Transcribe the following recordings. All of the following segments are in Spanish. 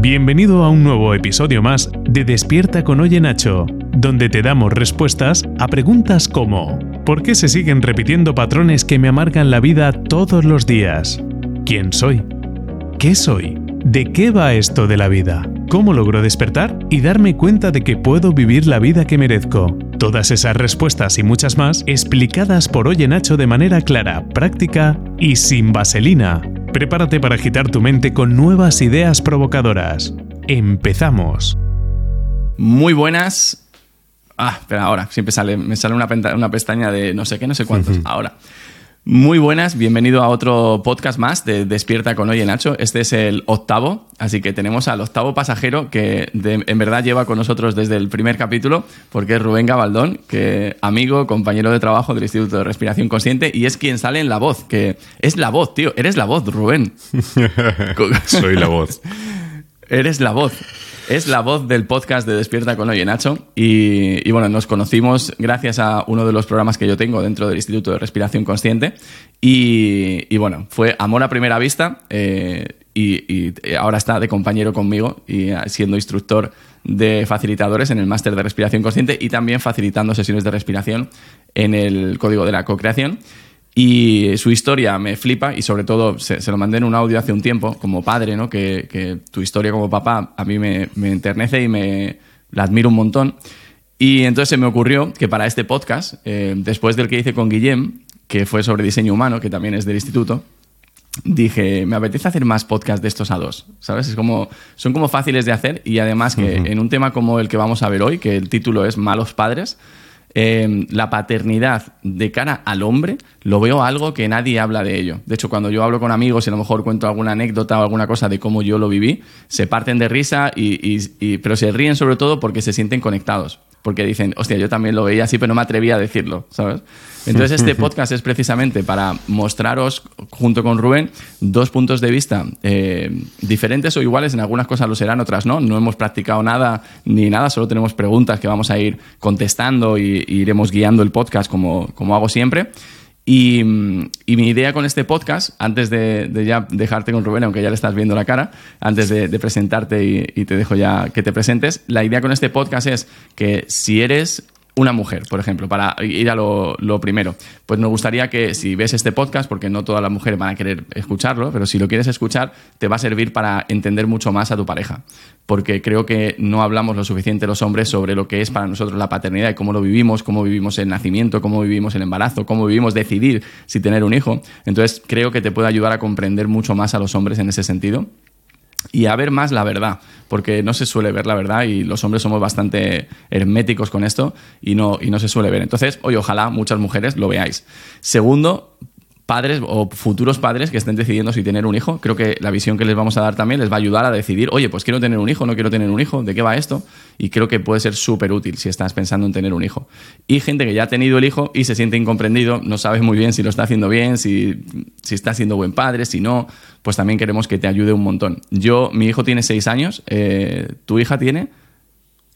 Bienvenido a un nuevo episodio más de Despierta con Oye Nacho, donde te damos respuestas a preguntas como ¿Por qué se siguen repitiendo patrones que me amargan la vida todos los días? ¿Quién soy? ¿Qué soy? ¿De qué va esto de la vida? ¿Cómo logro despertar y darme cuenta de que puedo vivir la vida que merezco? Todas esas respuestas y muchas más explicadas por Oye Nacho de manera clara, práctica y sin vaselina. Prepárate para agitar tu mente con nuevas ideas provocadoras. Empezamos. Muy buenas. Ah, espera, ahora siempre sale, me sale una, una pestaña de no sé qué, no sé cuántos. Ahora. Muy buenas, bienvenido a otro podcast más de Despierta con Oye Nacho. Este es el octavo, así que tenemos al octavo pasajero que en verdad lleva con nosotros desde el primer capítulo, porque es Rubén Gabaldón, que amigo, compañero de trabajo del Instituto de Respiración Consciente y es quien sale en la voz, que es la voz, tío, eres la voz, Rubén. Soy la voz. eres la voz. Es la voz del podcast de Despierta con Oye Nacho. Y, bueno, nos conocimos gracias a uno de los programas que yo tengo dentro del Instituto de Respiración Consciente. Y, bueno, fue amor a primera vista. Eh, y, ahora está de compañero conmigo y siendo instructor de facilitadores en el máster de respiración consciente y también facilitando sesiones de respiración en el código de la co-creación. Y su historia me flipa y sobre todo se, lo mandé en un audio hace un tiempo como padre, ¿no? Que, tu historia como papá a mí me, enternece y me la admiro un montón. Y entonces se me ocurrió que para este podcast, eh, después del que hice con Guillem, que fue sobre diseño humano, que también es del instituto, dije, me apetece hacer más podcasts de estos a dos, ¿sabes? Es como, son como fáciles de hacer y además que en un tema como el que vamos a ver hoy, que el título es Malos Padres, Em, la paternidad de cara al hombre, lo veo algo que nadie habla de ello. De hecho, cuando yo hablo con amigos y a lo mejor cuento alguna anécdota o alguna cosa de cómo yo lo viví, se parten de risa, y, pero se ríen sobre todo porque se sienten conectados porque dicen, hostia, yo también lo veía así, pero no me atrevía a decirlo, ¿sabes? Entonces este podcast es precisamente para mostraros, junto con Rubén, dos puntos de vista eh, diferentes o iguales, en algunas cosas lo serán, otras no, no hemos practicado nada ni nada, solo tenemos preguntas que vamos a ir contestando y, iremos guiando el podcast como, como hago siempre. Y, mi idea con este podcast, antes de, ya dejarte con Rubén, aunque ya le estás viendo la cara, antes de, presentarte y, te dejo ya que te presentes, la idea con este podcast es que si eres una mujer, por ejemplo, para ir a lo, primero. Pues nos gustaría que si ves este podcast, porque no todas las mujeres van a querer escucharlo, pero si lo quieres escuchar, te va a servir para entender mucho más a tu pareja. Porque creo que no hablamos lo suficiente los hombres sobre lo que es para nosotros la paternidad y cómo lo vivimos, cómo vivimos el nacimiento, cómo vivimos el embarazo, cómo vivimos decidir si tener un hijo. Entonces creo que te puede ayudar a comprender mucho más a los hombres en ese sentido y a ver más la verdad, porque no se suele ver la verdad y los hombres somos bastante herméticos con esto y no, y no se suele ver. Entonces, hoy ojalá muchas mujeres lo veáis. Segundo, padres o futuros padres que estén decidiendo si tener un hijo, creo que la visión que les vamos a dar también les va a ayudar a decidir, oye, pues quiero tener un hijo, no quiero tener un hijo, ¿de qué va esto? Y creo que puede ser súper útil si estás pensando en tener un hijo. Y gente que ya ha tenido el hijo y se siente incomprendido, no sabes muy bien si lo está haciendo bien, si, si está siendo buen padre, si no, pues también queremos que te ayude un montón. Yo, mi hijo tiene seis años, eh, ¿tu hija tiene?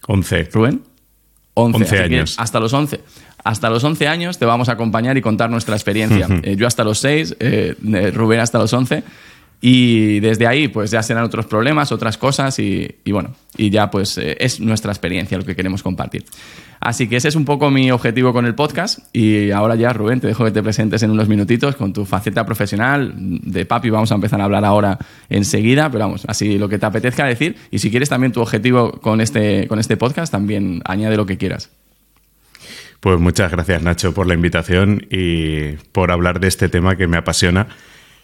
Once. ¿Rubén? Once años. Hasta los once hasta los 11 años te vamos a acompañar y contar nuestra experiencia. Eh, yo hasta los 6, eh, Rubén hasta los 11. Y desde ahí, pues ya serán otros problemas, otras cosas y, bueno, y ya pues eh, es nuestra experiencia lo que queremos compartir. Así que ese es un poco mi objetivo con el podcast y ahora ya, Rubén, te dejo que te presentes en unos minutitos con tu faceta profesional. De papi vamos a empezar a hablar ahora enseguida, pero vamos, así lo que te apetezca decir y si quieres también tu objetivo con este, con este podcast, también añade lo que quieras. Pues muchas gracias Nacho por la invitación y por hablar de este tema que me apasiona,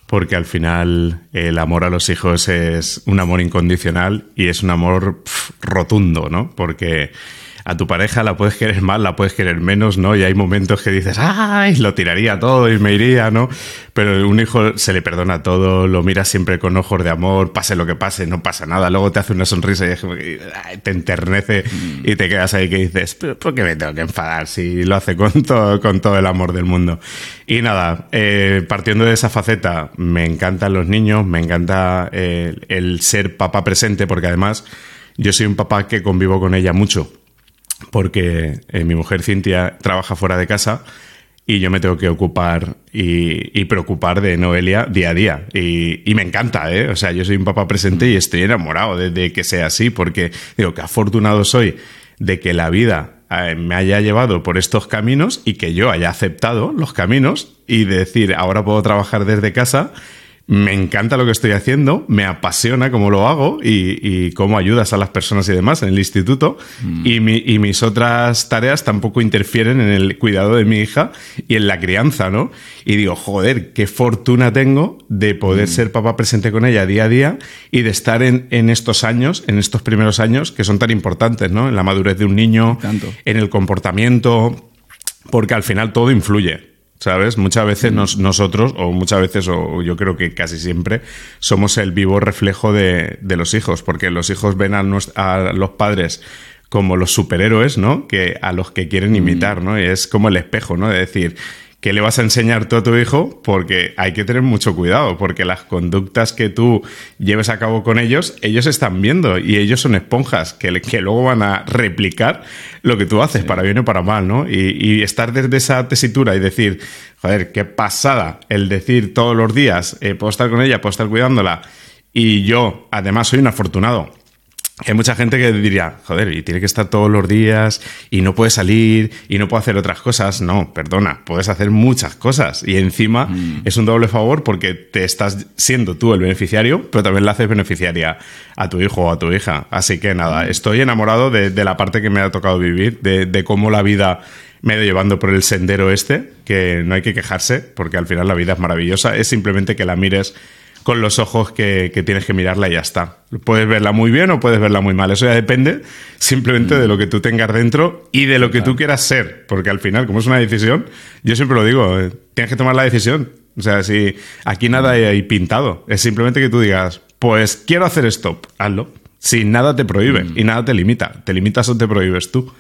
porque al final el amor a los hijos es un amor incondicional y es un amor rotundo, ¿no? Porque a tu pareja la puedes querer más, la puedes querer menos, ¿no? Y hay momentos que dices, ¡ay! Lo tiraría todo y me iría, ¿no? Pero un hijo se le perdona todo, lo mira siempre con ojos de amor, pase lo que pase, no pasa nada. Luego te hace una sonrisa y te enternece y te quedas ahí que dices, ¿por qué me tengo que enfadar si lo hace con todo, con todo el amor del mundo? Y nada, eh, partiendo de esa faceta, me encantan los niños, me encanta eh, el ser papá presente, porque además yo soy un papá que convivo con ella mucho porque eh, mi mujer Cintia trabaja fuera de casa y yo me tengo que ocupar y, preocupar de Noelia día a día. Y, me encanta, ¿eh? O sea, yo soy un papá presente y estoy enamorado de, que sea así, porque digo, que afortunado soy de que la vida eh, me haya llevado por estos caminos y que yo haya aceptado los caminos y decir, ahora puedo trabajar desde casa me encanta lo que estoy haciendo, me apasiona cómo lo hago y, cómo ayudas a las personas y demás en el instituto. Mm. Y, mis otras tareas tampoco interfieren en el cuidado de mi hija y en la crianza, ¿no? Y digo, joder, qué fortuna tengo de poder mm. ser papá presente con ella día a día y de estar en, en, estos años, en estos primeros años que son tan importantes, ¿no? En la madurez de un niño, en el comportamiento, porque al final todo influye. ¿Sabes? Muchas veces nosotros, o muchas veces, o yo creo que casi siempre, somos el vivo reflejo de, los hijos, porque los hijos ven a, a, los padres como los superhéroes, ¿no? Que a los que quieren imitar, ¿no? Y es como el espejo, ¿no? De decir, ¿qué le vas a enseñar tú a tu hijo? Porque hay que tener mucho cuidado, porque las conductas que tú lleves a cabo con ellos, ellos están viendo y ellos son esponjas que, que luego van a replicar lo que tú haces, para bien o para mal, ¿no? Y, estar desde esa tesitura y decir, joder, qué pasada el decir todos los días, eh, puedo estar con ella, puedo estar cuidándola. Y yo, además, soy un afortunado hay mucha gente que diría, joder, y tiene que estar todos los días y no puede salir y no puede hacer otras cosas. No, perdona, puedes hacer muchas cosas y encima mm. es un doble favor porque te estás siendo tú el beneficiario, pero también le haces beneficiaria a tu hijo o a tu hija. Así que nada, mm. estoy enamorado de, la parte que me ha tocado vivir, de, de cómo la vida me ha ido llevando por el sendero este, que no hay que quejarse porque al final la vida es maravillosa, es simplemente que la mires con los ojos que, tienes que mirarla y ya está. Puedes verla muy bien o puedes verla muy mal. Eso ya depende simplemente de lo que tú tengas dentro y de lo que tú quieras ser. Porque al final, como es una decisión, yo siempre lo digo, eh, tienes que tomar la decisión. O sea, si aquí nada hay pintado, es simplemente que tú digas, pues quiero hacer esto, hazlo. Si nada te prohíbe mm. y nada te limita. Te limitas o te prohíbes tú.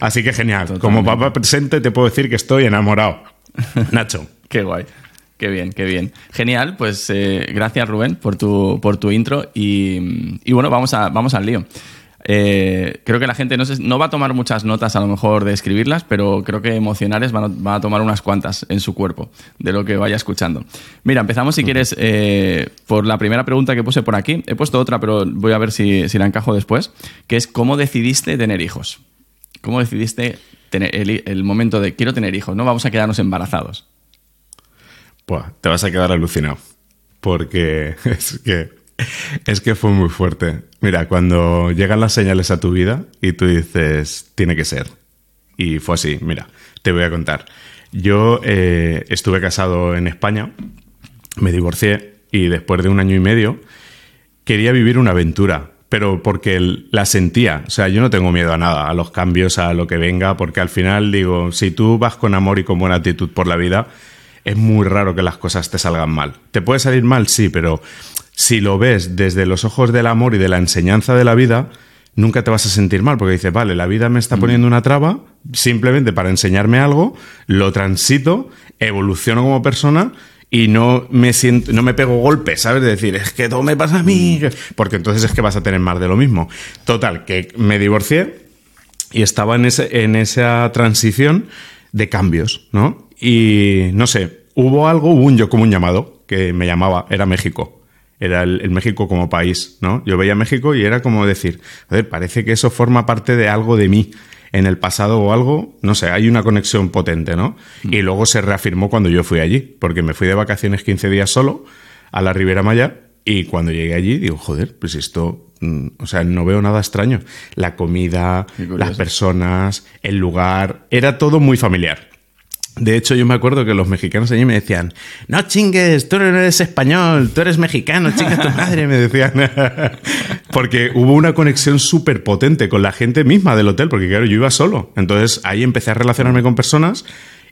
Así que genial. Como papá presente te puedo decir que estoy enamorado. Nacho. Qué guay. Qué bien, qué bien. Genial, pues eh, gracias Rubén por tu, por tu intro y, bueno, vamos, a, vamos al lío. Eh, creo que la gente no, no va a tomar muchas notas a lo mejor de escribirlas, pero creo que emocionales van a, tomar unas cuantas en su cuerpo de lo que vaya escuchando. Mira, empezamos si quieres eh, por la primera pregunta que puse por aquí. He puesto otra, pero voy a ver si, si la encajo después, que es ¿cómo decidiste tener hijos? ¿Cómo decidiste tener el, el momento de quiero tener hijos? No vamos a quedarnos embarazados te vas a quedar alucinado. Porque es que, es que fue muy fuerte. Mira, cuando llegan las señales a tu vida y tú dices, tiene que ser. Y fue así, mira, te voy a contar. Yo eh, estuve casado en España, me divorcié y después de un año y medio quería vivir una aventura, pero porque la sentía. O sea, yo no tengo miedo a nada, a los cambios, a lo que venga, porque al final digo, si tú vas con amor y con buena actitud por la vida, es muy raro que las cosas te salgan mal. ¿Te puede salir mal? Sí, pero si lo ves desde los ojos del amor y de la enseñanza de la vida, nunca te vas a sentir mal, porque dices, vale, la vida me está mm. poniendo una traba simplemente para enseñarme algo, lo transito, evoluciono como persona y no me siento, no me pego golpes, ¿sabes? De decir, es que todo me pasa a mí, porque entonces es que vas a tener más de lo mismo. Total, que me divorcié y estaba en, ese, en esa transición de cambios, ¿no? Y no sé, hubo algo, hubo un yo como un llamado que me llamaba, era México. Era el, México como país, ¿no? Yo veía México y era como decir, ver, parece que eso forma parte de algo de mí en el pasado o algo, no sé, hay una conexión potente, ¿no? Mm. Y luego se reafirmó cuando yo fui allí, porque me fui de vacaciones 15 días solo a la Ribera Maya y cuando llegué allí digo, joder, pues esto, mm, o sea, no veo nada extraño. La comida, las personas, el lugar, era todo muy familiar. De hecho, yo me acuerdo que los mexicanos allí me decían, no chingues, tú no eres español, tú eres mexicano, chingas tu madre, me decían. porque hubo una conexión súper potente con la gente misma del hotel, porque claro, yo iba solo. Entonces ahí empecé a relacionarme con personas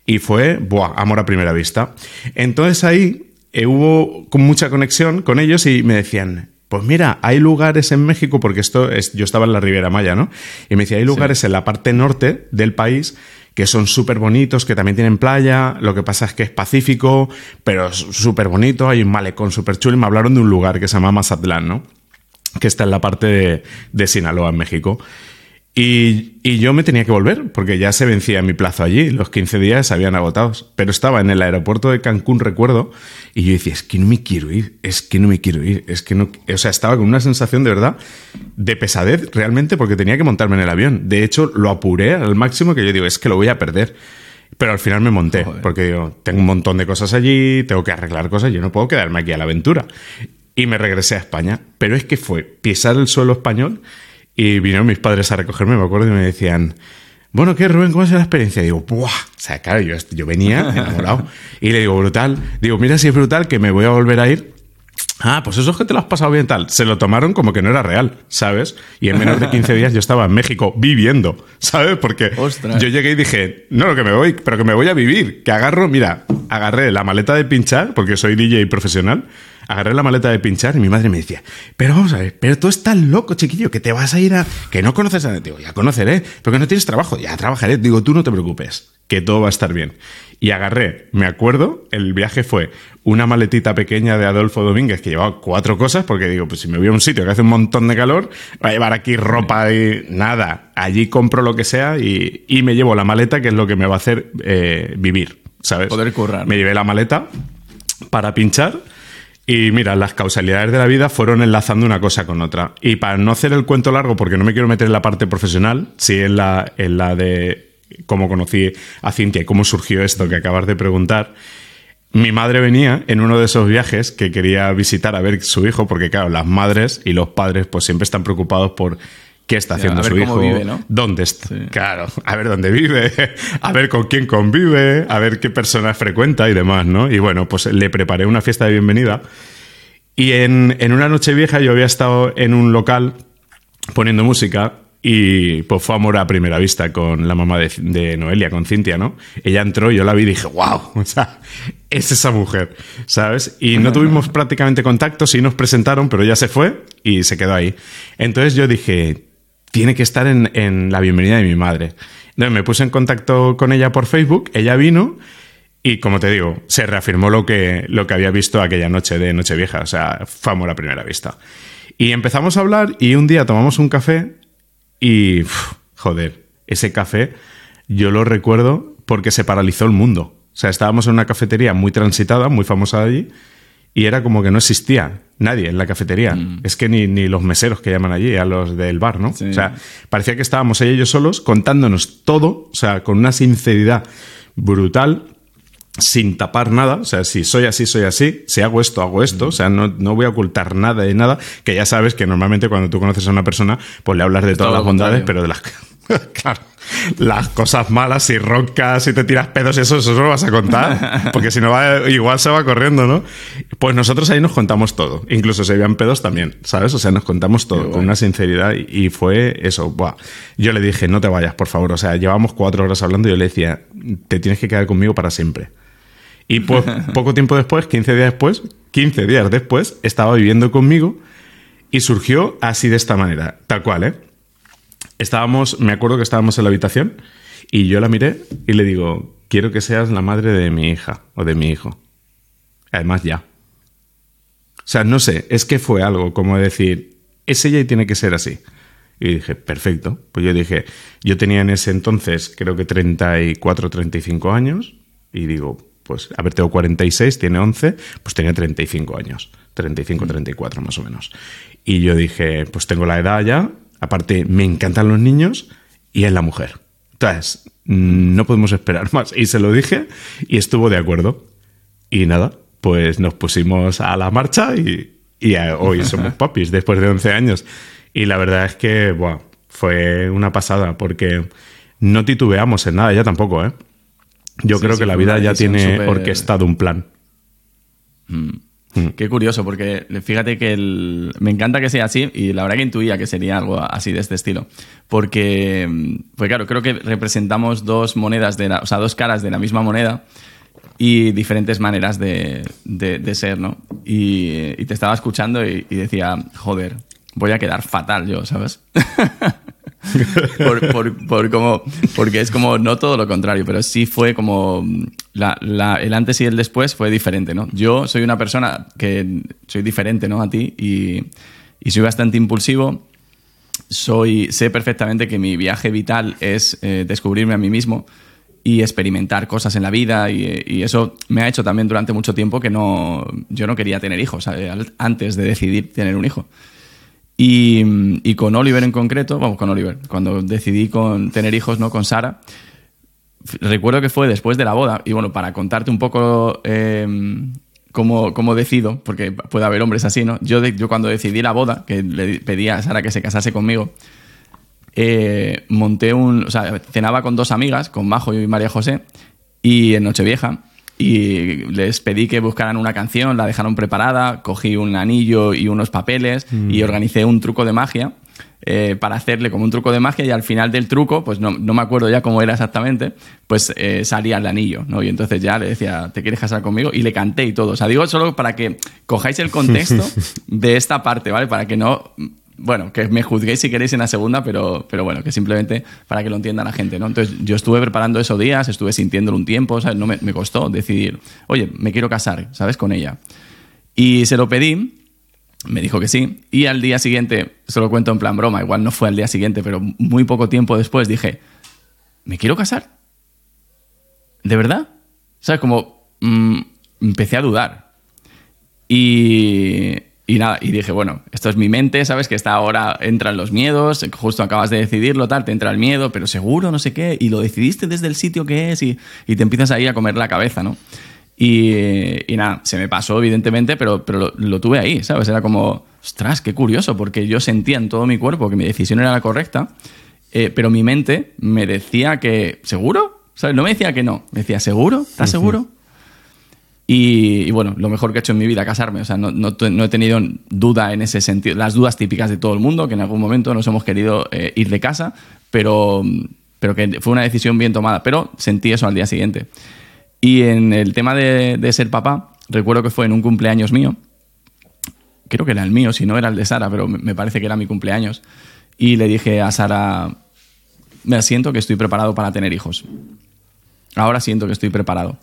y fue, buah, amor a primera vista. Entonces ahí eh, hubo mucha conexión con ellos y me decían, pues mira, hay lugares en México, porque esto es, yo estaba en la Riviera Maya, ¿no? Y me decía, hay lugares en la parte norte del país que son súper bonitos, que también tienen playa, lo que pasa es que es pacífico, pero es súper bonito, hay un malecón súper chulo me hablaron de un lugar que se llama Mazatlán, ¿no? Que está en la parte de, Sinaloa, en México. Y, y, yo me tenía que volver, porque ya se vencía mi plazo allí, los 15 días se habían agotado. Pero estaba en el aeropuerto de Cancún, recuerdo, y yo decía, es que no me quiero ir, es que no me quiero ir, es que no... O sea, estaba con una sensación de verdad de pesadez realmente porque tenía que montarme en el avión. De hecho, lo apuré al máximo que yo digo, es que lo voy a perder. Pero al final me monté, Joder. porque digo, tengo un montón de cosas allí, tengo que arreglar cosas, yo no puedo quedarme aquí a la aventura. Y me regresé a España. Pero es que fue pisar el suelo español y vinieron mis padres a recogerme, me acuerdo, y me decían, bueno, ¿qué, Rubén? ¿Cómo ha sido la experiencia? Y digo, ¡buah! O sea, claro, yo, yo venía enamorado. y le digo, brutal. Digo, mira si es brutal que me voy a volver a ir. Ah, pues eso es que te lo has pasado bien tal. Se lo tomaron como que no era real, ¿sabes? Y en menos de 15 días yo estaba en México viviendo, ¿sabes? Porque Ostras. yo llegué y dije, no, no, que me voy, pero que me voy a vivir. Que agarro, mira, agarré la maleta de pinchar, porque soy DJ profesional, agarré la maleta de pinchar y mi madre me decía, pero vamos a ver, pero tú estás loco, chiquillo, que te vas a ir a... que no conoces a nadie. Digo, ya conoceré, porque no tienes trabajo, ya trabajaré. Digo, tú no te preocupes, que todo va a estar bien. Y agarré, me acuerdo, el viaje fue una maletita pequeña de Adolfo Domínguez que llevaba cuatro cosas, porque digo, pues si me voy a un sitio que hace un montón de calor, voy a llevar aquí ropa y nada. Allí compro lo que sea y, y me llevo la maleta, que es lo que me va a hacer eh, vivir, ¿sabes? Poder currar. Me llevé la maleta para pinchar. Y mira, las causalidades de la vida fueron enlazando una cosa con otra. Y para no hacer el cuento largo, porque no me quiero meter en la parte profesional, sí en la, en la de cómo conocí a Cintia y cómo surgió esto que acabas de preguntar. Mi madre venía en uno de esos viajes que quería visitar a ver su hijo, porque claro, las madres y los padres pues siempre están preocupados por qué está haciendo a ver su cómo hijo, vive, ¿no? dónde está, Sí. claro, a ver dónde vive, a ver con quién convive, a ver qué personas frecuenta y demás, ¿no? Y bueno, pues le preparé una fiesta de bienvenida y en, en una noche vieja yo había estado en un local poniendo música y pues fue amor a primera vista con la mamá de, de Noelia, con Cintia, ¿no? Ella entró, yo la vi y dije, wow, o sea, es esa mujer, ¿sabes? Y no tuvimos prácticamente contacto, sí nos presentaron, pero ella se fue y se quedó ahí. Entonces yo dije, tiene que estar en, en la bienvenida de mi madre. Entonces me puse en contacto con ella por Facebook, ella vino y como te digo, se reafirmó lo que, lo que había visto aquella noche de Nochevieja, o sea, fue a primera vista. Y empezamos a hablar y un día tomamos un café y, joder, ese café yo lo recuerdo porque se paralizó el mundo. O sea, estábamos en una cafetería muy transitada, muy famosa de allí, y era como que no existía nadie en la cafetería. Es que ni, ni los meseros que llaman allí, a los del bar, ¿no? Sí. O sea, parecía que estábamos yo solos contándonos todo, o sea, con una sinceridad brutal, sin tapar nada, o sea, si soy así, soy así, si hago esto, hago esto, o sea, no, no voy a ocultar nada de nada, que ya sabes que normalmente cuando tú conoces a una persona, pues le hablas de todas las bondades, contrario. pero de las... claro, las cosas malas, si roncas, si te tiras pedos, eso, eso lo vas a contar, porque si no va, igual se va corriendo, ¿no? Pues nosotros ahí nos contamos todo, incluso se veían pedos también, ¿sabes? O sea, nos contamos todo con una sinceridad y, y fue eso, buah. Yo le dije, no te vayas, por favor, o sea, llevamos cuatro horas hablando y yo le decía, te tienes que quedar conmigo para siempre. Y pues poco tiempo después, 15 días después, 15 días después, estaba viviendo conmigo y surgió así de esta manera, tal cual, ¿eh? Estábamos, me acuerdo que estábamos en la habitación y yo la miré y le digo, quiero que seas la madre de mi hija o de mi hijo. Además ya. O sea, no sé, es que fue algo como decir, es ella y tiene que ser así. Y dije, perfecto. Pues yo dije, yo tenía en ese entonces creo que 34, 35 años y digo, pues, a ver, tengo 46, tiene 11, pues tenía 35 años. 35, 34 más o menos. Y yo dije, pues tengo la edad ya, aparte me encantan los niños y es la mujer. Entonces, mm, no podemos esperar más. Y se lo dije y estuvo de acuerdo. Y nada, pues nos pusimos a la marcha y, hoy somos papis después de 11 años. Y la verdad es que, buah, fue una pasada porque no titubeamos en nada, ya tampoco, ¿eh? Yo Sí, creo sí, que la vida ya tiene orquestado un plan. Qué curioso, porque fíjate que el- me encanta que sea así y la verdad que intuía que sería algo así de este estilo. Porque, mm, pues claro, creo que representamos dos monedas, de la- o sea, dos caras de la misma moneda y diferentes maneras de, de- ser, ¿no? Y, te estaba escuchando y decía, joder, voy a quedar fatal yo, ¿sabes? por, por, por como, porque es como, no todo lo contrario, pero sí fue como la- la- el antes y el después fue diferente, ¿no? Yo soy una persona que soy diferente, ¿no? A ti y, y soy bastante impulsivo soy, sé perfectamente que mi viaje vital es eh, descubrirme a mí mismo y experimentar cosas en la vida y, eso me ha hecho también durante mucho tiempo que no, yo no quería tener hijos antes de decidir tener un hijo. Y, con Oliver en concreto, vamos, con Oliver, cuando decidí con tener hijos, ¿no? Con Sara, recuerdo que fue después de la boda, y bueno, para contarte un poco eh, cómo, decido, porque puede haber hombres así, ¿no? Yo, yo cuando decidí la boda, que le pedí a Sara que se casase conmigo, eh, monté un. O sea, cenaba con dos amigas, con Majo y María José, y en Nochevieja. Y les pedí que buscaran una canción, la dejaron preparada, cogí un anillo y unos papeles y mm. organicé un truco de magia eh, para hacerle como un truco de magia y al final del truco, pues no, me acuerdo ya cómo era exactamente, pues eh, salía el anillo, ¿no? Y entonces ya le decía, ¿te quieres casar conmigo? Y le canté y todo. O sea, digo solo para que cojáis el contexto de esta parte, ¿vale? Para que no bueno, que me juzguéis si queréis en la segunda, pero, pero bueno, que simplemente para que lo entienda la gente, ¿no? Entonces yo estuve preparando esos días, estuve sintiéndolo un tiempo, ¿sabes? No me, costó decidir, oye, me quiero casar, ¿sabes? Con ella. Y se lo pedí, me dijo que sí, y al día siguiente, se lo cuento en plan broma, igual no fue al día siguiente, pero muy poco tiempo después dije, ¿me quiero casar? ¿De verdad? ¿Sabes? Como mm, empecé a dudar. Y y nada, y dije, bueno, esto es mi mente, ¿sabes? Que está ahora, entran los miedos, justo acabas de decidirlo, tal, te entra el miedo, pero seguro, no sé qué, y lo decidiste desde el sitio que es y, te empiezas ahí a comer la cabeza, ¿no? Y, nada, se me pasó, evidentemente, pero, pero lo, tuve ahí, ¿sabes? Era como, ostras, qué curioso, porque yo sentía en todo mi cuerpo que mi decisión era la correcta, eh, pero mi mente me decía que, ¿seguro? ¿Sabes? No me decía que no, me decía, ¿seguro? ¿Estás seguro? Y, bueno, lo mejor que he hecho en mi vida, casarme. O sea, no, no, he tenido duda en ese sentido. Las dudas típicas de todo el mundo, que en algún momento nos hemos querido eh, ir de casa, pero, pero que fue una decisión bien tomada. Pero sentí eso al día siguiente. Y en el tema de, de ser papá, recuerdo que fue en un cumpleaños mío. Creo que era el mío, si no era el de Sara, pero me parece que era mi cumpleaños. Y le dije a Sara, me siento que estoy preparado para tener hijos. Ahora siento que estoy preparado.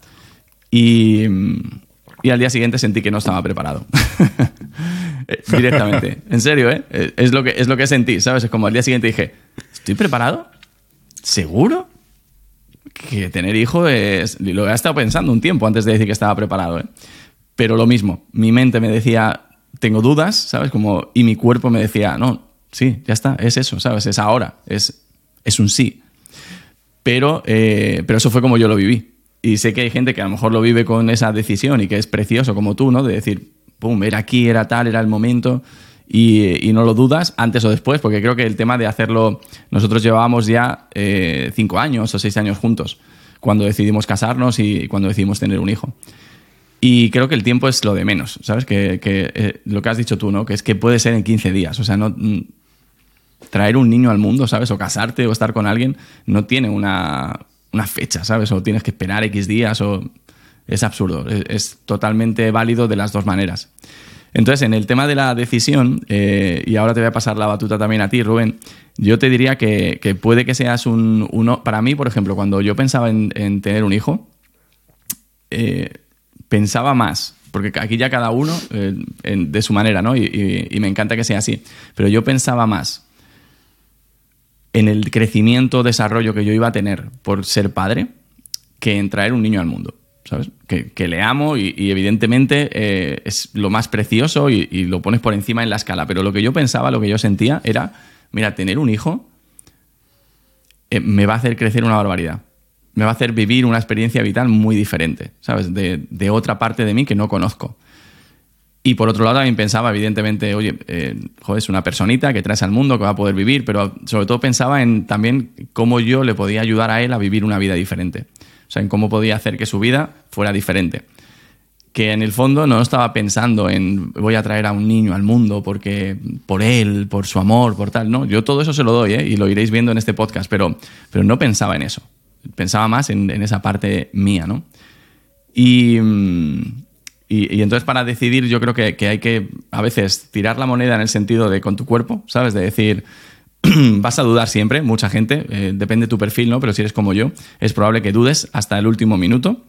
Y, al día siguiente sentí que no estaba preparado. Eh, directamente. En serio, ¿eh? ¿eh? Es lo, que, es lo que sentí, ¿sabes? Es como al día siguiente dije, ¿estoy preparado? ¿Seguro? Que tener hijo es... Lo he estado pensando un tiempo antes de decir que estaba preparado, ¿eh? Pero lo mismo, mi mente me decía, tengo dudas, ¿sabes? Como, y mi cuerpo me decía, no, sí, ya está, es eso, ¿sabes? Es ahora, es, es un sí. Pero, eh, pero eso fue como yo lo viví. Y sé que hay gente que a lo mejor lo vive con esa decisión y que es precioso como tú, ¿no? De decir, pum, era aquí, era tal, era el momento. Y, no lo dudas antes o después, porque creo que el tema de hacerlo, nosotros llevábamos ya eh, cinco años o seis años juntos cuando decidimos casarnos y cuando decidimos tener un hijo. Y creo que el tiempo es lo de menos, ¿sabes? Que, eh, lo que has dicho tú, ¿no? Que es que puede ser en 15 días, o sea, no mm, traer un niño al mundo, ¿sabes? O casarte o estar con alguien no tiene una, una fecha, ¿sabes? O tienes que esperar X días o... Es absurdo, es, totalmente válido de las dos maneras. Entonces, en el tema de la decisión, eh, y ahora te voy a pasar la batuta también a ti, Rubén, yo te diría que, puede que seas un, uno... Para mí, por ejemplo, cuando yo pensaba en, tener un hijo, eh, pensaba más, porque aquí ya cada uno eh, de su manera, ¿no? y me encanta que sea así, pero yo pensaba más en el crecimiento, desarrollo que yo iba a tener por ser padre que en traer un niño al mundo. ¿Sabes? Que, le amo y, evidentemente eh, es lo más precioso y, lo pones por encima en la escala. Pero lo que yo pensaba, lo que yo sentía era, mira, tener un hijo eh, me va a hacer crecer una barbaridad. Me va a hacer vivir una experiencia vital muy diferente, ¿sabes? De otra parte de mí que no conozco. Y por otro lado también pensaba, evidentemente, oye, eh, joder, es una personita que traes al mundo, que va a poder vivir, pero sobre todo pensaba en también cómo yo le podía ayudar a él a vivir una vida diferente. O sea, en cómo podía hacer que su vida fuera diferente. Que en el fondo no estaba pensando en voy a traer a un niño al mundo porque por él, por su amor, por tal. No, yo todo eso se lo doy ¿eh? y lo iréis viendo en este podcast, pero, pero no pensaba en eso. Pensaba más en, en esa parte mía, ¿no? Y, mm, y, entonces para decidir yo creo que, hay que a veces tirar la moneda en el sentido de con tu cuerpo, ¿sabes? De decir, vas a dudar siempre, mucha gente, eh, depende de tu perfil, ¿no? Pero si eres como yo, es probable que dudes hasta el último minuto.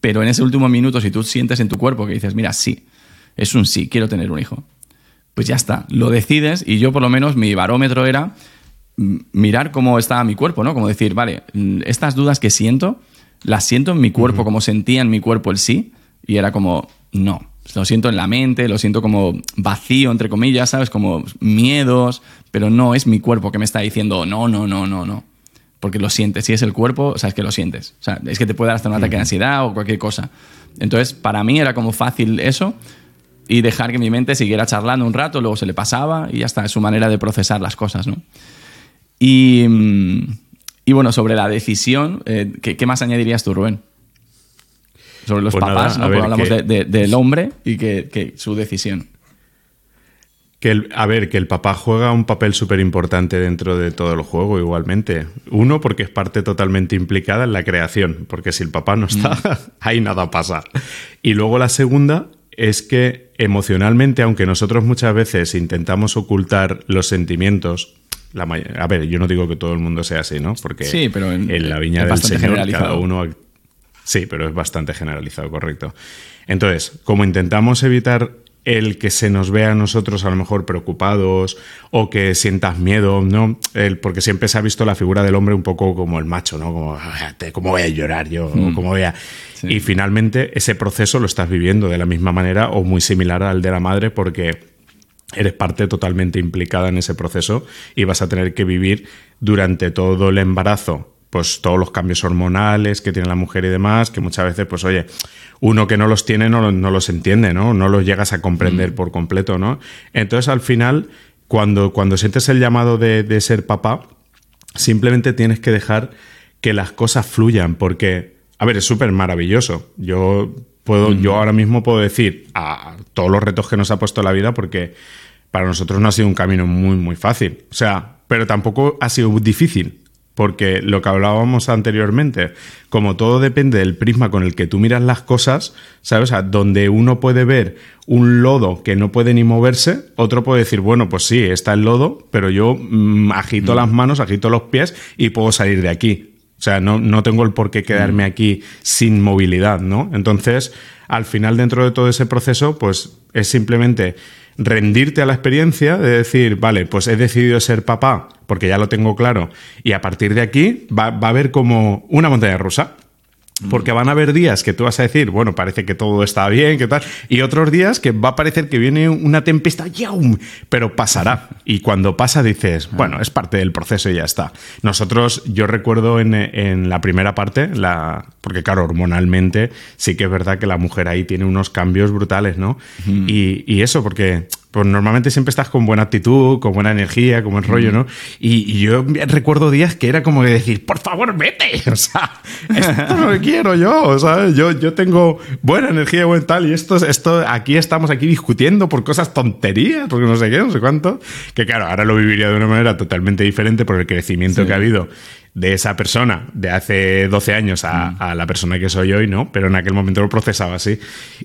Pero en ese último minuto, si tú sientes en tu cuerpo que dices, mira, sí, es un sí, quiero tener un hijo, pues ya está, lo decides y yo por lo menos mi barómetro era mirar cómo estaba mi cuerpo, ¿no? Como decir, vale, estas dudas que siento, las siento en mi cuerpo, como sentía en mi cuerpo el sí, y era como, no, lo siento en la mente, lo siento como vacío, entre comillas, ¿sabes? Como miedos, pero no es mi cuerpo que me está diciendo, no, no, no, no, no. Porque lo sientes, si es el cuerpo, o sea, es que lo sientes. O sea, es que te puede dar hasta un ataque de ansiedad o cualquier cosa. Entonces, para mí era como fácil eso y dejar que mi mente siguiera charlando un rato, luego se le pasaba y ya está, es su manera de procesar las cosas, ¿no? Y, y bueno, sobre la decisión, eh, ¿qué, más añadirías tú, Rubén? Sobre los pues papás, ¿no? hablamos del hombre y que, su decisión. Que a ver, que el papá juega un papel súper importante dentro de todo el juego, igualmente. Uno, porque es parte totalmente implicada en la creación, porque si el papá no está, mm. ahí nada pasa. Y luego la segunda es que emocionalmente, aunque nosotros muchas veces intentamos ocultar los sentimientos, la a ver, yo no digo que todo el mundo sea así, ¿no? Porque sí, pero en, la viña del Señor cada uno... Sí, pero es bastante generalizado, correcto. Entonces, como intentamos evitar el que se nos vea a nosotros a lo mejor preocupados o que sientas miedo, ¿no? El, porque siempre se ha visto la figura del hombre un poco como el macho, ¿no? Como, ah, ¿cómo voy a llorar yo? Mm. ¿Cómo voy a...? Y finalmente ese proceso lo estás viviendo de la misma manera o muy similar al de la madre porque eres parte totalmente implicada en ese proceso y vas a tener que vivir durante todo el embarazo pues todos los cambios hormonales que tiene la mujer y demás, que muchas veces, pues oye, uno que no los tiene no, no los entiende, ¿no? No los llegas a comprender mm. por completo, ¿no? Entonces, al final, cuando, cuando sientes el llamado de, de ser papá, simplemente tienes que dejar que las cosas fluyan, porque, a ver, es súper maravilloso. Yo puedo, yo ahora mismo puedo decir a todos los retos que nos ha puesto la vida, porque para nosotros no ha sido un camino muy, muy fácil. O sea, pero tampoco ha sido difícil. Porque lo que hablábamos anteriormente, como todo depende del prisma con el que tú miras las cosas, ¿sabes? O donde uno puede ver un lodo que no puede ni moverse, otro puede decir, bueno, pues sí, está el lodo, pero yo mm, agito mm. las manos, agito los pies y puedo salir de aquí. O sea, no, no tengo el por qué quedarme mm. aquí sin movilidad, ¿no? Entonces, al final, dentro de todo ese proceso, pues es simplemente rendirte a la experiencia de decir, vale, pues he decidido ser papá porque ya lo tengo claro y a partir de aquí va, va a haber como una montaña rusa. Porque van a haber días que tú vas a decir, bueno, parece que todo está bien, que tal, y otros días que va a parecer que viene una tempestad, ¡yaum! pero pasará. Y cuando pasa dices, bueno, es parte del proceso y ya está. Nosotros, yo recuerdo en, en la primera parte, la, porque claro, hormonalmente sí que es verdad que la mujer ahí tiene unos cambios brutales, ¿no? y, y eso, porque pues normalmente siempre estás con buena actitud, con buena energía, como el rollo, ¿no? Y, yo recuerdo días que era como de decir, por favor, vete. O sea, esto no lo quiero yo, ¿sabes? Yo, yo tengo buena energía, buen tal, y esto, esto, aquí estamos aquí discutiendo por cosas tonterías, porque no sé qué, no sé cuánto. Que claro, ahora lo viviría de una manera totalmente diferente por el crecimiento que ha habido de esa persona de hace 12 años mm. a, la persona que soy hoy, ¿no? Pero en aquel momento lo procesaba así.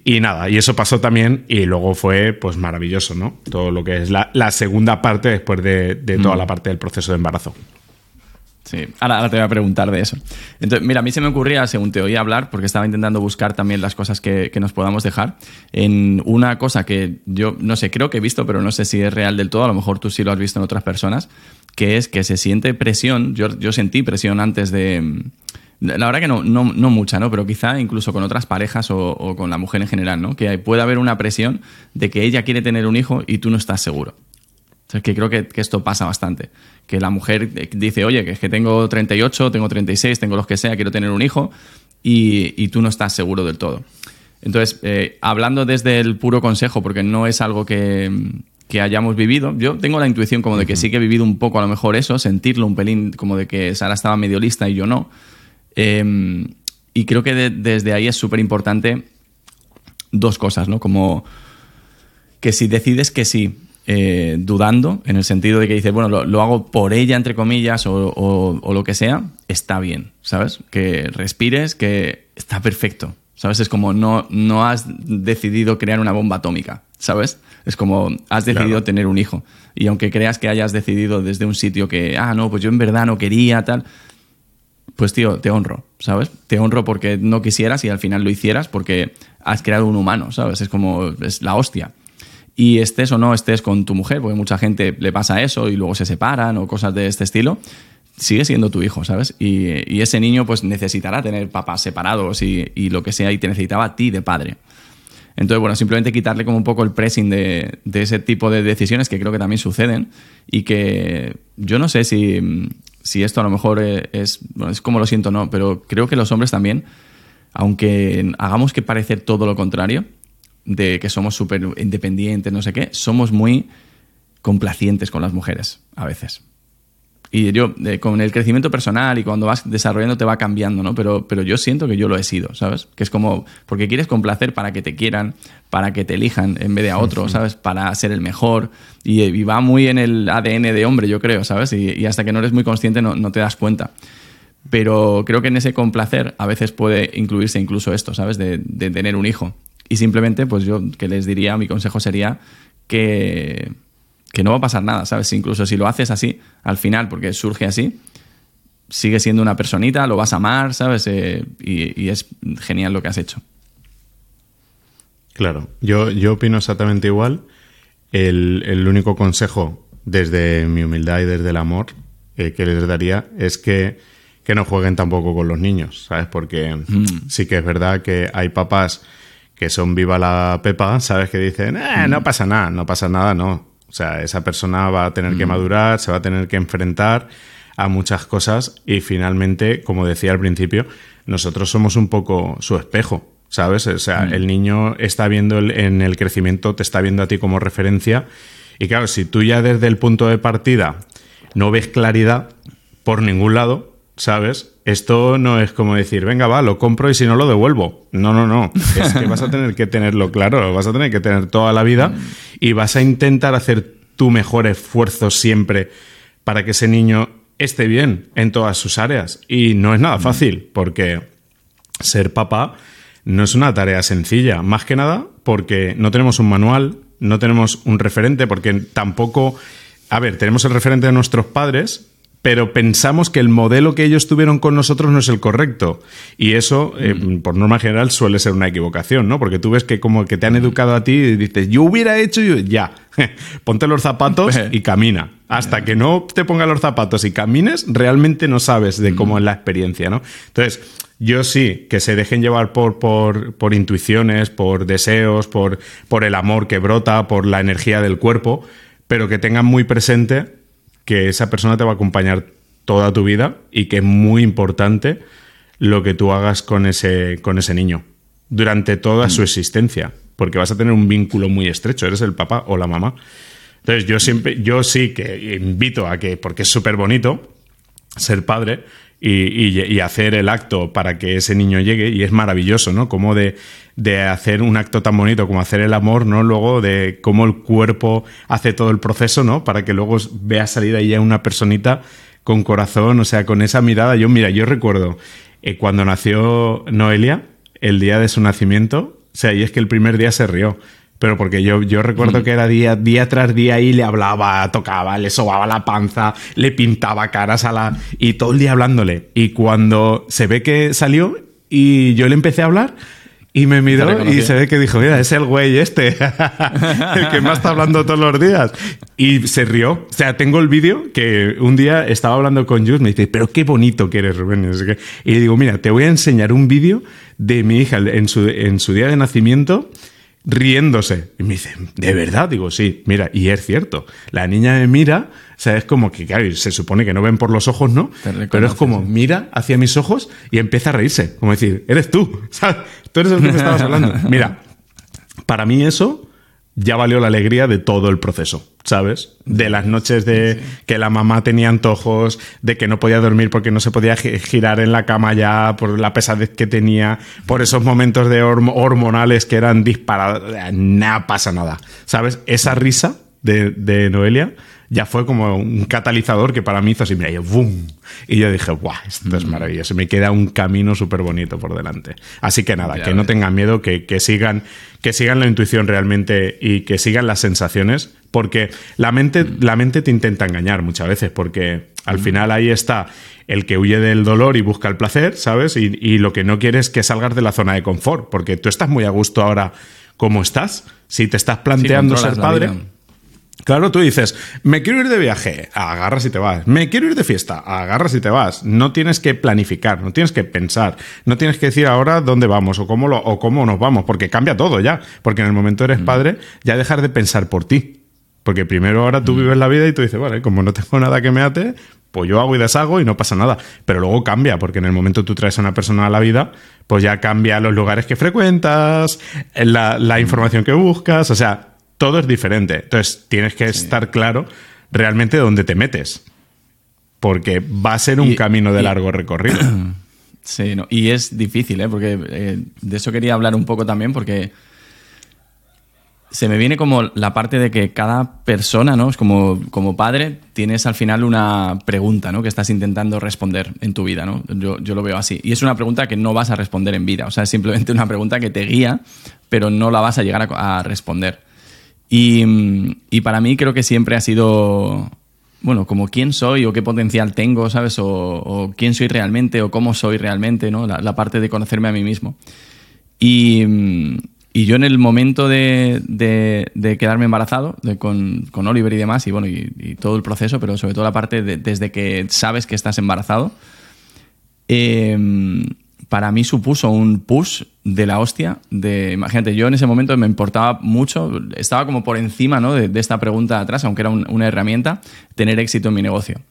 Y nada, y eso pasó también y luego fue pues maravilloso, ¿no? Todo lo que es la, segunda parte después de, toda mm. la parte del proceso de embarazo. Sí, ahora, te voy a preguntar de eso. Entonces, mira, a mí se me ocurría, según te oía hablar, porque estaba intentando buscar también las cosas que, que, nos podamos dejar, en una cosa que yo, no sé, creo que he visto, pero no sé si es real del todo, a lo mejor tú sí lo has visto en otras personas, que es que se siente presión, yo, yo sentí presión antes de... La verdad que no, no, no mucha, ¿no? Pero quizá incluso con otras parejas o, con la mujer en general, ¿no? Que puede haber una presión de que ella quiere tener un hijo y tú no estás seguro. Entonces, que creo que, esto pasa bastante. Que la mujer dice, oye, que es que tengo 38, tengo 36, tengo los que sea, quiero tener un hijo, y, tú no estás seguro del todo. Entonces, eh, hablando desde el puro consejo, porque no es algo que, que hayamos vivido. Yo tengo la intuición como de que sí que he vivido un poco a lo mejor eso, sentirlo un pelín como de que Sara estaba medio lista y yo no. Em, y creo que desde ahí es súper importante dos cosas, ¿no? Como que si decides que sí, eh, dudando, en el sentido de que dices, bueno, lo, hago por ella, entre comillas, o, o, lo que sea, está bien, ¿sabes? Que respires, que está perfecto, ¿sabes? Es como no, no has decidido crear una bomba atómica, ¿sabes? Es como, has decidido tener un hijo. Y aunque creas que hayas decidido desde un sitio que, ah, no, pues yo en verdad no quería, tal, pues tío, te honro, ¿sabes? Te honro porque no quisieras y al final lo hicieras porque has creado un humano, ¿sabes? Es como, es la hostia. y estés o no estés con tu mujer, porque mucha gente le pasa eso y luego se separan o cosas de este estilo, sigue siendo tu hijo, ¿sabes? Y, ese niño pues necesitará tener papás separados y, y, lo que sea y te necesitaba a ti de padre. Entonces, bueno, simplemente quitarle como un poco el pressing de, ese tipo de decisiones que creo que también suceden y que yo no sé si, esto a lo mejor es, bueno, es como lo siento, no, pero creo que los hombres también, aunque hagamos que parecer todo lo contrario, de que somos súper independientes, no sé qué, somos muy complacientes con las mujeres a veces. Y yo, eh, con el crecimiento personal y cuando vas desarrollando te va cambiando, ¿no? Pero, pero yo siento que yo lo he sido, ¿sabes? Que es como, porque quieres complacer para que te quieran, para que te elijan en vez de a otro, ¿sabes? Para ser el mejor. Y, va muy en el ADN de hombre, yo creo, ¿sabes? Y, hasta que no eres muy consciente no, no, te das cuenta. Pero creo que en ese complacer a veces puede incluirse incluso esto, ¿sabes? De, de tener un hijo. Y simplemente, pues yo que les diría, mi consejo sería que que no va a pasar nada, ¿sabes? Incluso si lo haces así, al final, porque surge así, sigue siendo una personita, lo vas a amar, ¿sabes? Eh, y, es genial lo que has hecho. Claro, yo, yo opino exactamente igual. El, único consejo desde mi humildad y desde el amor eh, que les daría es que, que, no jueguen tampoco con los niños, ¿sabes? Porque mm. sí que es verdad que hay papás que son viva la pepa, ¿sabes? Que dicen, eh, no pasa nada, no pasa nada, no. O sea, esa persona va a tener que mm. madurar, se va a tener que enfrentar a muchas cosas y finalmente, como decía al principio, nosotros somos un poco su espejo, ¿sabes? O sea, mm. el niño está viendo en el crecimiento, te está viendo a ti como referencia y claro, si tú ya desde el punto de partida no ves claridad por ningún lado, ¿sabes? Esto no es como decir, venga, va, lo compro y si no lo devuelvo. No, no, no. Es que vas a tener que tenerlo claro, vas a tener que tener toda la vida y vas a intentar hacer tu mejor esfuerzo siempre para que ese niño esté bien en todas sus áreas. Y no es nada fácil, porque ser papá no es una tarea sencilla. Más que nada porque no tenemos un manual, no tenemos un referente, porque tampoco... A ver, tenemos el referente de nuestros padres, pero pensamos que el modelo que ellos tuvieron con nosotros no es el correcto. Y eso, eh, mm. por norma general, suele ser una equivocación, ¿no? Porque tú ves que como que te han educado a ti y dices, yo hubiera hecho, yo, ya, ponte los zapatos y camina. Hasta que no te pongas los zapatos y camines, realmente no sabes de cómo es la experiencia, ¿no? Entonces, yo sí, que se dejen llevar por, por, por intuiciones, por deseos, por, por el amor que brota, por la energía del cuerpo, pero que tengan muy presente que esa persona te va a acompañar toda tu vida y que es muy importante lo que tú hagas con ese, con ese niño durante toda su mm. existencia, porque vas a tener un vínculo muy estrecho, eres el papá o la mamá. Entonces yo siempre, yo sí que invito a que, porque es súper bonito ser padre, y, hacer el acto para que ese niño llegue y es maravilloso, ¿no? Como de, de, hacer un acto tan bonito como hacer el amor, ¿no? Luego de cómo el cuerpo hace todo el proceso, ¿no? Para que luego vea salir ahí a una personita con corazón, o sea, con esa mirada. Yo, mira, yo recuerdo eh, cuando nació Noelia, el día de su nacimiento, o sea, y es que el primer día se rió pero porque yo, yo recuerdo que era día, día tras día y le hablaba, tocaba, le sobaba la panza, le pintaba caras a la... y todo el día hablándole. Y cuando se ve que salió y yo le empecé a hablar, y me miró y se ve que dijo, mira, es el güey este, el que más está hablando todos los días. Y se rió. O sea, tengo el vídeo que un día estaba hablando con Jus, me dice, pero qué bonito que eres, Rubén. Y le digo, mira, te voy a enseñar un vídeo de mi hija en su, en su día de nacimiento riéndose. Y me dice, ¿de verdad? Digo, sí, mira, y es cierto. La niña me mira, o sea, es como que, claro, se supone que no ven por los ojos, ¿no? Pero es como, mira hacia mis ojos y empieza a reírse. Como decir, eres tú, ¿sabes? Tú eres el que me estabas hablando. Mira, para mí eso ya valió la alegría de todo el proceso, ¿sabes? De las noches de que la mamá tenía antojos, de que no podía dormir porque no se podía girar en la cama ya por la pesadez que tenía, por esos momentos de hormonales que eran disparados, nada pasa nada, ¿sabes? Esa risa de, de Noelia ya fue como un catalizador que para mí hizo así, mira, y ¡boom! Y yo dije, ¡guau! Esto es mm. maravilloso. Me queda un camino súper bonito por delante. Así que nada, que no tengan miedo, que, sigan, que sigan la intuición realmente y que sigan las sensaciones, porque la mente, mm. la mente te intenta engañar muchas veces, porque al mm. final ahí está el que huye del dolor y busca el placer, ¿sabes? Y, y lo que no quiere es que salgas de la zona de confort, porque tú estás muy a gusto ahora cómo estás. Si te estás planteando Sí, ser padre, vida. Claro, tú dices, me quiero ir de viaje, agarras y te vas. Me quiero ir de fiesta, agarras y te vas. No tienes que planificar, no tienes que pensar, no tienes que decir ahora dónde vamos o cómo, lo, o cómo nos vamos, porque cambia todo ya. Porque en el momento Mm. eres padre, ya dejar de pensar por ti. Porque primero ahora Mm. tú vives la vida y tú dices, vale, como no tengo nada que me ate, pues yo hago y deshago y no pasa nada. Pero luego cambia, porque en el momento tú traes a una persona a la vida, pues ya cambia los lugares que frecuentas, la, la información que buscas, o sea, todo es diferente. Entonces tienes que estar claro realmente dónde te metes. Porque va a ser un Y- camino de y- largo recorrido. Sí, no, y es difícil, ¿eh? porque eh, de eso quería hablar un poco también, porque se me viene como la parte de que cada persona, ¿no? Es como, como padre, tienes al final una pregunta, ¿no? Que estás intentando responder en tu vida, ¿no? Yo, yo lo veo así. Y es una pregunta que no vas a responder en vida. O sea, es simplemente una pregunta que te guía, pero no la vas a llegar a, a responder. Y, mm, y para mí creo que siempre ha sido, bueno, como quién soy o qué potencial tengo, ¿sabes? O, quién soy realmente o cómo soy realmente, ¿no? La, parte de conocerme a mí mismo. Y, mm, y yo en el momento de, de- quedarme embarazado de- con, con Oliver y demás, y bueno, y, y todo el proceso, pero sobre todo la parte de- desde que sabes que estás embarazado, eh, para mí supuso un push de la hostia. De, imagínate, yo en ese momento me importaba mucho, estaba como por encima ¿no? de, esta pregunta de atrás, aunque era un- una herramienta, tener éxito en mi negocio.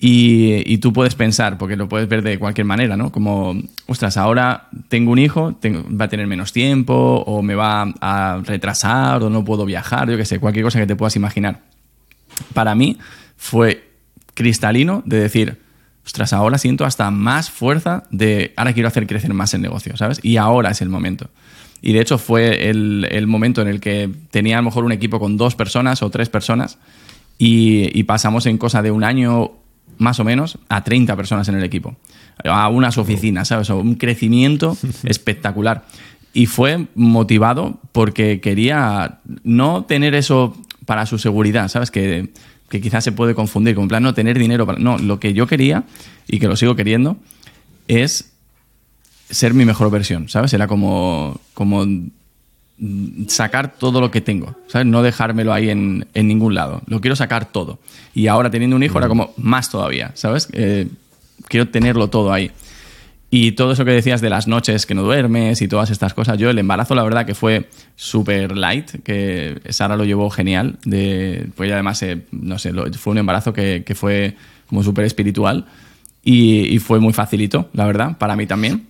Y, tú puedes pensar, porque lo puedes ver de cualquier manera, ¿no? Como, ostras, ahora tengo un hijo, va a tener menos tiempo, o me va a retrasar, o no puedo viajar, yo qué sé, cualquier cosa que te puedas imaginar. Para mí fue cristalino de decir, ostras, ahora siento hasta más fuerza de, ahora quiero hacer crecer más el negocio, ¿sabes? Y ahora es el momento. Y de hecho fue el, el momento en el que tenía a lo mejor un equipo con dos personas o tres personas y, y pasamos en cosa de un año más o menos a 30 personas en el equipo, a unas oficinas, ¿sabes? Un crecimiento espectacular. Y fue motivado porque quería no tener eso para su seguridad, ¿sabes? Que, que quizás se puede confundir con plan no tener dinero para... No, lo que yo quería y que lo sigo queriendo es ser mi mejor versión, ¿sabes? Era como, como mm, sacar todo lo que tengo, ¿sabes? No dejármelo ahí en, en ningún lado. Lo quiero sacar todo. Y ahora teniendo un hijo era como más todavía, ¿sabes? Eh, quiero tenerlo todo ahí. Y todo eso que decías de las noches que no duermes y todas estas cosas, yo el embarazo la verdad que fue súper light, que Sara lo llevó genial, de, pues además, eh, no sé, lo- fue un embarazo que, que fue como súper espiritual y, y fue muy facilito, la verdad, para mí también.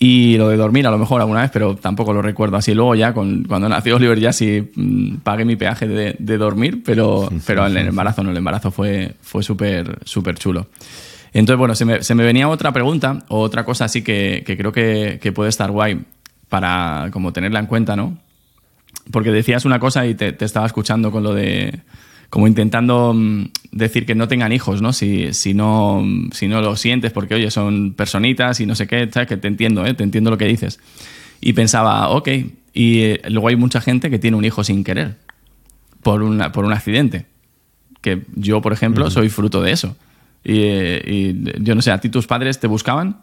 Y lo de dormir a lo mejor alguna vez, pero tampoco lo recuerdo así. Luego ya, con, cuando nació Oliver, ya sí mm, pagué mi peaje de, de dormir, pero, pero en el embarazo no, el embarazo fue, fue súper súper chulo. Entonces, bueno, se me, se me venía otra pregunta, o otra cosa así que, que creo que, que puede estar guay para como tenerla en cuenta, ¿no? Porque decías una cosa y te, te estaba escuchando con lo de como intentando mm, decir que no tengan hijos, ¿no? Si, si no si no lo sientes porque, oye, son personitas y no sé qué, ¿sabes? Que te entiendo, ¿eh? Te entiendo lo que dices. Y pensaba, ok, y eh, luego hay mucha gente que tiene un hijo sin querer, por, una, por un accidente. Que yo, por ejemplo, soy fruto de eso. Y, eh, y yo no sé, ¿a ti tus padres te buscaban?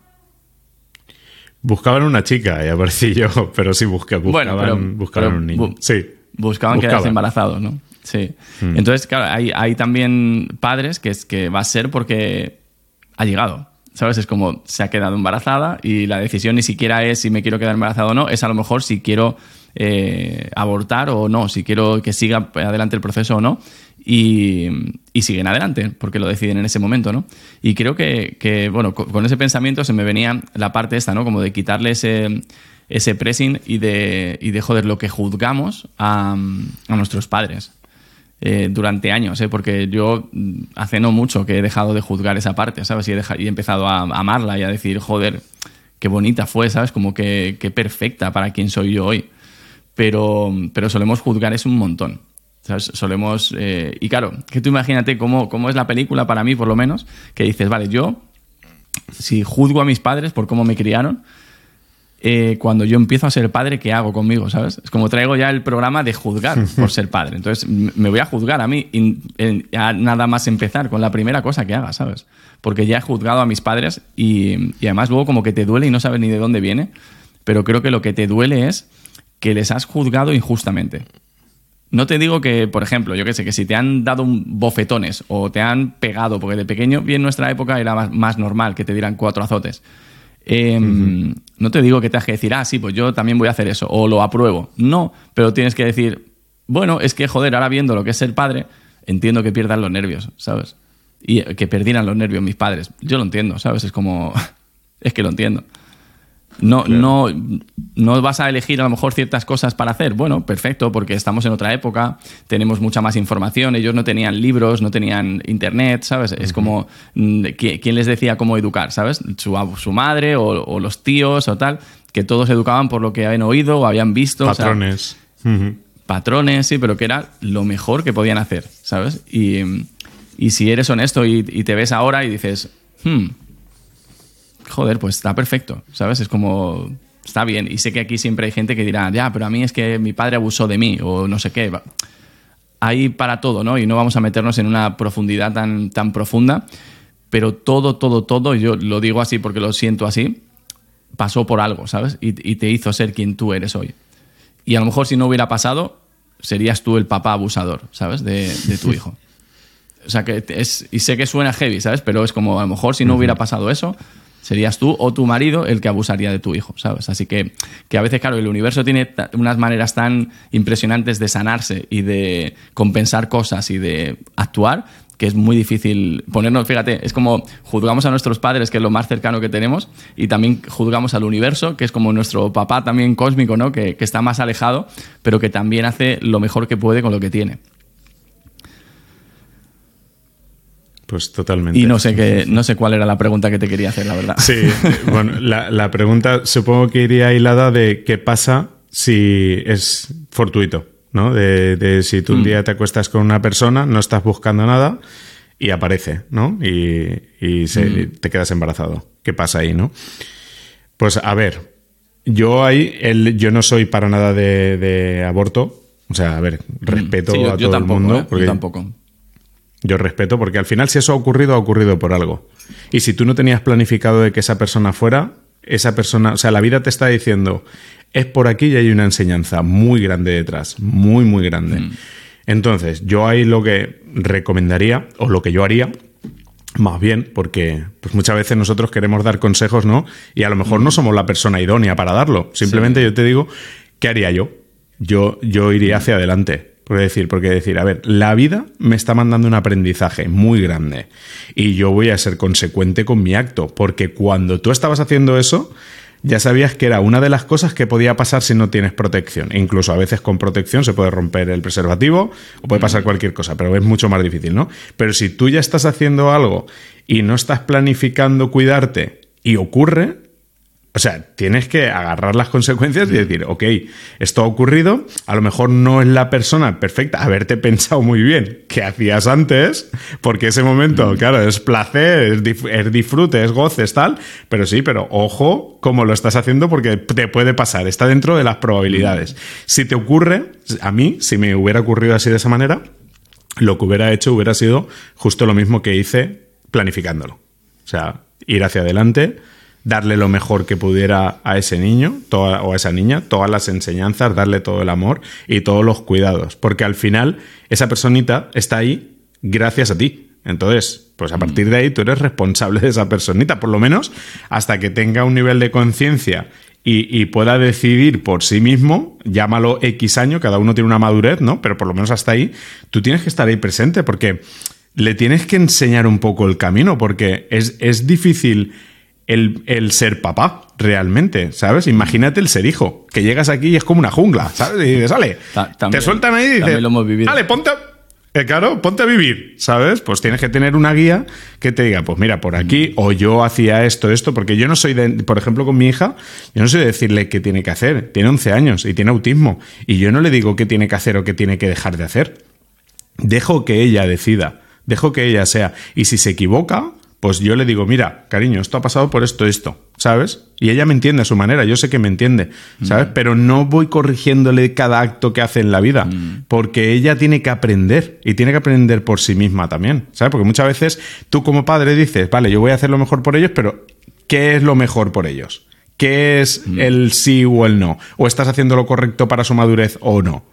Buscaban una chica y aparecí yo, pero sí busqué, buscaban, Bueno, pero- buscaban pero un niño. bu- sí. Buscaban quedarse embarazados, ¿no? Sí. Entonces, claro, hay, hay también padres que, es, que va a ser porque ha llegado. ¿Sabes? Es como se ha quedado embarazada y la decisión ni siquiera es si me quiero quedar embarazada o no, es a lo mejor si quiero eh, abortar o no, si quiero que siga adelante el proceso o no. Y, y siguen adelante, porque lo deciden en ese momento, ¿no? Y creo que, que, bueno, co- con ese pensamiento se me venía la parte esta, ¿no? Como de quitarle ese, ese pressing y de, y de joder, lo que juzgamos a, a nuestros padres eh, durante años, ¿eh? porque yo mm, hace no mucho que he dejado de juzgar esa parte, ¿sabes? Y he, deja- y he empezado a amarla y a decir, joder, qué bonita fue, ¿sabes? Como que, qué perfecta para quien soy yo hoy. Pero, pero solemos juzgar eso un montón. ¿Sabes? Solemos. eh, y claro, que tú imagínate cómo, cómo es la película para mí, por lo menos, que dices, vale, yo, si juzgo a mis padres por cómo me criaron, eh, cuando yo empiezo a ser padre, ¿qué hago conmigo? ¿Sabes? Es como traigo ya el programa de juzgar por ser padre. Entonces, me voy a juzgar a mí, in- en- a nada más empezar con la primera cosa que haga, ¿sabes? Porque ya he juzgado a mis padres y, y además luego como que te duele y no sabes ni de dónde viene, pero creo que lo que te duele es que les has juzgado injustamente. No te digo que, por ejemplo, yo qué sé, que si te han dado un bofetones o te han pegado, porque de pequeño, bien en nuestra época era más, normal que te dieran cuatro azotes. Em, no te digo que tengas que decir, ah, sí, pues yo también voy a hacer eso, o lo apruebo. No, pero tienes que decir, bueno, es que, joder, ahora viendo lo que es ser padre, entiendo que pierdan los nervios, ¿sabes? Y que perdieran los nervios mis padres. Yo lo entiendo, ¿sabes? Es como, es que lo entiendo. No, no, no vas a elegir a lo mejor ciertas cosas para hacer. Bueno, perfecto, porque estamos en otra época, tenemos mucha más información. Ellos no tenían libros, no tenían internet, ¿sabes? Es como, mm, ¿quién les decía cómo educar, ¿sabes? Su, su madre o, los tíos o tal, que todos educaban por lo que habían oído o habían visto. Patrones. Patrones, sí, pero que era lo mejor que podían hacer, ¿sabes? Y, si eres honesto y, y, te ves ahora y dices, hmm, joder, pues está perfecto, ¿sabes? Es como, está bien. Y sé que aquí siempre hay gente que dirá, ya, pero a mí es que mi padre abusó de mí o no sé qué. Hay para todo, ¿no? Y no vamos a meternos en una profundidad tan, tan profunda, pero todo, todo, todo, yo lo digo así porque lo siento así, pasó por algo, ¿sabes? Y, te hizo ser quien tú eres hoy. Y a lo mejor si no hubiera pasado, serías tú el papá abusador, ¿sabes? De, tu hijo. O sea, que es, y sé que suena heavy, ¿sabes? Pero es como, a lo mejor si no hubiera pasado eso, serías tú o tu marido el que abusaría de tu hijo, ¿sabes? Así que, que a veces, claro, el universo tiene unas maneras tan impresionantes de sanarse y de compensar cosas y de actuar que es muy difícil ponernos, fíjate, es como juzgamos a nuestros padres, que es lo más cercano que tenemos, y también juzgamos al universo, que es como nuestro papá también cósmico, ¿no? Que, que está más alejado, pero que también hace lo mejor que puede con lo que tiene. Pues totalmente. Y no sé qué, no sé cuál era la pregunta que te quería hacer, la verdad. Sí, bueno, la, pregunta supongo que iría hilada de qué pasa si es fortuito, ¿no? De, si tú un mm. día te acuestas con una persona, no estás buscando nada y aparece, ¿no? Y, mm. te quedas embarazado. ¿Qué pasa ahí, no? Pues a ver, yo ahí, el, yo no soy para nada de, aborto. O sea, a ver, mm. respeto a todo el mundo. ¿eh? yo tampoco. Yo respeto, porque al final si eso ha ocurrido, ha ocurrido por algo. Y si tú no tenías planificado de que esa persona fuera, esa persona, o sea, la vida te está diciendo, es por aquí y hay una enseñanza muy grande detrás, muy, muy grande. Mm. Entonces, yo ahí lo que recomendaría, o lo que yo haría, más bien, porque pues muchas veces nosotros queremos dar consejos, ¿no? Y a lo mejor no mm. somos la persona idónea para darlo. Simplemente yo te digo, ¿qué haría yo? Yo, yo iría hacia adelante. Por decir, porque decir, a ver, la vida me está mandando un aprendizaje muy grande y yo voy a ser consecuente con mi acto, porque cuando tú estabas haciendo eso, ya sabías que era una de las cosas que podía pasar si no tienes protección. E incluso a veces con protección se puede romper el preservativo o puede pasar cualquier cosa, pero es mucho más difícil, ¿no? Pero si tú ya estás haciendo algo y no estás planificando cuidarte y ocurre, o sea, tienes que agarrar las consecuencias y decir, ok, esto ha ocurrido, a lo mejor no es la persona perfecta, haberte pensado muy bien qué hacías antes, porque ese momento, mm. claro, es placer, es, disfrute, es goce, es tal, pero sí, pero ojo cómo lo estás haciendo porque te puede pasar, está dentro de las probabilidades. Mm. Si te ocurre, a mí, si me hubiera ocurrido así de esa manera, lo que hubiera hecho hubiera sido justo lo mismo que hice planificándolo. O sea, ir hacia adelante darle lo mejor que pudiera a ese niño o a esa niña, todas las enseñanzas, darle todo el amor y todos los cuidados, porque al final esa personita está ahí gracias a ti. Entonces, pues a mm. partir de ahí tú eres responsable de esa personita, por lo menos hasta que tenga un nivel de conciencia y, pueda decidir por sí mismo, llámalo X año, cada uno tiene una madurez, ¿no? Pero por lo menos hasta ahí, tú tienes que estar ahí presente porque le tienes que enseñar un poco el camino, porque es, es difícil el, ser papá, realmente, ¿sabes? Imagínate el ser hijo, que llegas aquí y es como una jungla, ¿sabes? Y dices, sale, te sueltan ahí y dices, vale, ponte, eh, claro, ponte a vivir, ¿sabes? Pues tienes que tener una guía que te diga, pues mira, por aquí, o yo hacía esto, esto, porque yo no soy de, por ejemplo, con mi hija, yo no de decirle qué tiene que hacer, tiene 11 años y tiene autismo, y yo no le digo qué tiene que hacer o qué tiene que dejar de hacer. Dejo que ella decida, dejo que ella sea, y si se equivoca, pues yo le digo, mira, cariño, esto ha pasado por esto, esto, ¿sabes? Y ella me entiende a su manera, yo sé que me entiende, ¿sabes? Mm. Pero no voy corrigiéndole cada acto que hace en la vida, mm. porque ella tiene que aprender y tiene que aprender por sí misma también, ¿sabes? Porque muchas veces tú como padre dices, vale, yo voy a hacer lo mejor por ellos, pero ¿qué es lo mejor por ellos? ¿Qué es Mm. el sí o el no? ¿O estás haciendo lo correcto para su madurez o no?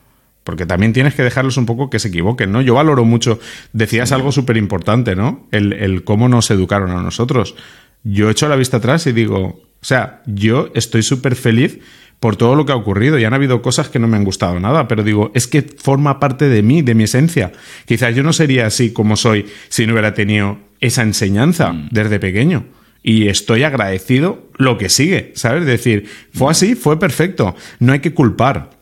Porque también tienes que dejarlos un poco que se equivoquen, ¿no? Yo valoro mucho, decías algo súper importante, ¿no? El, el cómo nos educaron a nosotros. Yo echo la vista atrás y digo, o sea, yo estoy súper feliz por todo lo que ha ocurrido y han habido cosas que no me han gustado nada, pero digo, es que forma parte de mí, de mi esencia. Quizás yo no sería así como soy si no hubiera tenido esa enseñanza desde pequeño. Y estoy agradecido lo que sigue, ¿sabes? Decir, fue así, fue perfecto. No hay que culpar.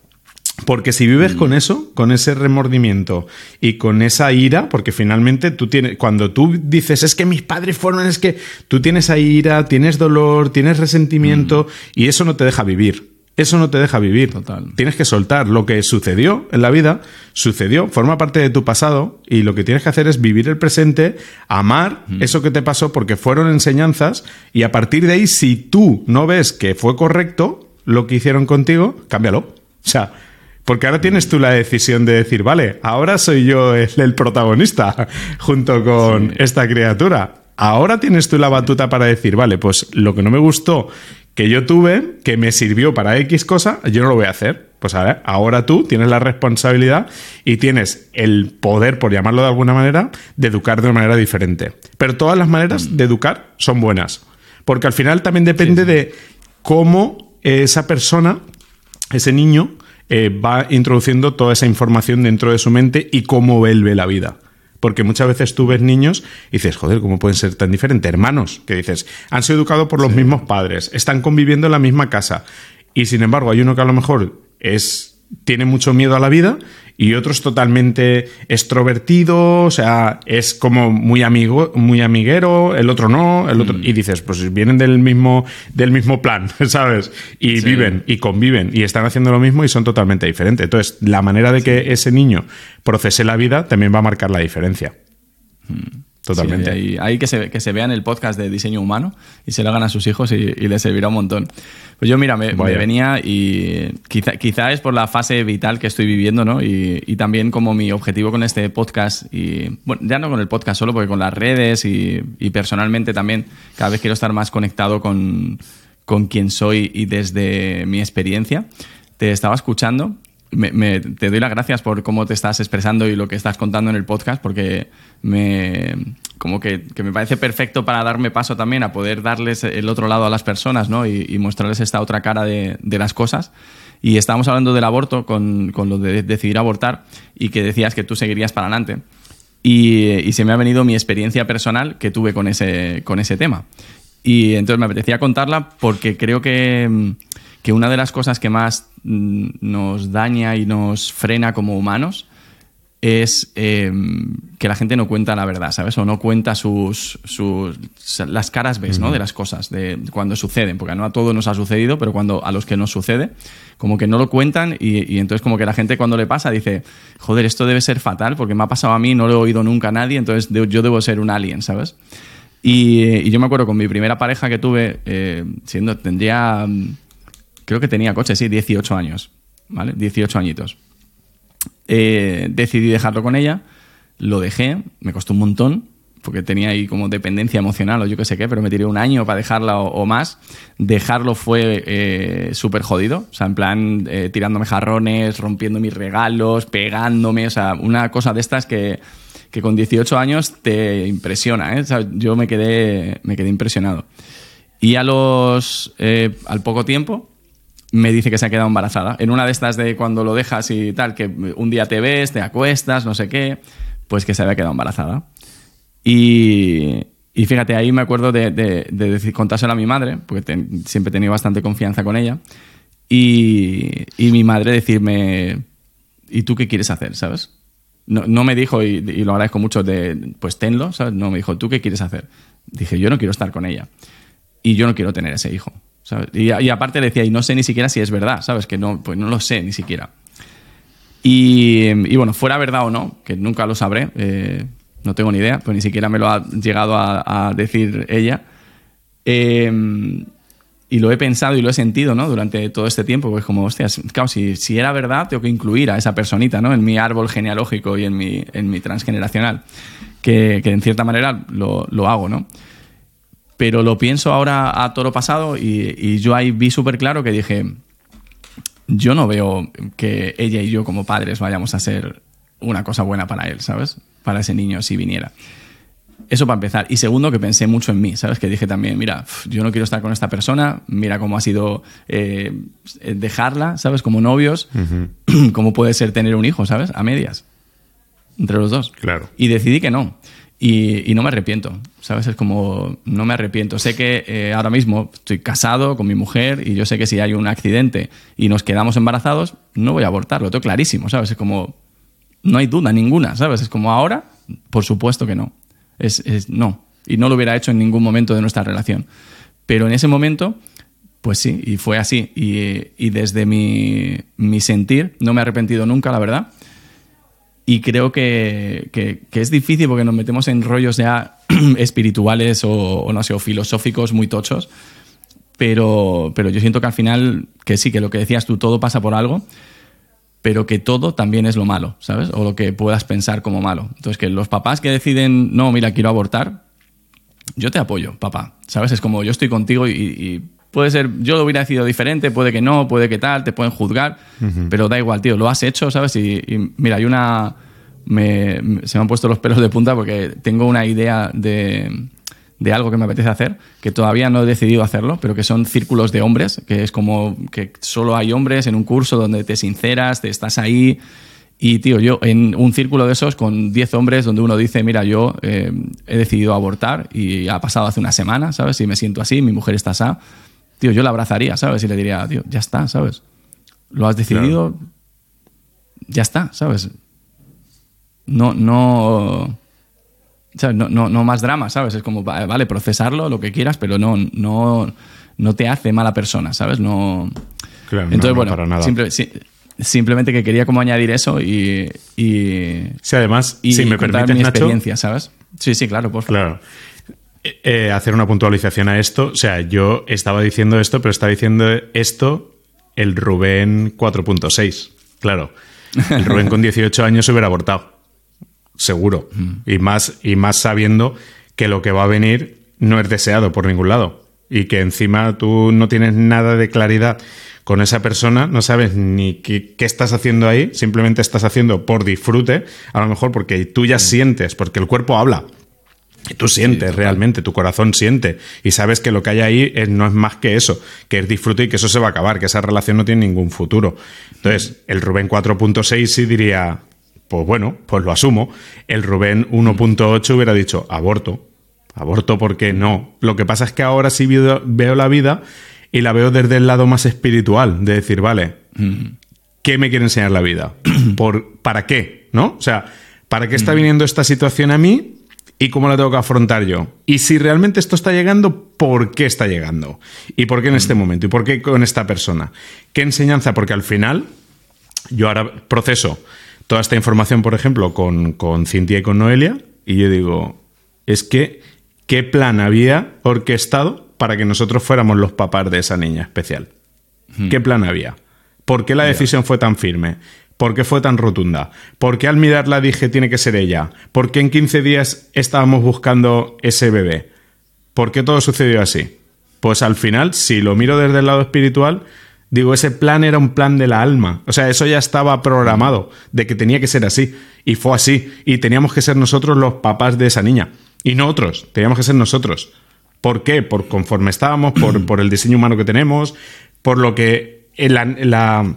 Porque si vives con eso, con ese remordimiento y con esa ira, porque finalmente tú tienes, cuando tú dices, es que mis padres fueron, es que tú tienes ahí ira, tienes dolor, tienes resentimiento y eso no te deja vivir. Eso no te deja vivir. Total. Tienes que soltar lo que sucedió en la vida, sucedió, forma parte de tu pasado y lo que tienes que hacer es vivir el presente, amar eso que te pasó porque fueron enseñanzas y a partir de ahí, si tú no ves que fue correcto lo que hicieron contigo, cámbialo. O sea, porque ahora tienes tú la decisión de decir, vale, ahora soy yo el, el protagonista junto con esta criatura. Ahora tienes tú la batuta para decir, vale, pues lo que no me gustó que yo tuve, que me sirvió para X cosa, yo no lo voy a hacer. Pues ahora, ahora tú tienes la responsabilidad y tienes el poder, por llamarlo de alguna manera, de educar de una manera diferente. Pero todas las maneras de educar son buenas. Porque al final también depende de cómo esa persona, ese niño, eh, va introduciendo toda esa información dentro de su mente y cómo vuelve la vida. Porque muchas veces tú ves niños y dices, joder, ¿cómo pueden ser tan diferentes? Hermanos, que dices, han sido educados por los mismos padres, están conviviendo en la misma casa. Y sin embargo, hay uno que a lo mejor es tiene mucho miedo a la vida y otro es totalmente extrovertido, o sea, es como muy amigo, muy amiguero, el otro no, el otro y dices, pues vienen del mismo del mismo plan, ¿sabes? Y Sí. viven y conviven y están haciendo lo mismo y son totalmente diferentes. Entonces, la manera de que ese niño procese la vida también va a marcar la diferencia. Totalmente. Sí, ahí, ahí que, se, que se vean el podcast de diseño humano y se lo hagan a sus hijos y, y les servirá un montón. Pues yo, mira, me, venía y quizá, quizá es por la fase vital que estoy viviendo, ¿no? Y, y también como mi objetivo con este podcast, y bueno, ya no con el podcast solo, porque con las redes y, y personalmente también, cada vez quiero estar más conectado con, con quien soy y desde mi experiencia. Te estaba escuchando me- te doy las gracias por cómo te estás expresando y lo que estás contando en el podcast, porque me, como que, que me parece perfecto para darme paso también a poder darles el otro lado a las personas ¿no? y, mostrarles esta otra cara de, las cosas. Y estábamos hablando del aborto con, con lo de decidir abortar y que decías que tú seguirías para adelante. Y, y se me ha venido mi experiencia personal que tuve con ese, con ese tema. Y entonces me apetecía contarla porque creo que, que una de las cosas que más nos daña y nos frena como humanos es eh, que la gente no cuenta la verdad, ¿sabes? O no cuenta sus, sus las caras ves, ¿no? De las cosas, de cuando suceden, porque no a todos nos ha sucedido, pero cuando a los que nos sucede, como que no lo cuentan y, y entonces como que la gente cuando le pasa dice, joder, esto debe ser fatal porque me ha pasado a mí, no lo he oído nunca a nadie, entonces yo debo ser un alien, ¿sabes? Y, y yo me acuerdo con mi primera pareja que tuve, eh, siendo, tendría, mm, creo que tenía coche, sí, 18 años, ¿vale? 18 añitos. Eh, decidí dejarlo con ella, lo dejé, me costó un montón, porque tenía ahí como dependencia emocional o yo qué sé qué, pero me tiré un año para dejarla o, más. Dejarlo fue eh, súper jodido, o sea, en plan eh, tirándome jarrones, rompiendo mis regalos, pegándome, o sea, una cosa de estas que, que con 18 años te impresiona, ¿eh? O sea, yo me quedé, me quedé impresionado. Y a los, al poco tiempo me dice que se ha quedado embarazada. En una de estas de cuando lo dejas y tal, que un día te ves, te acuestas, no sé qué, pues que se había quedado embarazada. Y, y fíjate, ahí me acuerdo de, de, de decir, contárselo a mi madre, porque ten- siempre he tenido bastante confianza con ella. Y, y mi madre decirme, ¿y tú qué quieres hacer? ¿Sabes? No, no me dijo, y, y lo agradezco mucho, de, pues tenlo, ¿sabes? No me dijo, ¿tú qué quieres hacer? Dije, yo no quiero estar con ella. Y yo no quiero tener ese hijo. ¿Sabes? Y, y aparte le decía, y no sé ni siquiera si es verdad, ¿sabes? Que no, pues no lo sé ni siquiera. Y, y bueno, fuera verdad o no, que nunca lo sabré, eh, no tengo ni idea, pues ni siquiera me lo ha llegado a, a decir ella. Eh, y lo he pensado y lo he sentido, ¿no? Durante todo este tiempo, pues como, hostias, claro, si, si era verdad, tengo que incluir a esa personita, ¿no? En mi árbol genealógico y en mi, en mi transgeneracional, que, que en cierta manera lo, lo hago, ¿no? Pero lo pienso ahora a toro pasado y, y yo ahí vi súper claro que dije, yo no veo que ella y yo como padres vayamos a ser una cosa buena para él, ¿sabes? Para ese niño si viniera. Eso para empezar. Y segundo, que pensé mucho en mí, ¿sabes? Que dije también, mira, yo no quiero estar con esta persona, mira cómo ha sido eh, dejarla, ¿sabes? Como novios, cómo puede ser tener un hijo, ¿sabes? A medias, entre los dos. Claro. Y decidí que no. Y, y no me arrepiento, ¿sabes? Es como, no me arrepiento. Sé que eh, ahora mismo estoy casado con mi mujer y yo sé que si hay un accidente y nos quedamos embarazados, no voy a abortar, lo tengo clarísimo, ¿sabes? Es como, no hay duda ninguna, ¿sabes? Es como ahora, por supuesto que no. Es, es, no. Y no lo hubiera hecho en ningún momento de nuestra relación. Pero en ese momento, pues sí, y fue así. Y, y desde mi, mi, sentir, no me he arrepentido nunca, la verdad. Y creo que, que, es difícil porque nos metemos en rollos ya espirituales o, no sé, o filosóficos muy tochos. Pero, pero yo siento que al final, que sí, que lo que decías tú, todo pasa por algo pero que todo también es lo malo, ¿sabes? O lo que puedas pensar como malo. Entonces, que los papás que deciden, no, mira, quiero abortar, yo te apoyo, papá, ¿sabes? Es como yo estoy contigo y puede ser, yo lo hubiera decidido diferente, puede que no, puede que tal, te pueden juzgar, uh -huh. pero da igual, tío, lo has hecho, ¿sabes? Y, y mira, hay una... Me, se me han puesto los pelos de punta porque tengo una idea de, de algo que me apetece hacer, que todavía no he decidido hacerlo, pero que son círculos de hombres, que es como que solo hay hombres en un curso donde te sinceras, te estás ahí. Y, tío, yo en un círculo de esos con 10 hombres donde uno dice, mira, yo eh, he decidido abortar y ha pasado hace una semana, ¿sabes? Y me siento así, mi mujer está así, tío, yo la abrazaría, ¿sabes? Y le diría, tío, ya está, ¿sabes? Lo has decidido, claro. ya está, ¿sabes? No, no ¿sabes? No, no, no, más drama, ¿sabes? Es como, vale, procesarlo, lo que quieras, pero no, no, no te hace mala persona, ¿sabes? No. Claro, Entonces, no, bueno, para nada. Simple, simplemente que quería como añadir eso y. y sí, además, y, si me permites, mi Nacho, experiencia, ¿sabes? Sí, sí, claro, por favor. Claro. Eh, hacer una puntualización a esto. O sea, yo estaba diciendo esto, pero está diciendo esto el Rubén 4.6. Claro. El Rubén con 18 años se hubiera abortado seguro. Mm. Y, más, y más sabiendo que lo que va a venir no es deseado por ningún lado. Y que encima tú no tienes nada de claridad con esa persona, no sabes ni qué, qué, estás haciendo ahí, simplemente estás haciendo por disfrute, a lo mejor porque tú ya mm. sientes, porque el cuerpo habla. Y tú sientes sí, realmente, tu corazón siente y sabes que lo que hay ahí es, no es más que eso, que es disfrute y que eso se va a acabar, que esa relación no tiene ningún futuro. Entonces, el Rubén 4.6 sí diría, pues bueno, pues lo asumo. El Rubén 1.8 hubiera dicho aborto. Aborto porque no. Lo que pasa es que ahora sí veo, veo, la vida y la veo desde el lado más espiritual, de decir, vale, ¿qué me quiere enseñar la vida? ¿Por, ¿Para qué? ¿No? O sea, ¿para qué está viniendo esta situación a mí? ¿Y cómo la tengo que afrontar yo? Y si realmente esto está llegando, ¿por qué está llegando? ¿Y por qué en este momento? ¿Y por qué con esta persona? ¿Qué enseñanza? Porque al final, yo ahora proceso toda esta información, por ejemplo, con, con Cintia y con Noelia, y yo digo, es que, ¿qué plan había orquestado para que nosotros fuéramos los papás de esa niña especial? Hmm. ¿Qué plan había? ¿Por qué la decisión yeah. fue tan firme? ¿Por qué fue tan rotunda? ¿Por qué al mirarla dije tiene que ser ella? ¿Por qué en 15 días estábamos buscando ese bebé? ¿Por qué todo sucedió así? Pues al final, si lo miro desde el lado espiritual, Digo, ese plan era un plan de la alma. O sea, eso ya estaba programado, de que tenía que ser así. Y fue así. Y teníamos que ser nosotros los papás de esa niña. Y no otros, teníamos que ser nosotros. ¿Por qué? Por conforme estábamos, por, por el diseño humano que tenemos, por lo que la, la,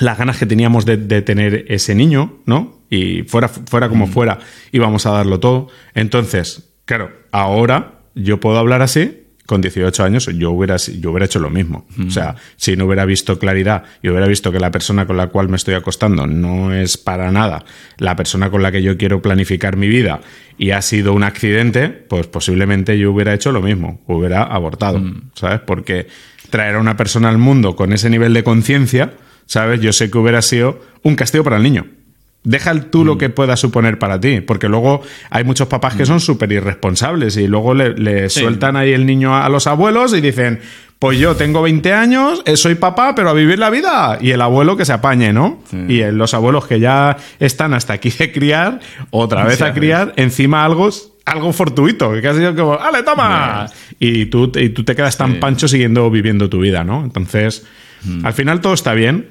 las ganas que teníamos de, de, tener ese niño, ¿no? Y fuera, fuera como fuera, íbamos a darlo todo. Entonces, claro, ahora yo puedo hablar así, con 18 años yo hubiera, yo hubiera hecho lo mismo. Mm. O sea, si no hubiera visto claridad y hubiera visto que la persona con la cual me estoy acostando no es para nada la persona con la que yo quiero planificar mi vida y ha sido un accidente, pues posiblemente yo hubiera hecho lo mismo, hubiera abortado, mm. ¿sabes? Porque traer a una persona al mundo con ese nivel de conciencia, ¿sabes? Yo sé que hubiera sido un castigo para el niño. Deja tú mm. lo que pueda suponer para ti, porque luego hay muchos papás que son súper irresponsables y luego le, le sí. sueltan ahí el niño a los abuelos y dicen, pues yo tengo 20 años, eh, soy papá, pero a vivir la vida. Y el abuelo que se apañe, ¿no? Y los abuelos que ya están hasta aquí de criar, otra vez a criar, encima algo algo fortuito, que ha sido como, ¡ale, toma! Y tú, y tú te quedas tan pancho siguiendo viviendo tu vida, ¿no? Entonces, mm. al final todo está bien,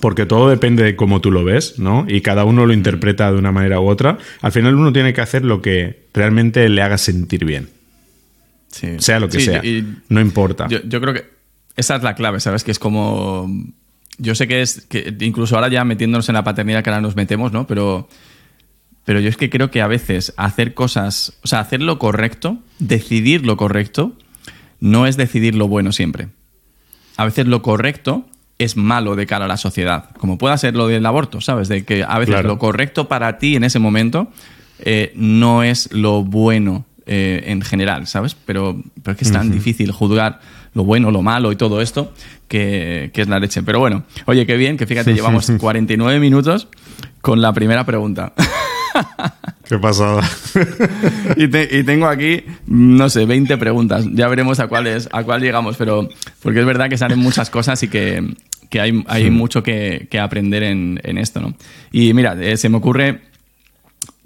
porque todo depende de cómo tú lo ves, ¿no? Y cada uno lo mm. interpreta de una manera u otra. Al final uno tiene que hacer lo que realmente le haga sentir bien. Sea lo que sea. no importa. Yo, creo que esa es la clave, ¿sabes? Que es como. Yo sé que es. que Incluso ahora ya metiéndonos en la paternidad que ahora nos metemos, ¿no? Pero. Pero yo es que creo que a veces hacer cosas. O sea, hacer lo correcto, decidir lo correcto, no es decidir lo bueno siempre. A veces lo correcto es malo de cara a la sociedad. Como pueda ser lo del aborto, ¿sabes? De que a veces lo correcto para ti en ese momento eh, no es lo bueno eh, en general, ¿sabes? Pero, pero es que es tan difícil juzgar lo bueno, lo malo y todo esto que, es la leche. Pero bueno, oye, qué bien, que fíjate, llevamos 49 minutos con la primera pregunta. Qué pasada. y, tengo aquí, no sé, 20 preguntas. Ya veremos a cuál, a cuál llegamos, pero porque es verdad que salen muchas cosas y que, hay, hay mucho que, aprender en, esto, ¿no? Y mira, eh, se me ocurre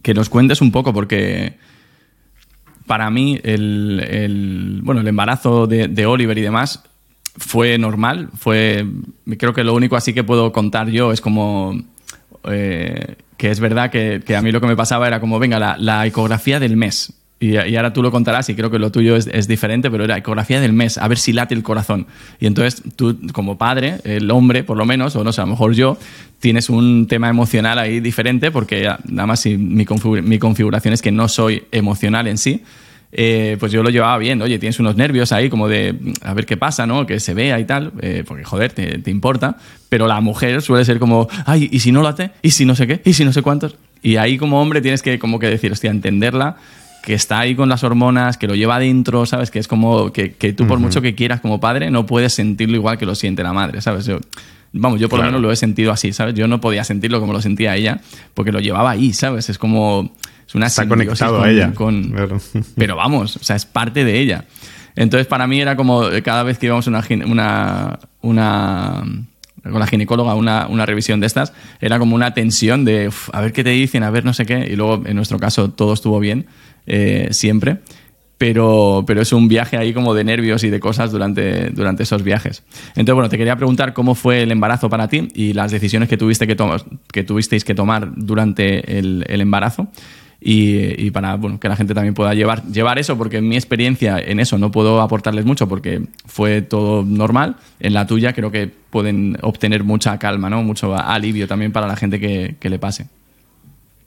que nos cuentes un poco, porque para mí el, bueno, el embarazo de, Oliver y demás fue normal. Fue, creo que lo único así que puedo contar yo es como eh, que es verdad que, a mí lo que me pasaba era como, venga, la, ecografía del mes. Y, ahora tú lo contarás y creo que lo tuyo es, diferente, pero era ecografía del mes, a ver si late el corazón. Y entonces tú, como padre, el hombre por lo menos, o no sé, a lo mejor yo, tienes un tema emocional ahí diferente, porque nada más si mi, configuración es que no soy emocional en sí, eh, pues yo lo llevaba bien. Oye, tienes unos nervios ahí como de a ver qué pasa, ¿no? Que se vea y tal, eh, porque joder, te, importa. Pero la mujer suele ser como, ay, ¿y si no late? ¿Y si no sé qué? ¿Y si no sé cuántos? Y ahí como hombre tienes que como que decir, hostia, entenderla que está ahí con las hormonas, que lo lleva adentro, ¿sabes? Que es como que, tú por mucho que quieras como padre no puedes sentirlo igual que lo siente la madre, ¿sabes? Yo, Vamos, yo por lo menos lo he sentido así, ¿sabes? Yo no podía sentirlo como lo sentía ella, porque lo llevaba ahí, ¿sabes? Es como. Es una Está conectado a ella. Pero vamos, o sea, es parte de ella. Entonces, para mí era como eh, cada vez que íbamos a una, una, una con la ginecóloga una, una, revisión de estas, era como una tensión de a ver qué te dicen, a ver no sé qué, y luego en nuestro caso todo estuvo bien, eh, siempre pero, pero es un viaje ahí como de nervios y de cosas durante, durante esos viajes. Entonces, bueno, te quería preguntar cómo fue el embarazo para ti y las decisiones que, tuviste que, que tuvisteis que tomar durante el, embarazo. Y, para bueno, que la gente también pueda llevar, llevar eso, porque en mi experiencia en eso no puedo aportarles mucho porque fue todo normal. En la tuya creo que pueden obtener mucha calma, ¿no? mucho alivio también para la gente que, le pase.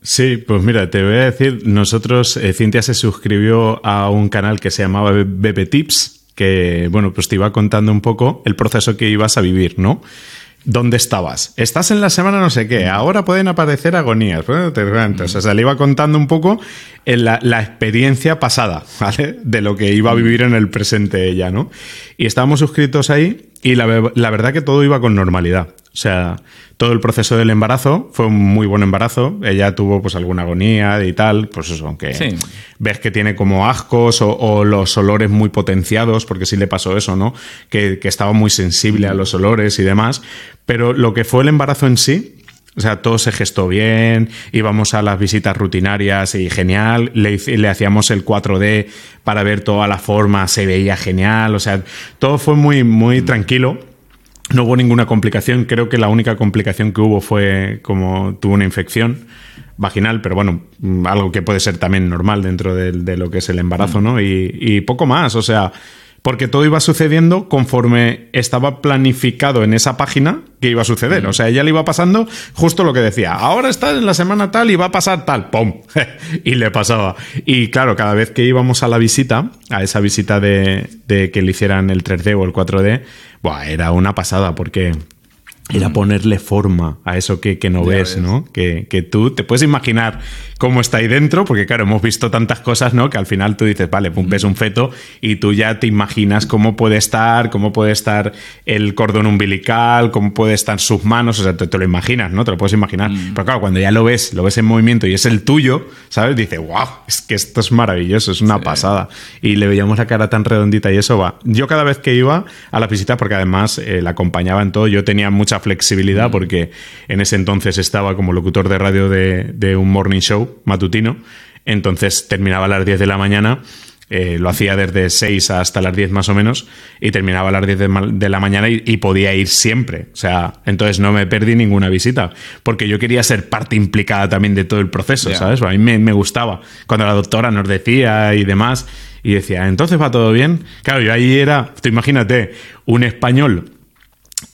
Sí, pues mira, te voy a decir, nosotros, eh, Cintia se suscribió a un canal que se llamaba Bebe Tips, que, bueno, pues te iba contando un poco el proceso que ibas a vivir, ¿no? ¿Dónde estabas? Estás en la semana no sé qué, ahora pueden aparecer agonías. O sea, le iba contando un poco la, experiencia pasada, ¿vale? De lo que iba a vivir en el presente ella, ¿no? Y estábamos suscritos ahí y la verdad que todo iba con normalidad. O sea, todo el proceso del embarazo fue un muy buen embarazo. Ella tuvo pues alguna agonía y tal, pues eso, aunque ves que tiene como ascos o, los olores muy potenciados, porque sí le pasó eso, ¿no? Que, estaba muy sensible a los olores y demás. Pero lo que fue el embarazo en sí, o sea, todo se gestó bien, íbamos a las visitas rutinarias y genial, le, le, hacíamos el 4D para ver toda la forma, se veía genial, o sea, todo fue muy, muy tranquilo no hubo ninguna complicación. Creo que la única complicación que hubo fue como tuvo una infección vaginal, pero bueno, mm, algo que puede ser también normal dentro de, lo que es el embarazo, ¿no? Y, poco más, o sea, porque todo iba sucediendo conforme estaba planificado en esa página que iba a suceder. O sea, ella le iba pasando justo lo que decía. Ahora está en la semana tal y va a pasar tal. ¡Pum! y le pasaba. Y claro, cada vez que íbamos a la visita, a esa visita de, de que le hicieran el 3D o el 4D, Buah, era una pasada porque era ponerle forma a eso que, que no ves, ¿no? Que, que, tú te puedes imaginar cómo está ahí dentro, porque claro, hemos visto tantas cosas, ¿no? Que al final tú dices, vale, pues ves un feto y tú ya te imaginas cómo puede estar, cómo puede estar el cordón umbilical, cómo puede estar sus manos, o sea, te, lo imaginas, ¿no? Te lo puedes imaginar. Mm. Pero claro, cuando ya lo ves, lo ves en movimiento y es el tuyo, ¿sabes? Dices, wow, es que esto es maravilloso, es una pasada. Y le veíamos la cara tan redondita y eso va. Yo cada vez que iba a la visita, porque además eh, la acompañaba en todo, yo tenía mucha flexibilidad mm. porque en ese entonces estaba como locutor de radio de, un morning show matutino, entonces terminaba a las 10 de la mañana. Eh, lo hacía desde 6 hasta las 10 más o menos y terminaba a las 10 de, la mañana y, podía ir siempre. O sea, entonces no me perdí ninguna visita porque yo quería ser parte implicada también de todo el proceso, ¿sabes? A mí me, me, gustaba cuando la doctora nos decía y demás y decía, entonces va todo bien. Claro, yo ahí era, tú imagínate, un español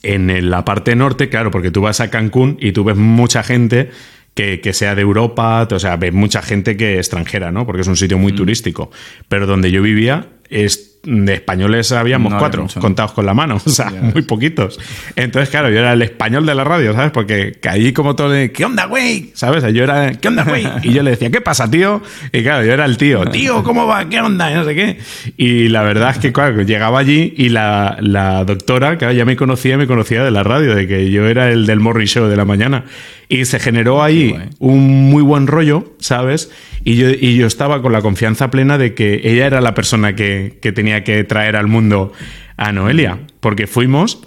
en la parte norte, claro, porque tú vas a Cancún y tú ves mucha gente que, que, sea de Europa, o sea, ves mucha gente que extranjera, ¿no? Porque es un sitio muy mm. turístico. Pero donde yo vivía es de españoles habíamos cuatro, contados con la mano, o sea, muy poquitos. Entonces, claro, yo era el español de la radio, ¿sabes? Porque caí como todo de, ¿qué onda, güey? ¿Sabes? Yo era, ¿qué onda, güey? Y yo le decía, ¿qué pasa, tío? Y claro, yo era el tío, tío, ¿cómo va? ¿Qué onda? Y no sé qué. Y la verdad es que, claro, llegaba allí y la, la doctora, que ya me conocía, me conocía de la radio, de que yo era el del morning show de la mañana. Y se generó ahí un muy buen rollo, ¿sabes? Y yo, y yo estaba con la confianza plena de que ella era la persona que, que tenía que traer al mundo a Noelia. Porque fuimos,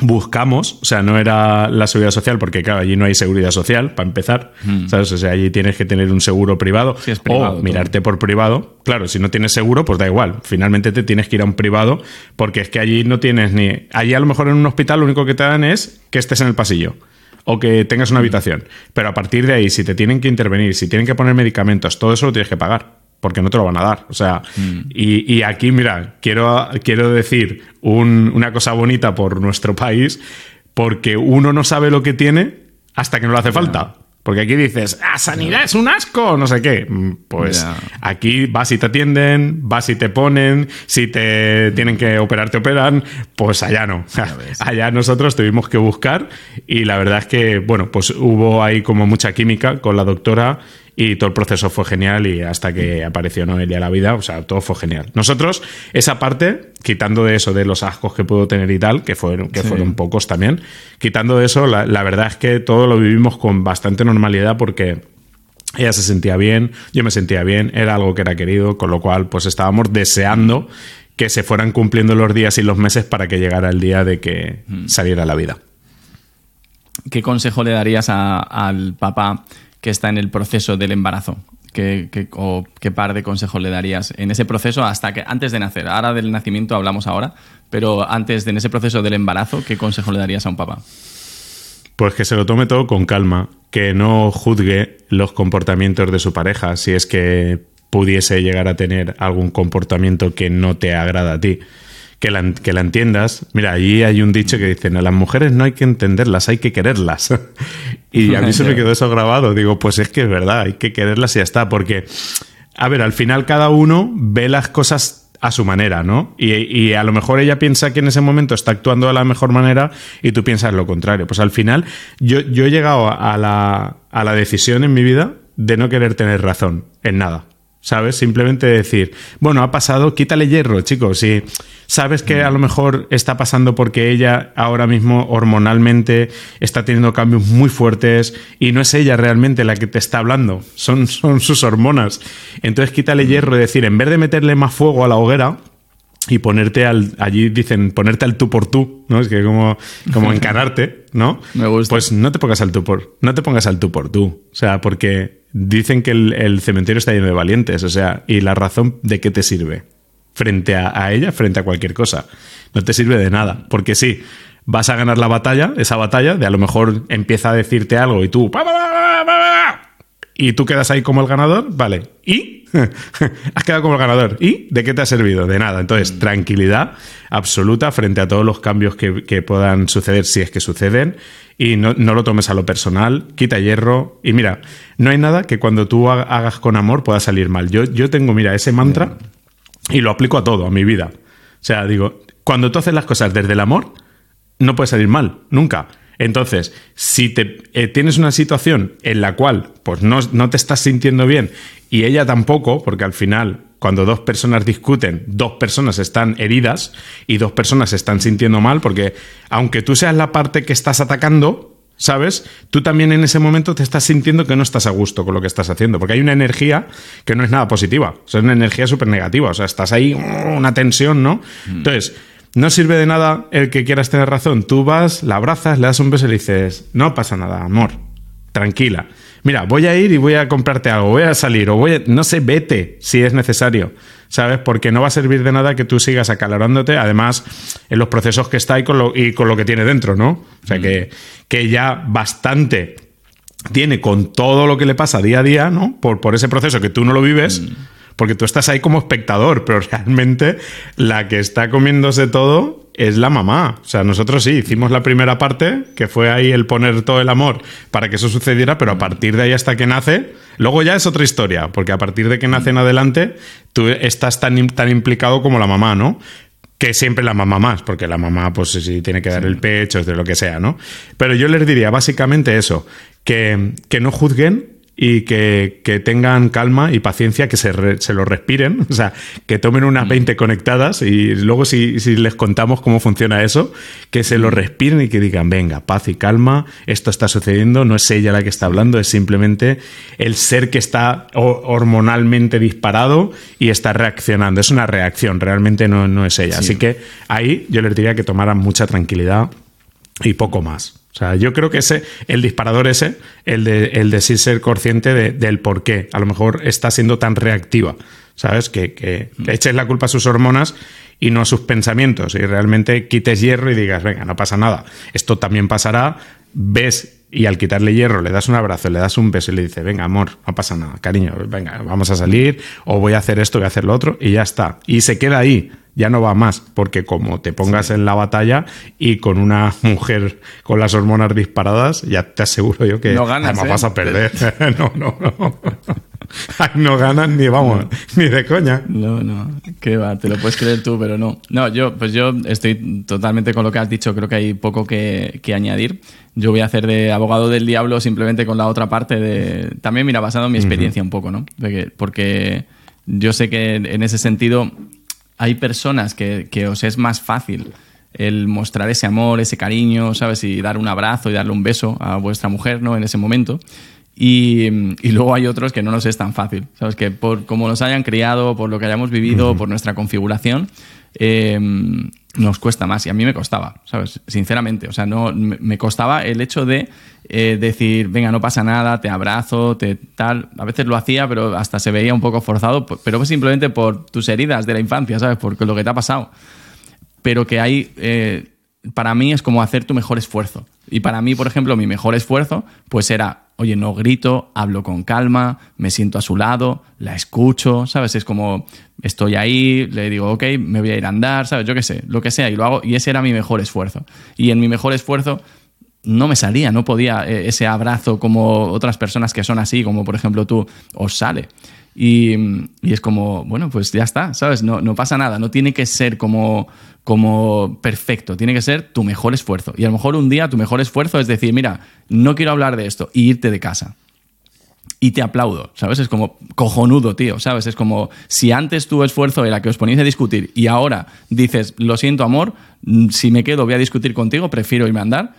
buscamos, o sea, no era la seguridad social, porque claro, allí no hay seguridad social, para empezar, hmm. ¿sabes? O sea, allí tienes que tener un seguro privado, o mirarte por privado. Claro, si no tienes seguro, pues da igual, finalmente te tienes que ir a un privado, porque es que allí no tienes ni... Allí a lo mejor en un hospital lo único que te dan es que estés en el pasillo o que tengas una habitación. Pero a partir de ahí, si te tienen que intervenir, si tienen que poner medicamentos, todo eso lo tienes que pagar. Porque no te lo van a dar. O sea, mm. y, aquí, mira, quiero, quiero decir una cosa bonita por nuestro país, porque uno no sabe lo que tiene hasta que no le hace falta. Porque aquí dices, ah, sanidad es un asco, no sé qué. Mm, pues aquí vas y te atienden, vas y te ponen, si te tienen que operar, te operan, pues allá no. allá nosotros tuvimos que buscar y la verdad es que, bueno, pues hubo ahí como mucha química con la doctora y todo el proceso fue genial y hasta que apareció Noelia a la vida, o sea, todo fue genial. Nosotros, esa parte, quitando de eso, de los ascos que puedo tener y tal, que fueron, que fueron pocos también, quitando de eso, la, verdad es que todo lo vivimos con bastante normalidad porque ella se sentía bien, yo me sentía bien, era algo que era querido, con lo cual pues estábamos deseando que se fueran cumpliendo los días y los meses para que llegara el día de que mm. saliera la vida. ¿Qué consejo le darías al papá que está en el proceso del embarazo? ¿Qué, par de consejos le darías en ese proceso hasta que antes de nacer? Ahora del nacimiento hablamos ahora, pero antes de en ese proceso del embarazo, ¿qué consejo le darías a un papá? Pues que se lo tome todo con calma, que no juzgue los comportamientos de su pareja si es que pudiese llegar a tener algún comportamiento que no te agrada a ti que la, que la entiendas. Mira, allí hay un dicho que dicen, a las mujeres no hay que entenderlas, hay que quererlas. y a mí se me quedó eso grabado. Digo, pues es que es verdad, hay que quererlas y ya está. Porque, a ver, al final cada uno ve las cosas a su manera, ¿no? Y, y, a lo mejor ella piensa que en ese momento está actuando de la mejor manera y tú piensas lo contrario. Pues al final yo, yo he llegado a la, a la decisión en mi vida de no querer tener razón en nada. ¿Sabes? Simplemente decir, bueno, ha pasado, quítale hierro, chicos. Si sabes que a lo mejor está pasando porque ella ahora mismo hormonalmente está teniendo cambios muy fuertes y no es ella realmente la que te está hablando, son, son sus hormonas. Entonces quítale hierro y decir, en vez de meterle más fuego a la hoguera, y ponerte al, allí dicen, ponerte al tú por tú, ¿no? Es que como, como encararte, ¿no? Me gusta. Pues no te pongas al tú por, no te pongas al tú por tú. O sea, porque dicen que el, cementerio está lleno de valientes, o sea, y la razón de qué te sirve frente a, ella, frente a cualquier cosa. No te sirve de nada, porque sí, vas a ganar la batalla, esa batalla, de a lo mejor empieza a decirte algo y tú... Y tú quedas ahí como el ganador, vale. ¿Y? Has quedado como el ganador. ¿Y? ¿De qué te ha servido? De nada. Entonces, mm. tranquilidad absoluta frente a todos los cambios que, que puedan suceder, si es que suceden, y no, lo tomes a lo personal, quita hierro. Y mira, no hay nada que cuando tú hagas con amor pueda salir mal. Yo, yo tengo, mira, ese mantra y lo aplico a todo, a mi vida. O sea, digo, cuando tú haces las cosas desde el amor, no puede salir mal, nunca. Entonces, si te, eh, tienes una situación en la cual pues no, no te estás sintiendo bien y ella tampoco, porque al final cuando dos personas discuten, dos personas están heridas y dos personas se están sintiendo mal, porque aunque tú seas la parte que estás atacando, ¿sabes? Tú también en ese momento te estás sintiendo que no estás a gusto con lo que estás haciendo, porque hay una energía que no es nada positiva, o sea, es una energía súper negativa, o sea, estás ahí, una tensión, ¿no? Mm. Entonces, no sirve de nada el que quieras tener razón, tú vas, la abrazas, le das un beso y le dices, no pasa nada, amor, tranquila. Mira, voy a ir y voy a comprarte algo, voy a salir, o voy a, no sé, vete si es necesario, ¿sabes? Porque no va a servir de nada que tú sigas acalorándote, además, en los procesos que está y con lo, y con lo que tiene dentro, ¿no? O sea, que, que ya bastante tiene con todo lo que le pasa día a día, ¿no? Por, por ese proceso que tú no lo vives. Mm. Porque tú estás ahí como espectador, pero realmente la que está comiéndose todo es la mamá. O sea, nosotros sí, hicimos la primera parte, que fue ahí el poner todo el amor para que eso sucediera, pero a partir de ahí hasta que nace, luego ya es otra historia, porque a partir de que nace en adelante, tú estás tan, tan implicado como la mamá, ¿no? que siempre la mamá más, porque la mamá, pues sí, tiene que dar el pecho, de lo que sea, ¿no? Pero yo les diría básicamente eso, que, que no juzguen y que, tengan calma y paciencia, que se, se, lo respiren, o sea, que tomen unas 20 mm. conectadas y luego si, si, les contamos cómo funciona eso, que se lo mm. respiren y que digan, venga, paz y calma, esto está sucediendo, no es ella la que está hablando, es simplemente el ser que está hormonalmente disparado y está reaccionando, es una reacción, realmente no, no es ella. Así que ahí yo les diría que tomaran mucha tranquilidad y poco más. O sea, yo creo que ese, el disparador ese, el de, el de sí ser consciente del por qué, a lo mejor está siendo tan reactiva, ¿sabes? Que, que, eches la culpa a sus hormonas y no a sus pensamientos y realmente quites hierro y digas, venga, no pasa nada, esto también pasará, ves y al quitarle hierro le das un abrazo, le das un beso y le dices, venga, amor, no pasa nada, cariño, venga, vamos a salir o voy a hacer esto, voy a hacer lo otro y ya está. Y se queda ahí ya no va más, porque como te pongas en la batalla y con una mujer con las hormonas disparadas, ya te aseguro yo que no ganas, vas a ¿eh? perder. no, no, no. no ganas ni vamos, ni de coña. No, no, qué va, te lo puedes creer tú, pero no. No, yo, pues yo estoy totalmente con lo que has dicho, creo que hay poco que, añadir. Yo voy a hacer de abogado del diablo simplemente con la otra parte de. También, mira, basado en mi experiencia un poco, ¿no? porque yo sé que en ese sentido hay personas que, os es más fácil el mostrar ese amor, ese cariño, ¿sabes? Y dar un abrazo y darle un beso a vuestra mujer, ¿no? En ese momento. Y, luego hay otros que no nos es tan fácil, ¿sabes? Que por cómo nos hayan criado, por lo que hayamos vivido, por nuestra configuración, eh, nos cuesta más. Y a mí me costaba, ¿sabes? Sinceramente. O sea, no, me costaba el hecho de eh, decir, venga, no pasa nada, te abrazo, te tal. A veces lo hacía, pero hasta se veía un poco forzado, pero simplemente por tus heridas de la infancia, ¿sabes? Por lo que te ha pasado. Pero que hay, eh, para mí es como hacer tu mejor esfuerzo. Y para mí, por ejemplo, mi mejor esfuerzo, pues era, oye, no grito, hablo con calma, me siento a su lado, la escucho, ¿sabes? Es como, estoy ahí, le digo, ok, me voy a ir a andar, ¿sabes? Yo qué sé, lo que sea, y lo hago, y ese era mi mejor esfuerzo. Y en mi mejor esfuerzo no me salía, no podía eh, ese abrazo como otras personas que son así, como por ejemplo tú, os sale. Y, es como, bueno, pues ya está, ¿sabes? No, no, pasa nada, no tiene que ser como, como perfecto, tiene que ser tu mejor esfuerzo. Y a lo mejor un día tu mejor esfuerzo es decir, mira, no quiero hablar de esto, y irte de casa. Y te aplaudo, ¿sabes? Es como cojonudo, tío, ¿sabes? Es como si antes tu esfuerzo era que os poníais a discutir y ahora dices, lo siento, amor, si me quedo voy a discutir contigo, prefiero irme a andar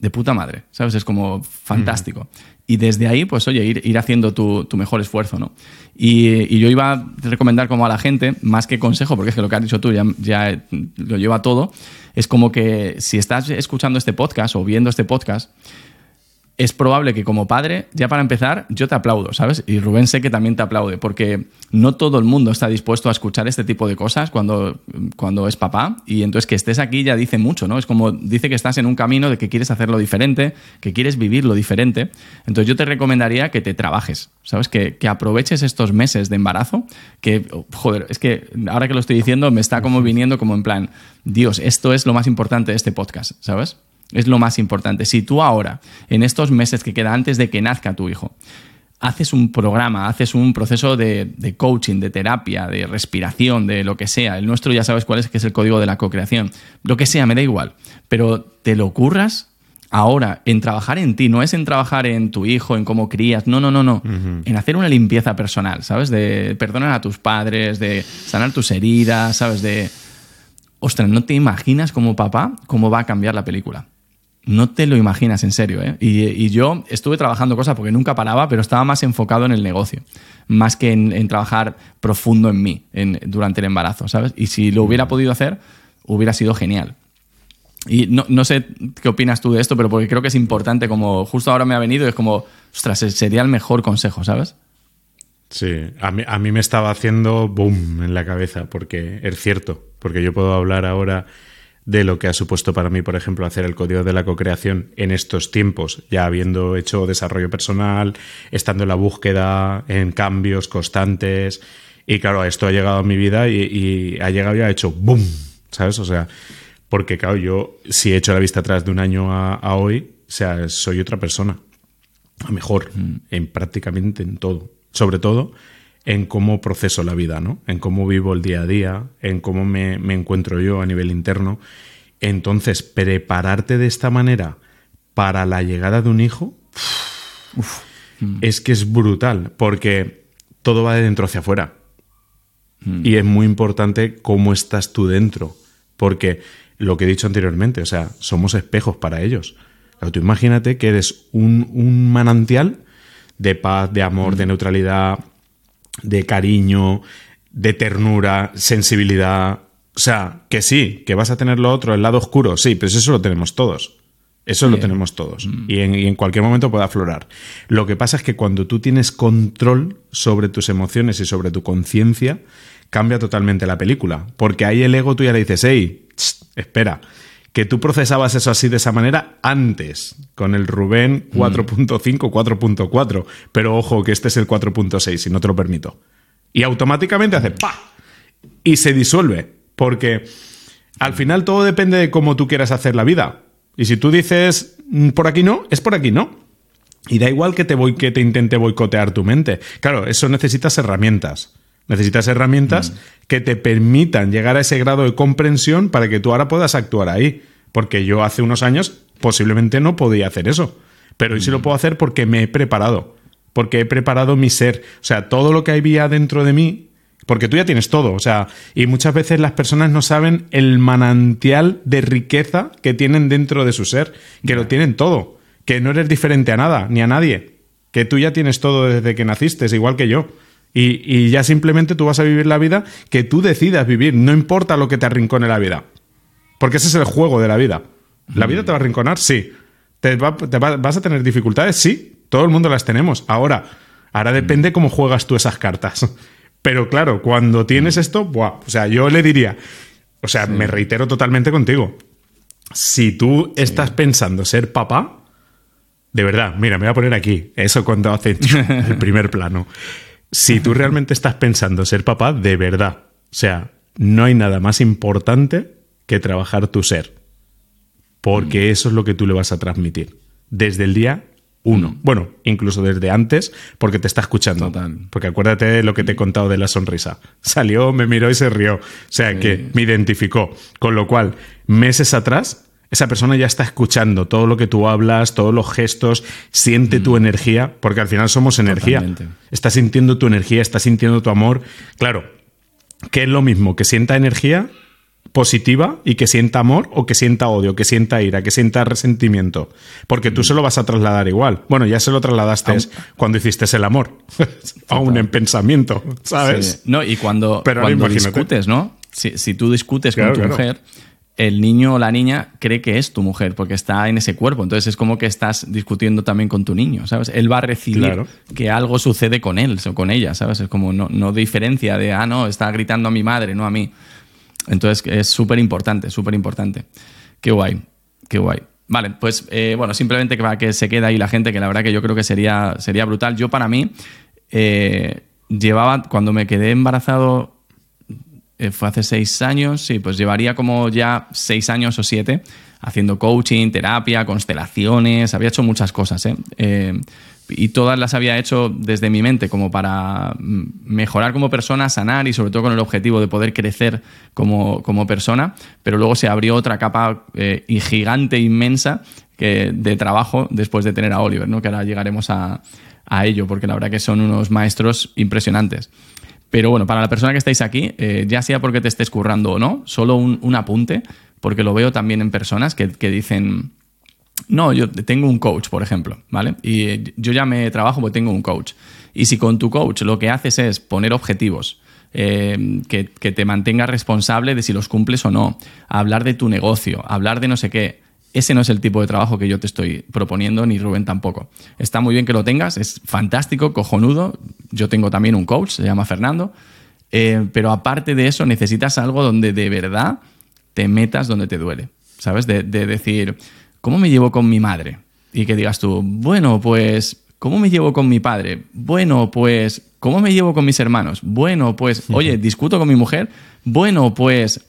de puta madre, ¿sabes? Es como fantástico. Y desde ahí, pues oye, ir, ir haciendo tu, tu, mejor esfuerzo, ¿no? Y, yo iba a recomendar como a la gente, más que consejo, porque es que lo que has dicho tú ya, ya lo lleva todo, es como que si estás escuchando este podcast o viendo este podcast, es probable que como padre, ya para empezar, yo te aplaudo, ¿sabes? Y Rubén sé que también te aplaude, porque no todo el mundo está dispuesto a escuchar este tipo de cosas cuando, cuando es papá, y entonces que estés aquí ya dice mucho, ¿no? Es como dice que estás en un camino de que quieres hacerlo diferente, que quieres vivir lo diferente. Entonces yo te recomendaría que te trabajes, ¿sabes? Que, que aproveches estos meses de embarazo, que, joder, es que ahora que lo estoy diciendo me está como viniendo como en plan, Dios, esto es lo más importante de este podcast, ¿sabes? Es lo más importante. Si tú ahora, en estos meses que queda antes de que nazca tu hijo, haces un programa, haces un proceso de, coaching, de terapia, de respiración, de lo que sea. El nuestro ya sabes cuál es, que es el código de la co-creación. Lo que sea, me da igual. Pero te lo curras, ahora en trabajar en ti, no es en trabajar en tu hijo, en cómo crías, no, no, no, no, en hacer una limpieza personal, ¿sabes? De perdonar a tus padres, de sanar tus heridas, ¿sabes? De, ostras, no te imaginas como papá cómo va a cambiar la película. No te lo imaginas en serio, ¿eh? Y, yo estuve trabajando cosas porque nunca paraba, pero estaba más enfocado en el negocio, más que en, trabajar profundo en mí durante el embarazo, ¿sabes? Y si lo hubiera podido hacer, hubiera sido genial. Y no, sé qué opinas tú de esto, pero porque creo que es importante, como justo ahora me ha venido, es como, ostras, sería el mejor consejo, ¿sabes? Sí, a mí, a mí me estaba haciendo boom en la cabeza, porque es cierto, porque yo puedo hablar ahora de lo que ha supuesto para mí, por ejemplo, hacer el código de la co-creación en estos tiempos, ya habiendo hecho desarrollo personal, estando en la búsqueda, en cambios constantes. Y claro, esto ha llegado a mi vida y, y ha llegado y ha hecho boom, ¿sabes? O sea, porque, claro, yo si he hecho la vista atrás de un año a, hoy, o sea, soy otra persona. A mejor, mm. en prácticamente en todo. Sobre todo en cómo proceso la vida, ¿no? En cómo vivo el día a día, en cómo me, encuentro yo a nivel interno. Entonces, prepararte de esta manera para la llegada de un hijo mm. es que es brutal, porque todo va de dentro hacia afuera. Mm. Y es muy importante cómo estás tú dentro, porque lo que he dicho anteriormente, o sea, somos espejos para ellos. tú imagínate que eres un, manantial de paz, de amor, de mm. neutralidad, de cariño, de ternura, sensibilidad. O sea, que sí, que vas a tener lo otro, el lado oscuro, sí, pero eso lo tenemos todos. Eso lo tenemos todos. Mm. Y, en, y, en, cualquier momento puede aflorar. Lo que pasa es que cuando tú tienes control sobre tus emociones y sobre tu conciencia, cambia totalmente la película. Porque ahí el ego tú ya le dices, hey, espera, que tú procesabas eso así de esa manera antes, con el Rubén 4.5, 4.4, pero ojo que este es el 4.6 y no te lo permito. Y automáticamente hace ¡pa! Y se disuelve, porque al final todo depende de cómo tú quieras hacer la vida. Y si tú dices mm, por aquí no, es por aquí no. Y da igual que te, voy, que te intente boicotear tu mente. Claro, eso necesitas herramientas. Necesitas herramientas mm. que te permitan llegar a ese grado de comprensión para que tú ahora puedas actuar ahí. Porque yo hace unos años posiblemente no podía hacer eso. Pero hoy sí lo mm. puedo hacer porque me he preparado. Porque he preparado mi ser. O sea, todo lo que había dentro de mí. Porque tú ya tienes todo. O sea, y muchas veces las personas no saben el manantial de riqueza que tienen dentro de su ser. Que lo tienen todo. Que no eres diferente a nada, ni a nadie. Que tú ya tienes todo desde que naciste, es igual que yo. Y, ya simplemente tú vas a vivir la vida que tú decidas vivir, no importa lo que te arrincone la vida. Porque ese es el juego de la vida. ¿La vida te va a arrinconar? Sí. ¿Te, vas a tener dificultades? Sí. Todo el mundo las tenemos. Ahora, ahora depende cómo juegas tú esas cartas. Pero claro, cuando tienes esto, buah, o sea, yo le diría, o sea, me reitero totalmente contigo. Si tú estás pensando ser papá, de verdad, mira, me voy a poner aquí, eso cuando hace el primer plano. Si tú realmente estás pensando ser papá, de verdad, o sea, no hay nada más importante que trabajar tu ser. Porque mm. eso es lo que tú le vas a transmitir. Desde el día uno. Mm. Bueno, incluso desde antes, porque te está escuchando. Porque acuérdate de lo que te he contado de la sonrisa. Salió, me miró y se rió. O sea, que me identificó. Con lo cual, meses atrás, esa persona ya está escuchando todo lo que tú hablas, todos los gestos, siente tu mm. energía, porque al final somos energía. Está sintiendo tu energía, está sintiendo tu amor. Claro, ¿qué es lo mismo? Que sienta energía positiva y que sienta amor o que sienta odio, que sienta ira, que sienta resentimiento. Porque tú mm. se lo vas a trasladar igual. Bueno, ya se lo trasladaste cuando hiciste el amor. Aún en pensamiento, ¿sabes? No, y cuando, Pero cuando discutes, ¿no? Si, tú discutes con tu mujer el niño o la niña cree que es tu mujer porque está en ese cuerpo. Entonces es como que estás discutiendo también con tu niño, ¿sabes? Él va a recibir que algo sucede con él o con ella, ¿sabes? Es como no, no diferencia de, ah, no, está gritando a mi madre, no a mí. Entonces es súper importante, súper importante. Qué guay, qué guay. Vale, pues eh, bueno, simplemente para que se quede ahí la gente, que la verdad que yo creo que sería, sería brutal. Yo para mí, eh, llevaba, cuando me quedé embarazado eh, fue hace seis años, sí, pues llevaría como ya seis años o siete haciendo coaching, terapia, constelaciones, había hecho muchas cosas, ¿eh? eh y todas las había hecho desde mi mente como para mejorar como persona, sanar y sobre todo con el objetivo de poder crecer como, persona, pero luego se abrió otra capa eh, gigante, inmensa de trabajo después de tener a Oliver, ¿no? que ahora llegaremos a, ello, porque la verdad que son unos maestros impresionantes. Pero bueno, para la persona que estáis aquí, eh, ya sea porque te estés currando o no, solo un, apunte, porque lo veo también en personas que, que dicen, no, yo tengo un coach, por ejemplo, ¿vale? Y yo ya me trabajo porque tengo un coach. Y si con tu coach lo que haces es poner objetivos, eh, que, te mantenga responsable de si los cumples o no, hablar de tu negocio, hablar de no sé qué, ese no es el tipo de trabajo que yo te estoy proponiendo, ni Rubén tampoco. Está muy bien que lo tengas, es fantástico, cojonudo. Yo tengo también un coach, se llama Fernando. Eh, pero aparte de eso, necesitas algo donde de verdad te metas donde te duele. ¿Sabes? de decir, ¿cómo me llevo con mi madre? Y que digas tú, bueno, pues, ¿cómo me llevo con mi padre? Bueno, pues, ¿cómo me llevo con mis hermanos? Bueno, pues, oye, discuto con mi mujer. Bueno, pues,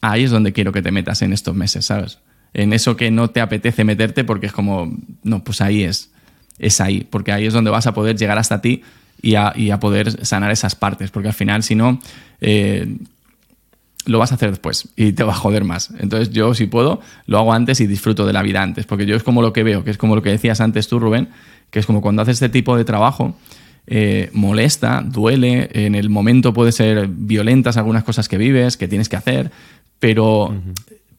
ahí es donde quiero que te metas en estos meses, ¿sabes? En eso que no te apetece meterte porque es como, no, pues ahí es, es ahí, porque ahí es donde vas a poder llegar hasta ti y a, y a poder sanar esas partes, porque al final, si no, eh, lo vas a hacer después y te va a joder más. Entonces yo si puedo, lo hago antes y disfruto de la vida antes, porque yo es como lo que veo, que es como lo que decías antes tú, Rubén, que es como cuando haces este tipo de trabajo, eh, molesta, duele, en el momento puede ser violentas algunas cosas que vives, que tienes que hacer, pero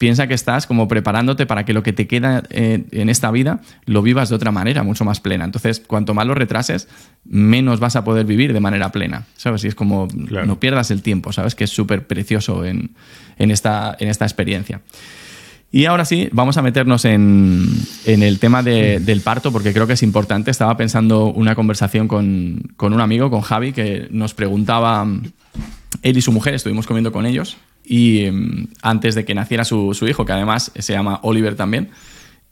piensa que estás como preparándote para que lo que te queda eh, en esta vida lo vivas de otra manera, mucho más plena. Entonces, cuanto más lo retrases, menos vas a poder vivir de manera plena, ¿sabes? Y es como no pierdas el tiempo, ¿sabes? Que es súper precioso en, esta, en esta experiencia. Y ahora sí, vamos a meternos en, el tema del parto, porque creo que es importante. Estaba pensando una conversación con, con un amigo, con Javi, que nos preguntaba, él y su mujer, estuvimos comiendo con ellos, y em, antes de que naciera su, hijo, que además se llama Oliver también.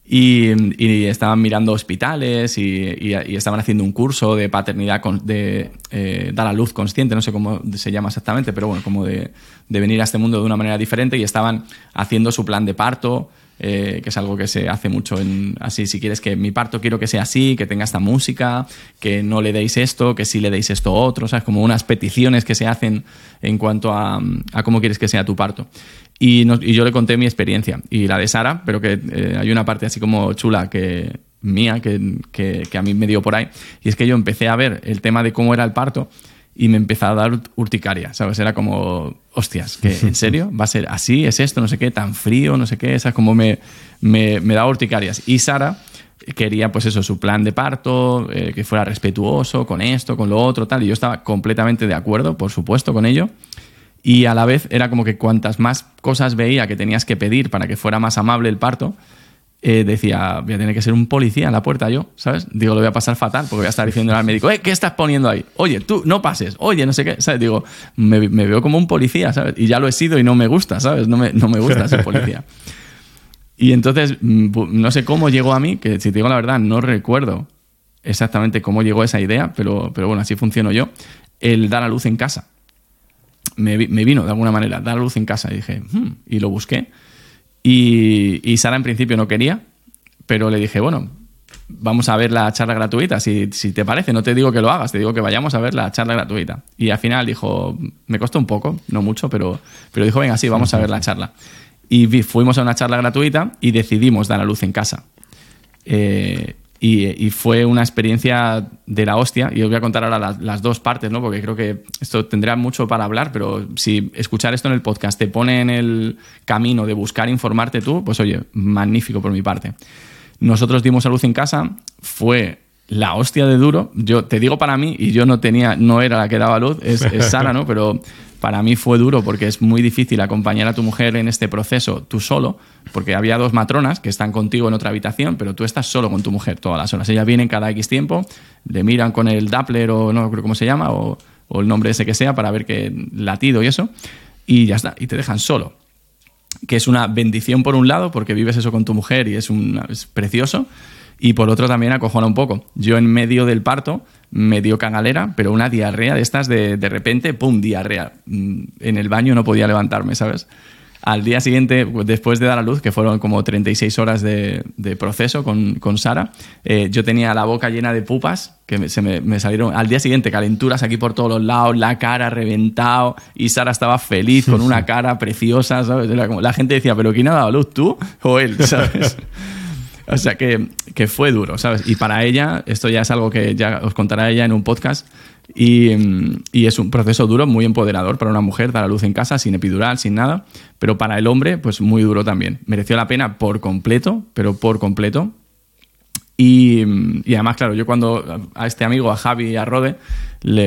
Y, estaban mirando hospitales y, estaban haciendo un curso de paternidad, de eh, dar a luz consciente, no sé cómo se llama exactamente, pero bueno, como de, de venir a este mundo de una manera diferente y estaban haciendo su plan de parto, eh, que es algo que se hace mucho en así, si quieres que mi parto quiero que sea así, que tenga esta música, que no le deis esto, que sí le deis esto otro, ¿sabes? Como unas peticiones que se hacen en cuanto a, cómo quieres que sea tu parto. Y, yo le conté mi experiencia y la de Sara, pero que eh, hay una parte así como chula que mía que, que a mí me dio por ahí, y es que yo empecé a ver el tema de cómo era el parto y me empezaba a dar urticaria, ¿sabes? Era como, hostias, que ¿en serio? ¿Va a ser así? ¿Es esto? No sé qué, tan frío, no sé qué, ¿sabes? Como me, me, me daba urticarias. Y Sara quería, pues eso, su plan de parto, eh, que fuera respetuoso con esto, con lo otro, tal, y yo estaba completamente de acuerdo, por supuesto, con ello. Y a la vez era como que cuantas más cosas veía que tenías que pedir para que fuera más amable el parto, eh, decía, voy a tener que ser un policía en la puerta yo, ¿sabes? Digo, lo voy a pasar fatal porque voy a estar diciendo al médico, eh, ¿qué estás poniendo ahí? Oye, tú no pases, oye, no sé qué, ¿sabes? Digo, me, veo como un policía, ¿sabes? Y ya lo he sido y no me gusta, ¿sabes? No me, no me gusta ser policía. Y entonces, mm, no sé cómo llegó a mí, que si te digo la verdad, no recuerdo exactamente cómo llegó esa idea, pero, pero bueno, así funciono yo, el dar a luz en casa. Me, vino de alguna manera, dar a luz en casa. Y dije, hmm", y lo busqué y, Sara en principio no quería, pero le dije, bueno, vamos a ver la charla gratuita, si, te parece, no te digo que lo hagas, te digo que vayamos a ver la charla gratuita. Y al final dijo, me costó un poco, no mucho, pero, pero dijo, venga, sí, vamos a ver la charla. Y fuimos a una charla gratuita y decidimos dar a luz en casa. Eh, y, fue una experiencia de la hostia. Y os voy a contar ahora las, dos partes, ¿no? Porque creo que esto tendría mucho para hablar, pero si escuchar esto en el podcast te pone en el camino de buscar informarte tú, pues oye, magnífico por mi parte. Nosotros dimos a luz en casa, fue la hostia de duro. Yo te digo para mí, y yo no tenía, no era la que daba luz, es, es Sara, ¿no? Pero para mí fue duro porque es muy difícil acompañar a tu mujer en este proceso tú solo, porque había dos matronas que están contigo en otra habitación, pero tú estás solo con tu mujer todas las horas. Ella viene cada X tiempo, le miran con el Doppler o no creo cómo se llama, o, el nombre ese que sea, para ver qué latido y eso, y ya está, y te dejan solo. Que es una bendición por un lado, porque vives eso con tu mujer y es, un, es precioso, Y por otro también acojona un poco. Yo en medio del parto me dio cagalera, pero una diarrea de estas de, de repente, ¡pum! diarrea. Mm, en el baño no podía levantarme, ¿sabes? Al día siguiente, después de dar a luz, que fueron como 36 horas de, proceso con, con Sara, eh, yo tenía la boca llena de pupas que se me, salieron al día siguiente calenturas aquí por todos los lados, la cara reventado y Sara estaba feliz con una cara preciosa, ¿sabes? la gente decía, ¿pero quién ha dado a luz, tú o él? ¿sabes? O sea que, que, fue duro, ¿sabes? Y para ella, esto ya es algo que ya os contará ella en un podcast, y, y, es un proceso duro, muy empoderador para una mujer, dar a luz en casa, sin epidural, sin nada, pero para el hombre, pues muy duro también. Mereció la pena por completo, pero por completo. Y, además, claro, yo cuando a este amigo, a Javi y a Rode,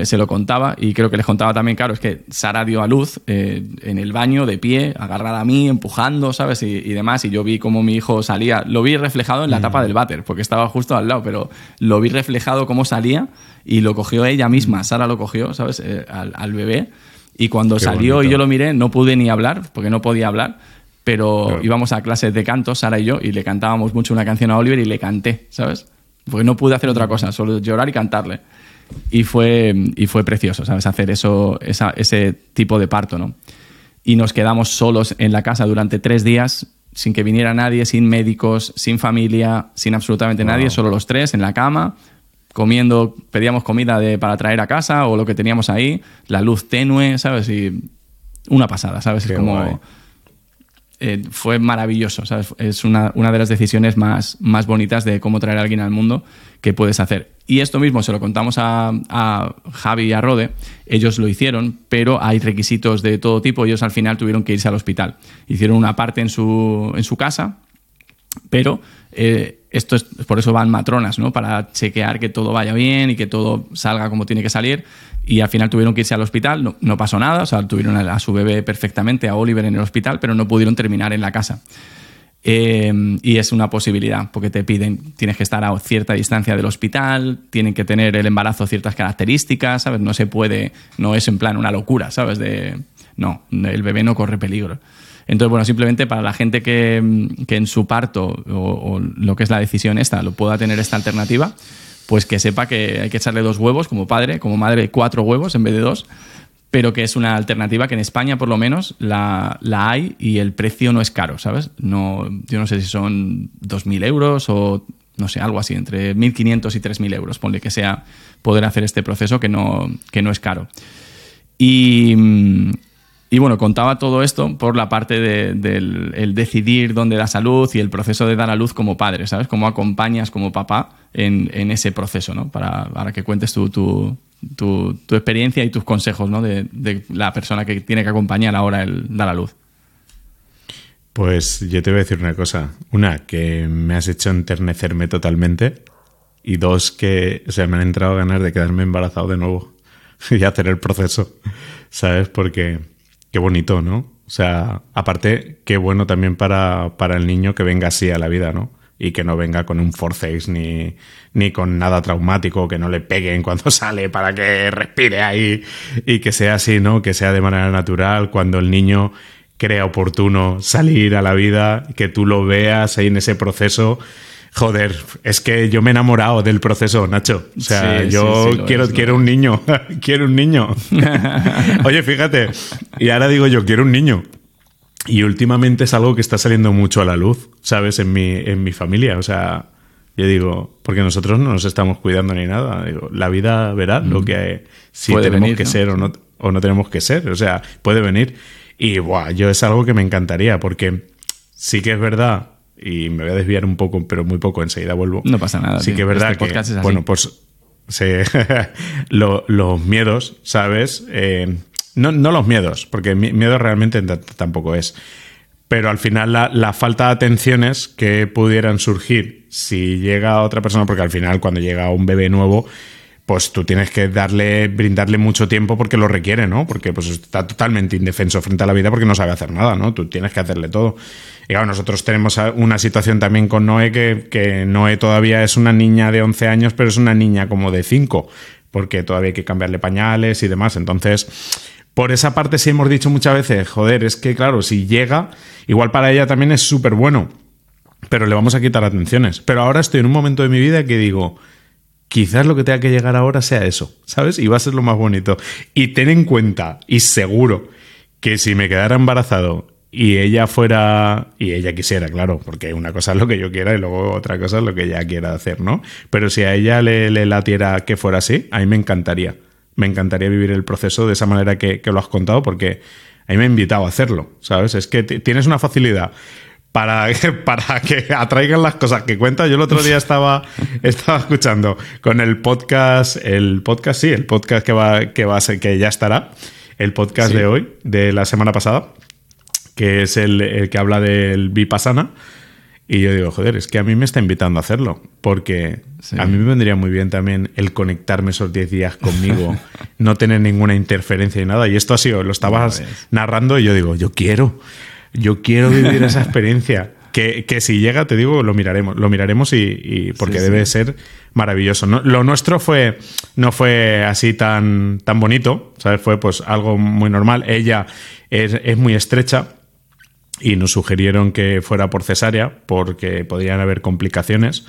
se lo contaba y creo que les contaba también, claro, es que Sara dio a luz eh, en el baño, de pie, agarrada a mí, empujando, ¿sabes? Y, demás, y yo vi cómo mi hijo salía, lo vi reflejado en la tapa del váter, porque estaba justo al lado, pero lo vi reflejado cómo salía y lo cogió ella misma, Sara lo cogió, ¿sabes? Eh, al, bebé. Y cuando salió y yo lo miré, no pude ni hablar, porque no podía hablar, pero íbamos a clases de canto, Sara y yo, y le cantábamos mucho una canción a Oliver y le canté, ¿sabes? Porque no pude hacer otra cosa, solo llorar y cantarle. Y fue, y fue precioso, ¿sabes? Hacer eso, ese tipo de parto, ¿no? Y nos quedamos solos en la casa durante tres días, sin que viniera nadie, sin médicos, sin familia, sin absolutamente nadie, solo los tres en la cama, comiendo, pedíamos comida de, para traer a casa o lo que teníamos ahí, la luz tenue, ¿sabes? Y una pasada, ¿sabes? es como... Eh, fue maravilloso, ¿sabes? Es una, una, de las decisiones más, más bonitas de cómo traer a alguien al mundo que puedes hacer. Y esto mismo se lo contamos a, Javi y a Rode, ellos lo hicieron, pero hay requisitos de todo tipo, ellos al final tuvieron que irse al hospital. Hicieron una parte en su, en su casa, pero eh, esto es, por eso van matronas, ¿no? Para chequear que todo vaya bien y que todo salga como tiene que salir. Y al final tuvieron que irse al hospital, no, pasó nada, o sea, tuvieron a, su bebé perfectamente, a Oliver en el hospital, pero no pudieron terminar en la casa. Eh, y es una posibilidad, porque te piden, tienes que estar a cierta distancia del hospital, tienen que tener el embarazo ciertas características, ¿sabes? No se puede, no es en plan una locura, ¿sabes? De, no, el bebé no corre peligro. Entonces, bueno, simplemente para la gente que, en su parto o, lo que es la decisión esta lo pueda tener esta alternativa, pues que sepa que hay que echarle dos huevos como padre, como madre cuatro huevos en vez de dos, pero que es una alternativa que en España por lo menos la, hay y el precio no es caro, ¿sabes? No, yo no sé si son 2.000 euros o no sé, algo así, entre 1.500 y 3.000 euros, ponle que sea poder hacer este proceso que no, que no es caro. Y, y bueno, contaba todo esto por la parte del decidir dónde da salud y el proceso de dar a luz como padre, ¿sabes? Cómo acompañas como papá en, ese proceso, ¿no? Para, para que cuentes tu, tu, tu, experiencia y tus consejos, ¿no? De, de, la persona que tiene que acompañar ahora el dar a luz. Pues yo te voy a decir una cosa. Una, que me has hecho enternecerme totalmente. Y dos, que o me han entrado ganas de quedarme embarazado de nuevo y hacer el proceso, ¿sabes? Porque Qué bonito, ¿no? O sea, aparte, qué bueno también para, para el niño que venga así a la vida, ¿no? y que no venga con un forceps ni, ni con nada traumático, que no le peguen cuando sale para que respire ahí y que sea así, ¿no? Que sea de manera natural cuando el niño crea oportuno salir a la vida, que tú lo veas ahí en ese proceso Joder, es que yo me he enamorado del proceso, Nacho. O sea, yo quiero, quiero un niño. quiero un niño. Oye, fíjate. Y ahora digo yo, quiero un niño. Y últimamente es algo que está saliendo mucho a la luz, ¿sabes? En mi, en mi familia. O sea, yo digo, porque nosotros no nos estamos cuidando ni nada. Digo, la vida verá lo mm. que si tenemos que ser o no, o no tenemos que ser. O sea, puede venir. Y buah, yo es algo que me encantaría, porque sí que es verdad y me voy a desviar un poco, pero muy poco, enseguida vuelvo. No pasa nada. Sí que es verdad este que, bueno, pues los miedos, ¿sabes? Eh, no, no, los miedos, porque miedo realmente tampoco es. Pero al final la, la, falta de atenciones que pudieran surgir si llega otra persona, porque al final cuando llega un bebé nuevo, pues tú tienes que darle, brindarle mucho tiempo porque lo requiere, ¿no? Porque pues está totalmente indefenso frente a la vida porque no sabe hacer nada, ¿no? Tú tienes que hacerle todo. Y claro, nosotros tenemos una situación también con Noé que, que Noé todavía es una niña de 11 años, pero es una niña como de 5, porque todavía hay que cambiarle pañales y demás. Entonces, por esa parte sí hemos dicho muchas veces, joder, es que claro, si llega, igual para ella también es súper bueno pero le vamos a quitar atenciones. Pero ahora estoy en un momento de mi vida que digo, quizás lo que tenga que llegar ahora sea eso, ¿sabes? Y va a ser lo más bonito. Y ten en cuenta, y seguro, que si me quedara embarazado y ella fuera, y ella quisiera, claro, porque una cosa es lo que yo quiera y luego otra cosa es lo que ella quiera hacer, ¿no? Pero si a ella le, le latiera que fuera así, a mí me encantaría. Me encantaría vivir el proceso de esa manera que, que lo has contado porque a mí me ha invitado a hacerlo, ¿sabes? Es que tienes una facilidad para, para que atraigan las cosas que cuenta. Yo el otro día estaba, estaba escuchando con el podcast, el podcast, sí, el podcast que va, que va a ser, que ya estará, el podcast de hoy, de la semana pasada, que es el, que habla del Vipassana. Y yo digo, joder, es que a mí me está invitando a hacerlo, porque a mí me vendría muy bien también el conectarme esos 10 días conmigo, no tener ninguna interferencia y nada. Y esto ha sido, lo estabas narrando y yo digo, yo quiero, yo quiero vivir esa experiencia. Que, que, si llega, te digo, lo miraremos, lo miraremos y, porque debe ser maravilloso. No, lo nuestro fue, no fue así tan, tan bonito, ¿sabes? Fue pues algo muy normal. Ella es, es muy estrecha y nos sugirieron que fuera por cesárea porque podían haber complicaciones.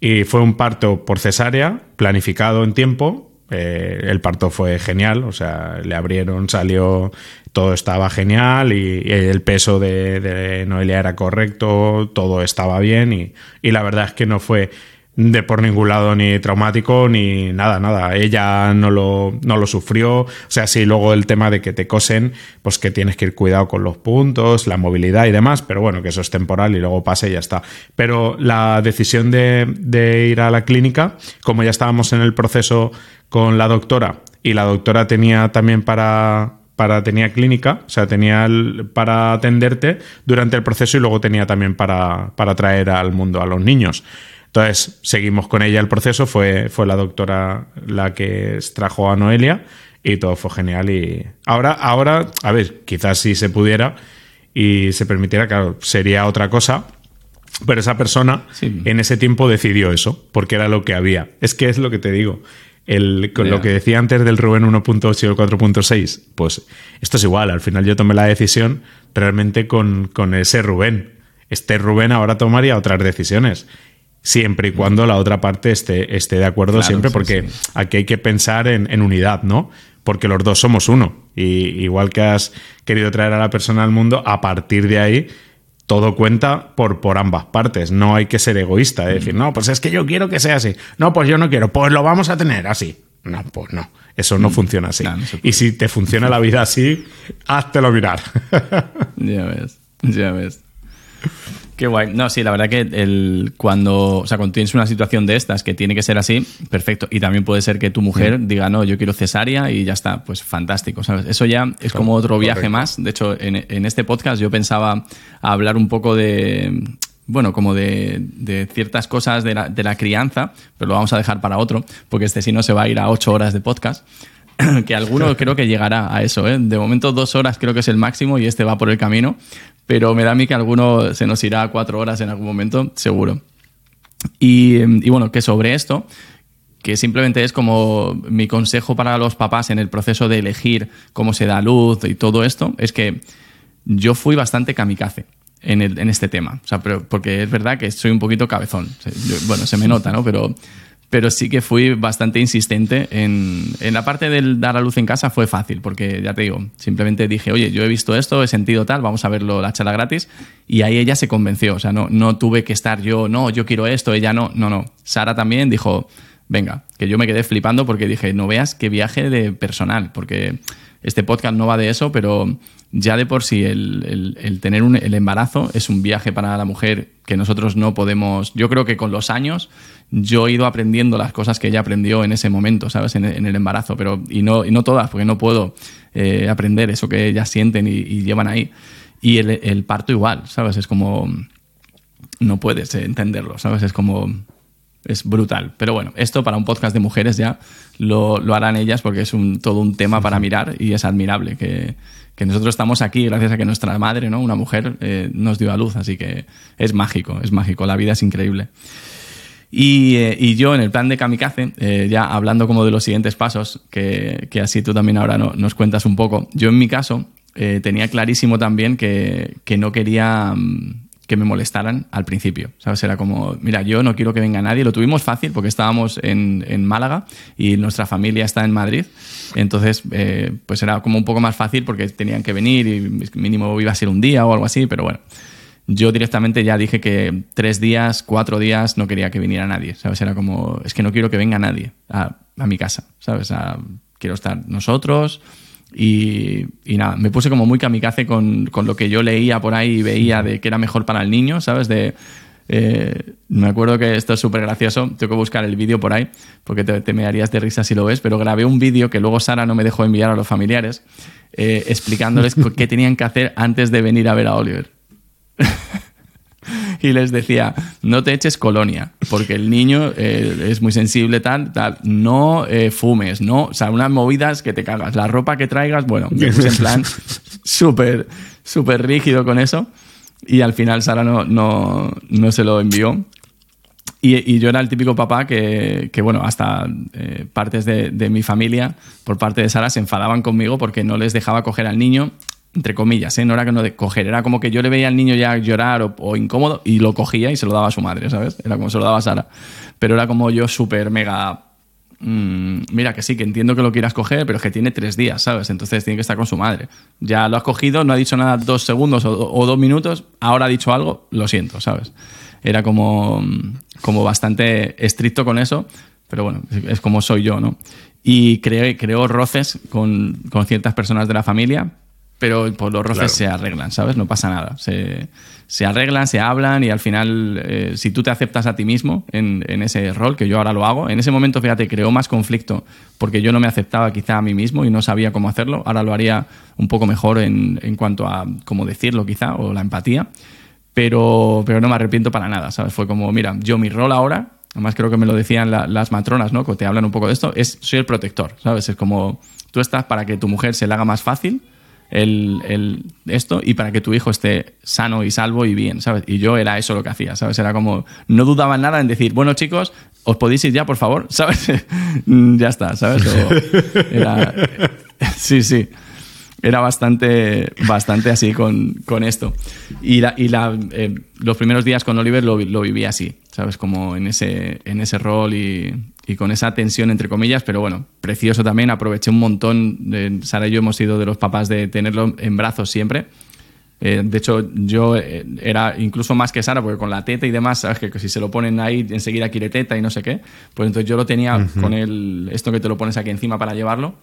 Y fue un parto por cesárea, planificado en tiempo, eh, el parto fue genial, o sea, le abrieron, salió, todo estaba genial y, el peso de, Noelia era correcto, todo estaba bien y, y, la verdad es que no fue de por ningún lado ni traumático ni nada, nada. Ella no lo, no lo sufrió. O sea, sí, luego el tema de que te cosen, pues que tienes que ir cuidado con los puntos, la movilidad y demás, pero bueno, que eso es temporal y luego pasa y ya está. Pero la decisión de, de ir a la clínica, como ya estábamos en el proceso con la doctora y la doctora tenía también para, para tenía clínica, o sea, tenía para atenderte durante el proceso y luego tenía también para, para traer al mundo a los niños. Entonces, seguimos con ella el proceso, fue, fue la doctora la que trajo a Noelia y todo fue genial. Y ahora, ahora, a ver, quizás si se pudiera y se permitiera, claro, sería otra cosa. Pero esa persona en ese tiempo decidió eso, porque era lo que había. Es que es lo que te digo. El, con lo que decía antes del Rubén 1.8 y el 4.6, pues esto es igual. Al final yo tomé la decisión realmente con, con ese Rubén. Este Rubén ahora tomaría otras decisiones siempre y cuando la otra parte esté, esté de acuerdo siempre, porque aquí hay que pensar en, unidad, ¿no? Porque los dos somos uno. Y igual que has querido traer a la persona al mundo, a partir de ahí todo cuenta por, por ambas partes. No hay que ser egoísta. Decir, no, pues es que yo quiero que sea así. No, pues yo no quiero. Pues lo vamos a tener así. No, pues no. Eso no mm. funciona así. y si te funciona la vida así, háztelo mirar. ya ves, ya ves. Qué guay. No, sí, la verdad que el, cuando, o sea, cuando tienes una situación de estas que tiene que ser así, perfecto. Y también puede ser que tu mujer mm. diga, no, yo quiero cesárea y ya está. Pues fantástico, ¿sabes? Eso ya es como otro viaje más. De hecho, en, este podcast yo pensaba hablar un poco de, bueno, como de, ciertas cosas de la, de la, crianza, pero lo vamos a dejar para otro, porque este sí no se va a ir a ocho horas de podcast. que alguno creo que llegará a eso. ¿eh? De momento dos horas creo que es el máximo y este va por el camino pero me da a mí que alguno se nos irá a cuatro horas en algún momento, seguro. Y, bueno, que sobre esto, que simplemente es como mi consejo para los papás en el proceso de elegir cómo se da luz y todo esto, es que yo fui bastante kamikaze. En, en este tema, o sea, porque es verdad que soy un poquito cabezón. bueno, se me nota, ¿no? Pero pero sí que fui bastante insistente en, en, la parte del dar a luz en casa fue fácil, porque ya te digo, simplemente dije, oye, yo he visto esto, he sentido tal, vamos a verlo la charla gratis, y ahí ella se convenció, o sea, no, no tuve que estar yo, no, yo quiero esto, ella no, no, no. Sara también dijo, venga, que yo me quedé flipando porque dije, no veas qué viaje de personal, porque este podcast no va de eso, pero ya de por sí el, el, tener un, el embarazo es un viaje para la mujer que nosotros no podemos, yo creo que con los años yo he ido aprendiendo las cosas que ella aprendió en ese momento, ¿sabes? En, el embarazo, pero y no, y no todas, porque no puedo eh, aprender eso que ellas sienten y, llevan ahí. Y el, el, parto igual, ¿sabes? Es como... No puedes entenderlo, ¿sabes? Es como... Es brutal. Pero bueno, esto para un podcast de mujeres ya lo, lo harán ellas porque es un, todo un tema para mirar y es admirable que, que nosotros estamos aquí gracias a que nuestra madre, ¿no? Una mujer, eh, nos dio a luz. Así que es mágico, es mágico. La vida es increíble. Eh, y, yo en el plan de Kamikaze, eh, ya hablando como de los siguientes pasos, que, así tú también ahora nos cuentas un poco, yo en mi caso tenía clarísimo también que, no quería... Mm, que me molestaran al principio, ¿sabes? Era como, mira, yo no quiero que venga nadie. Lo tuvimos fácil porque estábamos en, en Málaga y nuestra familia está en Madrid. Entonces, eh, pues era como un poco más fácil porque tenían que venir y mínimo iba a ser un día o algo así, pero bueno. Yo directamente ya dije que tres días, cuatro días no quería que viniera nadie, ¿sabes? Era como, es que no quiero que venga nadie a, a mi casa, ¿sabes? A, quiero estar nosotros, y, nada, me puse como muy kamikaze con, con, lo que yo leía por ahí y veía de que era mejor para el niño, ¿sabes? De, eh, me acuerdo que esto es súper gracioso, tengo que buscar el vídeo por ahí, porque te, me harías de risa si lo ves, pero grabé un vídeo que luego Sara no me dejó enviar a los familiares, eh, explicándoles qué tenían que hacer antes de venir a ver a Oliver. y les decía, no te eches colonia, porque el niño eh, es muy sensible, tal, tal, no eh, fumes, no, o sea, unas movidas que te cagas, la ropa que traigas, bueno, me puse en plan súper, súper rígido con eso. Y al final Sara no, no, no se lo envió. Y, y, yo era el típico papá que, que bueno, hasta eh, partes de, de, mi familia, por parte de Sara, se enfadaban conmigo porque no les dejaba coger al niño entre comillas, ¿eh? no era que no de coger, era como que yo le veía al niño ya llorar o, incómodo y lo cogía y se lo daba a su madre, ¿sabes? Era como se lo daba a Sara. Pero era como yo súper mega... Mm, mira, que sí, que entiendo que lo quieras coger, pero es que tiene tres días, ¿sabes? Entonces tiene que estar con su madre. Ya lo has cogido, no ha dicho nada dos segundos o, dos minutos, ahora ha dicho algo, lo siento, ¿sabes? Era como, como bastante estricto con eso, pero bueno, es como soy yo, ¿no? Y creo, creo roces con, con ciertas personas de la familia, pero por los roces se arreglan, ¿sabes? No pasa nada. Se, se arreglan, se hablan y al final, eh, si tú te aceptas a ti mismo en, en, ese rol, que yo ahora lo hago, en ese momento, fíjate, creó más conflicto porque yo no me aceptaba quizá a mí mismo y no sabía cómo hacerlo. Ahora lo haría un poco mejor en, en cuanto a cómo decirlo quizá o la empatía, pero, pero no me arrepiento para nada, ¿sabes? Fue como, mira, yo mi rol ahora, además creo que me lo decían las matronas, ¿no? Que te hablan un poco de esto, es soy el protector, ¿sabes? Es como, tú estás para que tu mujer se le haga más fácil el, el, esto y para que tu hijo esté sano y salvo y bien, ¿sabes? Y yo era eso lo que hacía, ¿sabes? Era como, no dudaba nada en decir, bueno chicos, os podéis ir ya, por favor, ¿sabes? ya está, ¿sabes? era, sí, sí era bastante, bastante así con, con esto. Y, la, y la, eh, los primeros días con Oliver lo, lo, viví así, ¿sabes? Como en ese, en ese rol y, y, con esa tensión, entre comillas, pero bueno, precioso también. Aproveché un montón. De, Sara y yo hemos sido de los papás de tenerlo en brazos siempre. Eh, de hecho, yo eh, era incluso más que Sara, porque con la teta y demás, sabes que, si se lo ponen ahí, enseguida quiere teta y no sé qué. Pues entonces yo lo tenía uh -huh. con el, esto que te lo pones aquí encima para llevarlo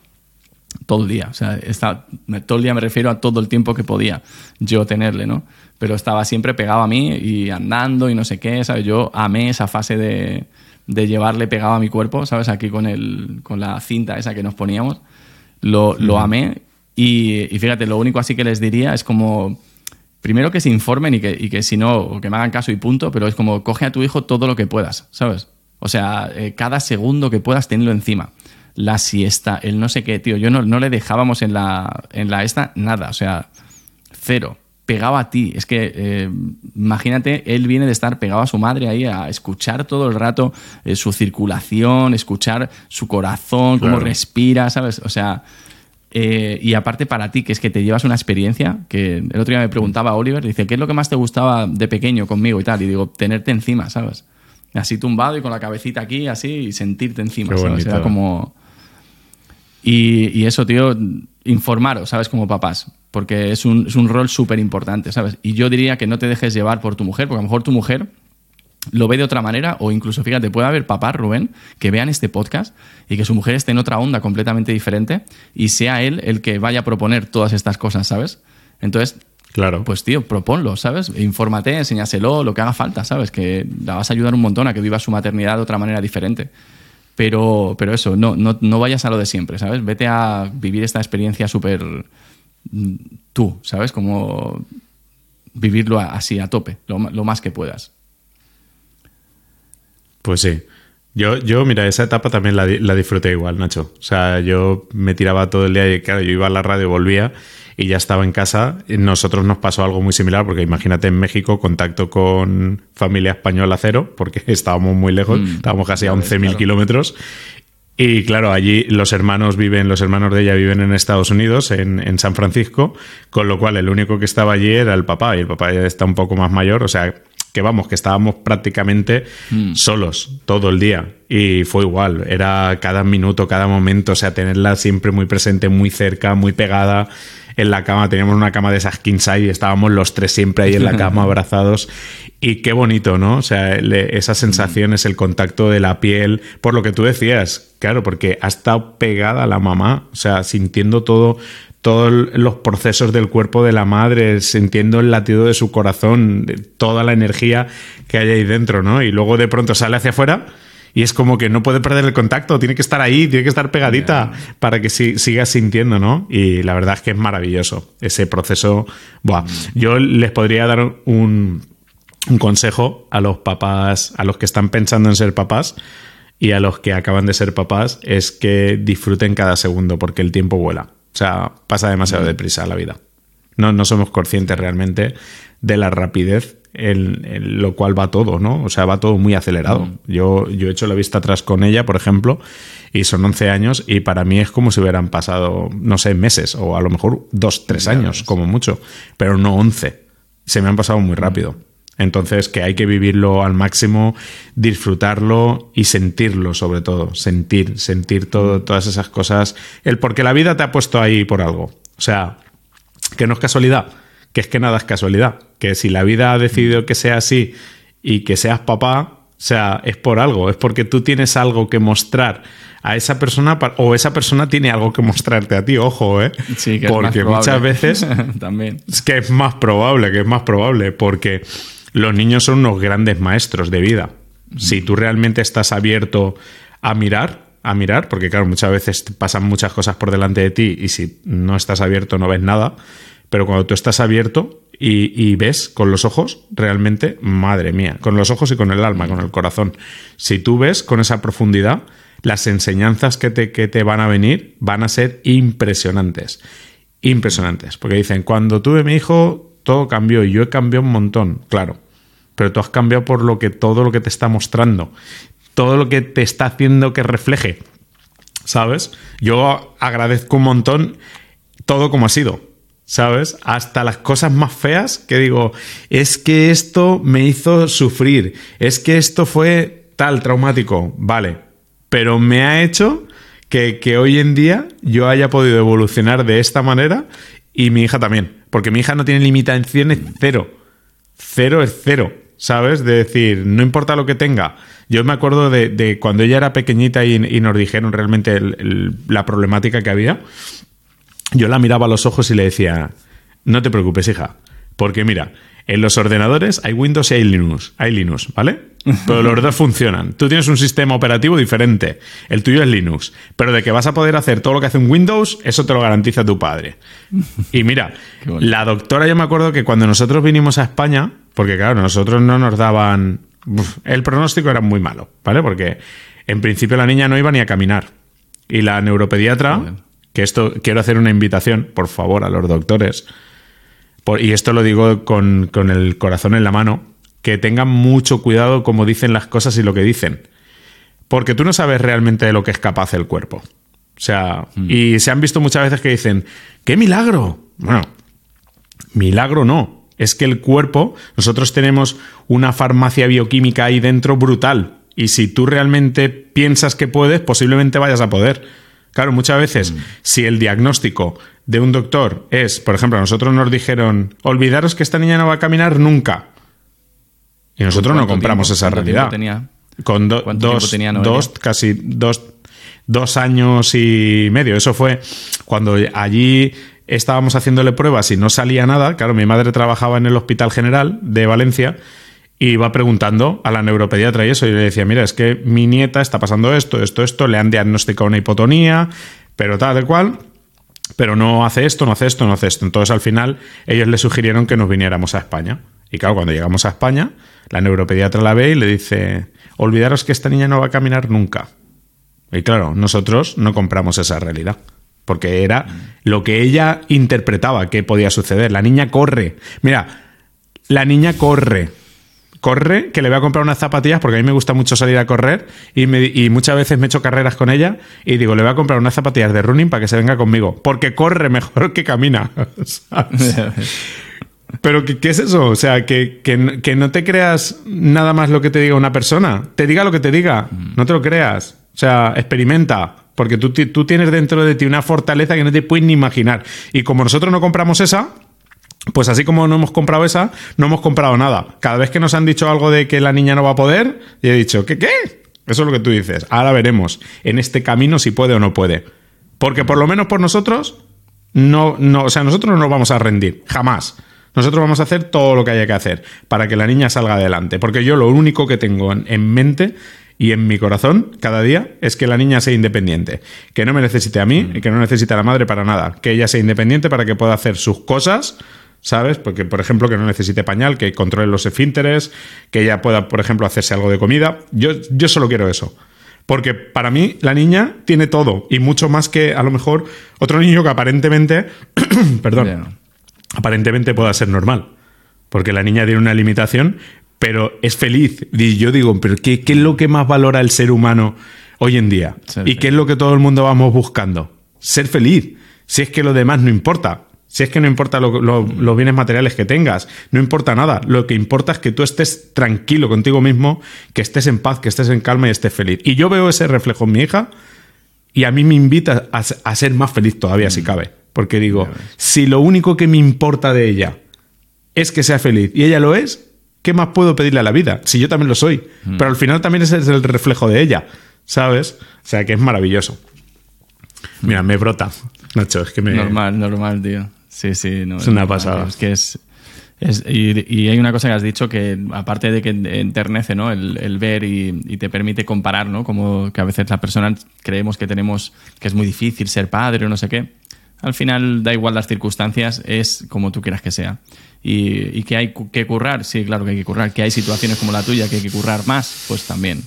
todo el día. O sea, está, todo el día me refiero a todo el tiempo que podía yo tenerle, ¿no? Pero estaba siempre pegado a mí y andando y no sé qué, ¿sabes? Yo amé esa fase de, de llevarle pegado a mi cuerpo, ¿sabes? Aquí con, el, con la cinta esa que nos poníamos. Lo, lo amé y, y, fíjate, lo único así que les diría es como... Primero que se informen y que, y que si no, que me hagan caso y punto, pero es como coge a tu hijo todo lo que puedas, ¿sabes? O sea, eh, cada segundo que puedas tenerlo encima la siesta, el no sé qué, tío. Yo no, no le dejábamos en la, en la esta nada, o sea, cero. Pegado a ti. Es que, eh, imagínate, él viene de estar pegado a su madre ahí, a escuchar todo el rato eh, su circulación, escuchar su corazón, claro. cómo respira, ¿sabes? O sea, eh, y aparte para ti, que es que te llevas una experiencia, que el otro día me preguntaba a Oliver, dice, ¿qué es lo que más te gustaba de pequeño conmigo y tal? Y digo, tenerte encima, ¿sabes? Así tumbado y con la cabecita aquí, así, y sentirte encima, ¿sabes? Era como y, y, eso, tío, informaros, ¿sabes? Como papás, porque es un, es un rol súper importante, ¿sabes? Y yo diría que no te dejes llevar por tu mujer, porque a lo mejor tu mujer lo ve de otra manera o incluso, fíjate, puede haber papás, Rubén, que vean este podcast y que su mujer esté en otra onda completamente diferente y sea él el que vaya a proponer todas estas cosas, ¿sabes? Entonces, Claro. Pues tío, proponlo, ¿sabes? Infórmate, enséñaselo, lo que haga falta, ¿sabes? Que la vas a ayudar un montón a que viva su maternidad de otra manera diferente. Pero, pero eso, no, no, no vayas a lo de siempre, ¿sabes? Vete a vivir esta experiencia súper tú, ¿sabes? Como vivirlo así a tope, lo, lo, más que puedas. Pues sí. Yo, yo, mira, esa etapa también la, la disfruté igual, Nacho. O sea, yo me tiraba todo el día y, claro, yo iba a la radio, volvía y ya estaba en casa. Nosotros nos pasó algo muy similar, porque imagínate en México, contacto con familia española cero, porque estábamos muy lejos, mm, estábamos casi a 11.000 claro. kilómetros. Y claro, allí los hermanos viven, los hermanos de ella viven en Estados Unidos, en, en, San Francisco, con lo cual el único que estaba allí era el papá, y el papá ya está un poco más mayor, o sea, que vamos, que estábamos prácticamente mm. solos todo el día. Y fue igual, era cada minuto, cada momento, o sea, tenerla siempre muy presente, muy cerca, muy pegada en la cama. Teníamos una cama de esas king y estábamos los tres siempre ahí en la cama abrazados. Y qué bonito, ¿no? O sea, esa sensación es el contacto de la piel, por lo que tú decías, claro, porque ha estado pegada a la mamá, o sea, sintiendo todo, todos los procesos del cuerpo de la madre, sintiendo el latido de su corazón, toda la energía que hay ahí dentro, ¿no? Y luego de pronto sale hacia afuera y es como que no puede perder el contacto, tiene que estar ahí, tiene que estar pegadita para que siga sintiendo, ¿no? Y la verdad es que es maravilloso ese proceso. Buah. Mm. Yo les podría dar un, un consejo a los papás, a los que están pensando en ser papás y a los que acaban de ser papás, es que disfruten cada segundo porque el tiempo vuela. O sea, pasa demasiado mm. deprisa la vida. No, no somos conscientes realmente de la rapidez en, lo cual va todo, ¿no? O sea, va todo muy acelerado. Mm. Yo, yo he hecho la vista atrás con ella, por ejemplo, y son 11 años y para mí es como si hubieran pasado, no sé, meses o a lo mejor dos, tres años, como mucho, pero no 11. Se me han pasado muy rápido. Entonces, que hay que vivirlo al máximo, disfrutarlo y sentirlo sobre todo. Sentir, sentir todo, mm. todas esas cosas. El porque la vida te ha puesto ahí por algo. O sea, que no es casualidad que es que nada es casualidad, que si la vida ha decidido que sea así y que seas papá, o sea, es por algo, es porque tú tienes algo que mostrar a esa persona o esa persona tiene algo que mostrarte a ti, ojo, ¿eh? Sí, que porque es muchas veces también. Es que es más probable, que es más probable, porque los niños son unos grandes maestros de vida. Si tú realmente estás abierto a mirar, a mirar, porque claro, muchas veces pasan muchas cosas por delante de ti y si no estás abierto no ves nada, pero cuando tú estás abierto y, ves con los ojos, realmente, madre mía, con los ojos y con el alma, con el corazón, si tú ves con esa profundidad, las enseñanzas que te, que te van a venir van a ser impresionantes. Impresionantes. Porque dicen, cuando tuve mi hijo, todo cambió y yo he cambiado un montón, claro. Pero tú has cambiado por lo que todo lo que te está mostrando, todo lo que te está haciendo que refleje. ¿Sabes? Yo agradezco un montón todo como ha sido ¿sabes? Hasta las cosas más feas que digo, es que esto me hizo sufrir, es que esto fue tal traumático, vale, pero me ha hecho que, que hoy en día yo haya podido evolucionar de esta manera y mi hija también, porque mi hija no tiene limitaciones cero, cero es cero. ¿Sabes? De decir, no importa lo que tenga. Yo me acuerdo de, cuando ella era pequeñita y, nos dijeron realmente la problemática que había yo la miraba a los ojos y le decía, no te preocupes, hija, porque mira, en los ordenadores hay Windows y hay Linux, hay Linux, ¿vale? Pero los dos funcionan. Tú tienes un sistema operativo diferente, el tuyo es Linux, pero de que vas a poder hacer todo lo que hace un Windows, eso te lo garantiza tu padre. Y mira, la doctora, yo me acuerdo que cuando nosotros vinimos a España, porque claro, nosotros no nos daban... el pronóstico era muy malo, ¿vale? Porque en principio la niña no iba ni a caminar. Y la neuropediatra que esto quiero hacer una invitación, por favor, a los doctores, y esto lo digo con, el corazón en la mano, que tengan mucho cuidado como dicen las cosas y lo que dicen. Porque tú no sabes realmente de lo que es capaz el cuerpo. O sea, mm. y se han visto muchas veces que dicen, ¡qué milagro! Bueno, milagro no. Es que el cuerpo, nosotros tenemos una farmacia bioquímica ahí dentro brutal. Y si tú realmente piensas que puedes, posiblemente vayas a poder. Claro, muchas veces, mm. si el diagnóstico de un doctor es, por ejemplo, a nosotros nos dijeron, olvidaros que esta niña no va a caminar nunca. Y nosotros no compramos esa realidad. Tenía? Con dos, dos, casi dos, dos años y medio. Eso fue cuando allí estábamos haciéndole pruebas y no salía nada. Claro, mi madre trabajaba en el Hospital General de Valencia y iba preguntando a la neuropediatra y eso, y le decía, mira, es que mi nieta está pasando esto, esto, esto, le han diagnosticado una hipotonía, pero tal, del cual, pero no hace esto, no hace esto, no hace esto. Entonces al final ellos le sugirieron que nos viniéramos a España. Y claro, cuando llegamos a España, la neuropediatra la ve y le dice, olvidaros que esta niña no va a caminar nunca. Y claro, nosotros no compramos esa realidad. Porque era lo que ella interpretaba que podía suceder. La niña corre. Mira, la niña corre corre, que le voy a comprar unas zapatillas porque a mí me gusta mucho salir a correr y, me- y muchas veces me echo carreras con ella y digo, le voy a comprar unas zapatillas de running para que se venga conmigo, porque corre mejor que camina. ¿sabes? Pero ¿qué, qué es eso? O sea, que, que que no te creas nada más lo que te diga una persona. Te diga lo que te diga. No te lo creas. O sea, experimenta. Porque tú, tú tienes dentro de ti una fortaleza que no te puedes ni imaginar. Y como nosotros no compramos esa, pues así como no hemos comprado esa, no hemos comprado nada. Cada vez que nos han dicho algo de que la niña no va a poder, y he dicho, ¿qué qué? Eso es lo que tú dices. Ahora veremos en este camino si puede o no puede. Porque por lo menos por nosotros, no, no, o sea, nosotros no nos vamos a rendir, jamás. Nosotros vamos a hacer todo lo que haya que hacer para que la niña salga adelante. Porque yo lo único que tengo en, en mente y en mi corazón cada día es que la niña sea independiente. Que no me necesite a mí y que no necesite a la madre para nada. Que ella sea independiente para que pueda hacer sus cosas. ¿Sabes? Porque, por ejemplo, que no necesite pañal, que controle los esfínteres, que ella pueda, por ejemplo, hacerse algo de comida. Yo, yo solo quiero eso. Porque para mí la niña tiene todo y mucho más que a lo mejor otro niño que aparentemente, perdón, aparentemente pueda ser normal. Porque la niña tiene una limitación, pero es feliz. Y yo digo, pero ¿qué, qué es lo que más valora el ser humano hoy en día? Ser ¿Y qué es lo que todo el mundo vamos buscando? Ser feliz. Si es que lo demás no importa. Si es que no importa lo- lo- los bienes materiales que tengas, no importa nada. Lo que importa es que tú estés tranquilo contigo mismo, que estés en paz, que estés en calma y estés feliz. Y yo veo ese reflejo en mi hija y a mí me invita a, a ser más feliz todavía, si cabe. Porque digo, si lo único que me importa de ella es que sea feliz y ella lo es, ¿qué más puedo pedirle a la vida? Si yo también lo soy. Pero al final también ese es el reflejo de ella, ¿sabes? O sea que es maravilloso. Mira, me brota, Nacho, es que me... Normal, normal, tío. Sí, sí. No, Es una normal, pasada. tío. Es que es. es- y, y hay una cosa que has dicho que, aparte de que enternece, ¿no? El, el ver y, y te permite comparar, ¿no? Como que a veces las personas creemos que tenemos. que es muy difícil ser padre o no sé qué. Al final, da igual las circunstancias, es como tú quieras que sea. Y, y que hay que currar, sí, claro que hay que currar. Que hay situaciones como la tuya que hay que currar más, pues también.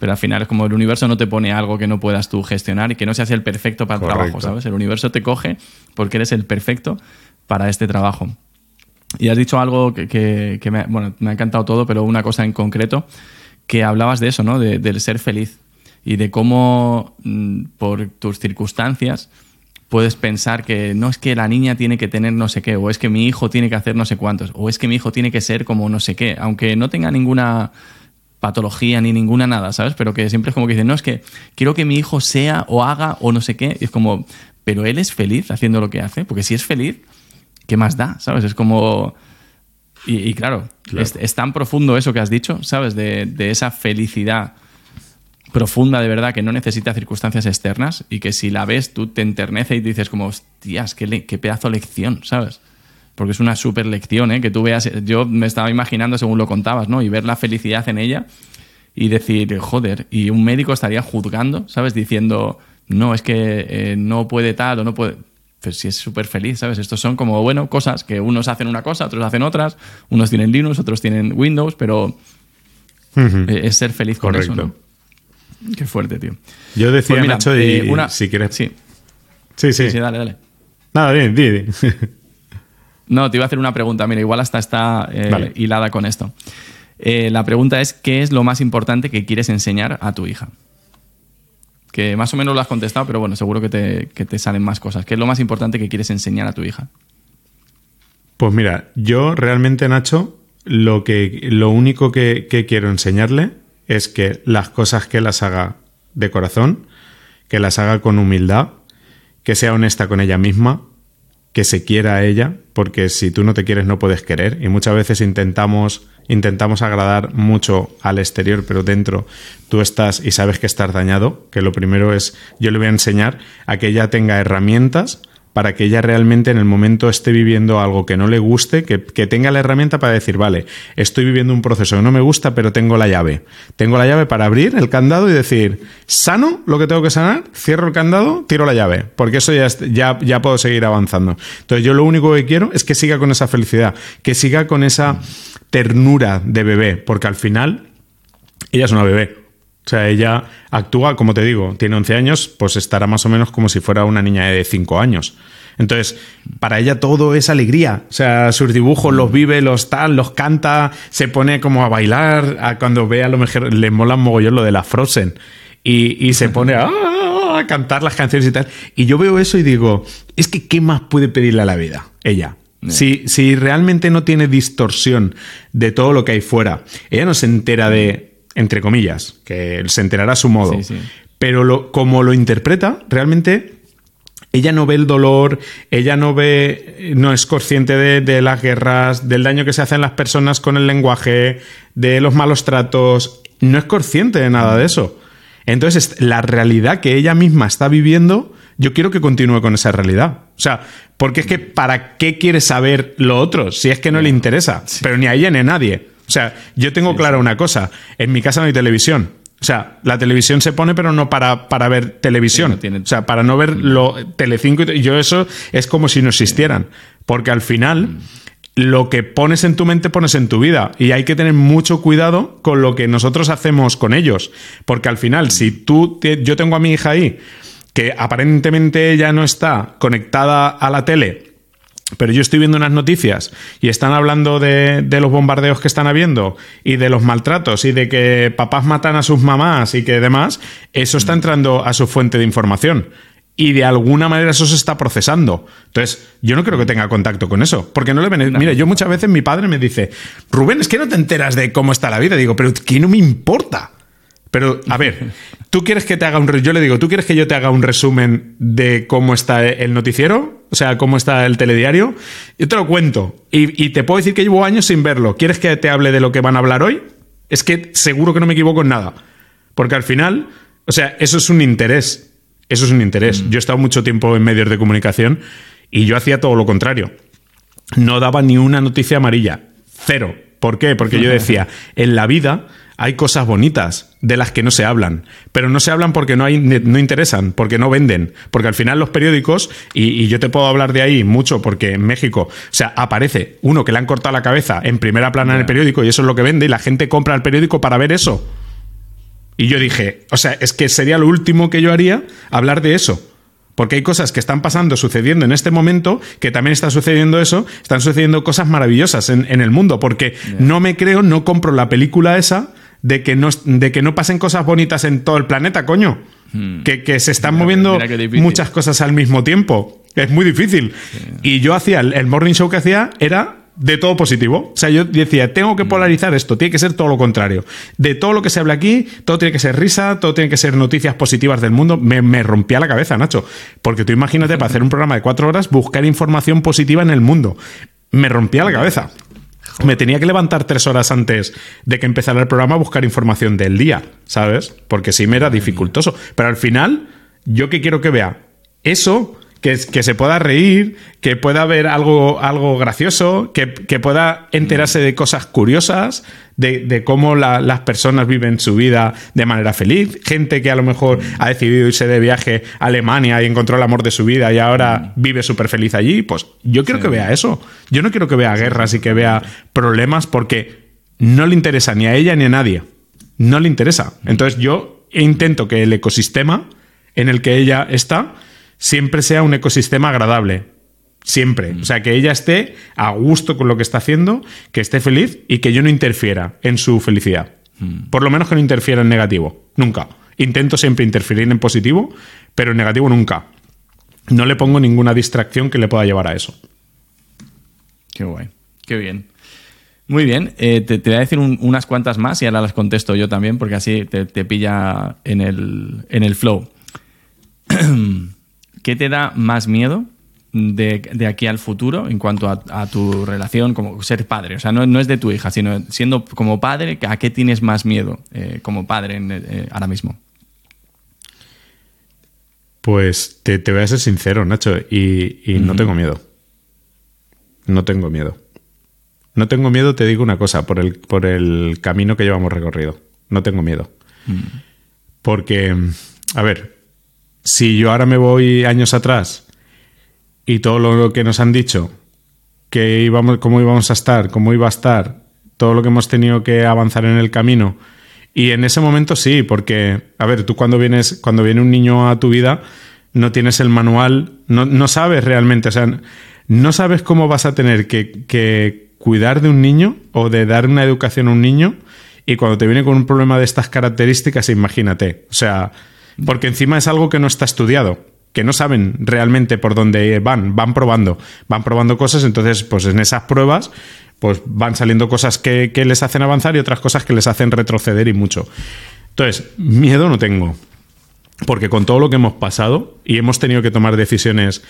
Pero al final es como el universo no te pone algo que no puedas tú gestionar y que no seas el perfecto para el Correcto. trabajo, ¿sabes? El universo te coge porque eres el perfecto para este trabajo. Y has dicho algo que, que- que me, ha- bueno, me ha encantado todo, pero una cosa en concreto, que hablabas de eso, ¿no? De- del ser feliz y de cómo mm, por tus circunstancias puedes pensar que no es que la niña tiene que tener no sé qué, o es que mi hijo tiene que hacer no sé cuántos, o es que mi hijo tiene que ser como no sé qué, aunque no tenga ninguna patología ni ninguna nada, ¿sabes? Pero que siempre es como que dicen, no, es que quiero que mi hijo sea o haga o no sé qué, y es como, pero él es feliz haciendo lo que hace, porque si es feliz, ¿qué más da? ¿Sabes? Es como... Y, y claro, Claro. Es, es tan profundo eso que has dicho, ¿sabes? De, de esa felicidad profunda de verdad que no necesita circunstancias externas y que si la ves tú te enternece y dices como, hostias, qué, le- qué pedazo de lección, ¿sabes? Porque es una super lección, ¿eh? Que tú veas, yo me estaba imaginando según lo contabas, ¿no? Y ver la felicidad en ella y decir, joder, y un médico estaría juzgando, ¿sabes? Diciendo, no, es que eh, no puede tal o no puede... Pues si es súper feliz, ¿sabes? Estos son como, bueno, cosas que unos hacen una cosa, otros hacen otras, unos tienen Linux, otros tienen Windows, pero Ujú. eh, es ser feliz con Correcto. eso, ¿no? Qué fuerte, tío. Yo decía, Pues mira, Nacho, y eh, una- si quieres... Sí, sí, sí. sí, sí, dale, dale. Nada, bien, di. No, te iba a hacer una pregunta. Mira, igual hasta está eh, Vale. hilada con esto. Eh, la pregunta es: ¿qué es lo más importante que quieres enseñar a tu hija? Que más o menos lo has contestado, pero bueno, seguro que te, que te salen más cosas. ¿Qué es lo más importante que quieres enseñar a tu hija? Pues mira, yo realmente, Nacho, lo, que, lo único que, que quiero enseñarle es que las cosas que las haga de corazón, que las haga con humildad, que sea honesta con ella misma, que se quiera a ella, porque si tú no te quieres no puedes querer. Y muchas veces intentamos intentamos agradar mucho al exterior, pero dentro tú estás y sabes que estás dañado, que lo primero es yo le voy a enseñar a que ella tenga herramientas para que ella realmente en el momento esté viviendo algo que no le guste, que, que tenga la herramienta para decir, vale, estoy viviendo un proceso que no me gusta, pero tengo la llave. Tengo la llave para abrir el candado y decir, sano lo que tengo que sanar, cierro el candado, tiro la llave, porque eso ya, ya, ya puedo seguir avanzando. Entonces yo lo único que quiero es que siga con esa felicidad, que siga con esa ternura de bebé, porque al final ella es una bebé. O sea, ella actúa, como te digo, tiene 11 años, pues estará más o menos como si fuera una niña de 5 años. Entonces, para ella todo es alegría. O sea, sus dibujos los vive, los tal, los canta, se pone como a bailar. A cuando ve a lo mejor le mola mogollón lo de la Frozen. Y, se pone a, a, cantar las canciones y tal. Y yo veo eso y digo, es que ¿qué más puede pedirle a la vida? Ella. Si, si realmente no tiene distorsión de todo lo que hay fuera, ella no se entera de, entre comillas, que se enterará a su modo. Pero lo, como lo interpreta, realmente ella no ve el dolor, ella no ve, no es consciente de, las guerras, del daño que se hacen las personas con el lenguaje, de los malos tratos, no es consciente de nada de eso. Entonces, la realidad que ella misma está viviendo, yo quiero que continúe con esa realidad. O sea, porque es que ¿para qué quiere saber lo otro? Si es que no le interesa, pero ni a ella ni a nadie. O sea, yo tengo clara una cosa, en mi casa no hay televisión. O sea, la televisión se pone, pero no para, para ver televisión. O sea, para no ver lo Telecinco y yo eso es como si no existieran. Porque al final, mm. lo que pones en tu mente, pones en tu vida. Y hay que tener mucho cuidado con lo que nosotros hacemos con ellos. Porque al final, si tú, yo tengo a mi hija ahí, que aparentemente ella no está conectada a la tele pero yo estoy viendo unas noticias y están hablando de, los bombardeos que están habiendo y de los maltratos y de que papás matan a sus mamás y que demás, eso está entrando a su fuente de información. Y de alguna manera eso se está procesando. Entonces, yo no creo que tenga contacto con eso. Porque no le ven. Mira, yo muchas veces mi padre me dice, Rubén, es que no te enteras de cómo está la vida. Digo, pero ¿qué no me importa? Pero, a ver, ¿tú quieres que te haga un... Yo le digo, ¿tú quieres que yo te haga un resumen de cómo está el noticiero? O sea, cómo está el telediario. Yo te lo cuento. Y, te puedo decir que llevo años sin verlo. ¿Quieres que te hable de lo que van a hablar hoy? Es que seguro que no me equivoco en nada. Porque al final, o sea, eso es un interés. Eso es un interés. Mm. Yo he estado mucho tiempo en medios de comunicación y yo hacía todo lo contrario. No daba ni una noticia amarilla. Cero. ¿Por qué? Porque yo decía, en la vida hay cosas bonitas de las que no se hablan, pero no se hablan porque no, hay, no interesan, porque no venden, porque al final los periódicos, y, yo te puedo hablar de ahí mucho porque en México, o sea, aparece uno que le han cortado la cabeza en primera plana en el periódico y eso es lo que vende y la gente compra el periódico para ver eso. Y yo dije, o sea, es que sería lo último que yo haría hablar de eso. Porque hay cosas que están pasando, sucediendo en este momento, que también está sucediendo eso, están sucediendo cosas maravillosas en, el mundo, porque no me creo, no compro la película esa de que no, de que no pasen cosas bonitas en todo el planeta, coño. Hmm. Que, se están moviendo muchas cosas al mismo tiempo. Es muy difícil. Y yo hacía, el, morning show que hacía era de todo positivo. O sea, yo decía, tengo que hmm. polarizar esto, tiene que ser todo lo contrario. De todo lo que se habla aquí, todo tiene que ser risa, todo tiene que ser noticias positivas del mundo. Me, me rompía la cabeza, Nacho. Porque tú imagínate, para hacer un programa de cuatro horas, buscar información positiva en el mundo. Me rompía la cabeza. Me tenía que levantar tres horas antes de que empezara el programa a buscar información del día, ¿sabes? Porque sí me era dificultoso. Pero al final, yo que quiero que vea eso que, se pueda reír, que pueda ver algo, algo gracioso, que, pueda enterarse de cosas curiosas, de, cómo las personas viven su vida de manera feliz, gente que a lo mejor ha decidido irse de viaje a Alemania y encontró el amor de su vida y ahora vive súper feliz allí, pues yo quiero que vea eso. Yo no quiero que vea guerras y que vea problemas porque no le interesa ni a ella ni a nadie. No le interesa. Entonces yo intento que el ecosistema en el que ella está siempre sea un ecosistema agradable. Siempre. O sea, que ella esté a gusto con lo que está haciendo, que esté feliz y que yo no interfiera en su felicidad. Hmm. Por lo menos que no interfiera en negativo. Nunca. Intento siempre interferir en positivo, pero en negativo nunca. No le pongo ninguna distracción que le pueda llevar a eso. Qué guay. Qué bien. Muy bien, eh, te, voy a decir unas cuantas más y ahora las contesto yo también porque así te, pilla en el, en el flow. ¿Qué te da más miedo de, aquí al futuro en cuanto a, tu relación como ser padre? O sea, no, es de tu hija, sino siendo como padre, ¿a qué tienes más miedo eh, como padre eh, ahora mismo? Pues te, voy a ser sincero, Nacho, y, no tengo miedo. No tengo miedo. No tengo miedo, te digo una cosa, por el, por el camino que llevamos recorrido. No tengo miedo. Mm. Porque, a ver, si yo ahora me voy años atrás y todo lo que nos han dicho, que íbamos, cómo íbamos a estar, cómo iba a estar, todo lo que hemos tenido que avanzar en el camino, y en ese momento sí, porque, a ver, tú cuando vienes, cuando viene un niño a tu vida, no tienes el manual, no, no sabes realmente, o sea, no sabes cómo vas a tener que, que cuidar de un niño o de dar una educación a un niño. Y cuando te viene con un problema de estas características, imagínate, o sea, porque encima es algo que no está estudiado que no saben realmente por dónde van, van probando, van probando cosas, entonces pues en esas pruebas pues van saliendo cosas que, que, les hacen avanzar y otras cosas que les hacen retroceder y mucho. Entonces, miedo no tengo, porque con todo lo que hemos pasado y hemos tenido que tomar decisiones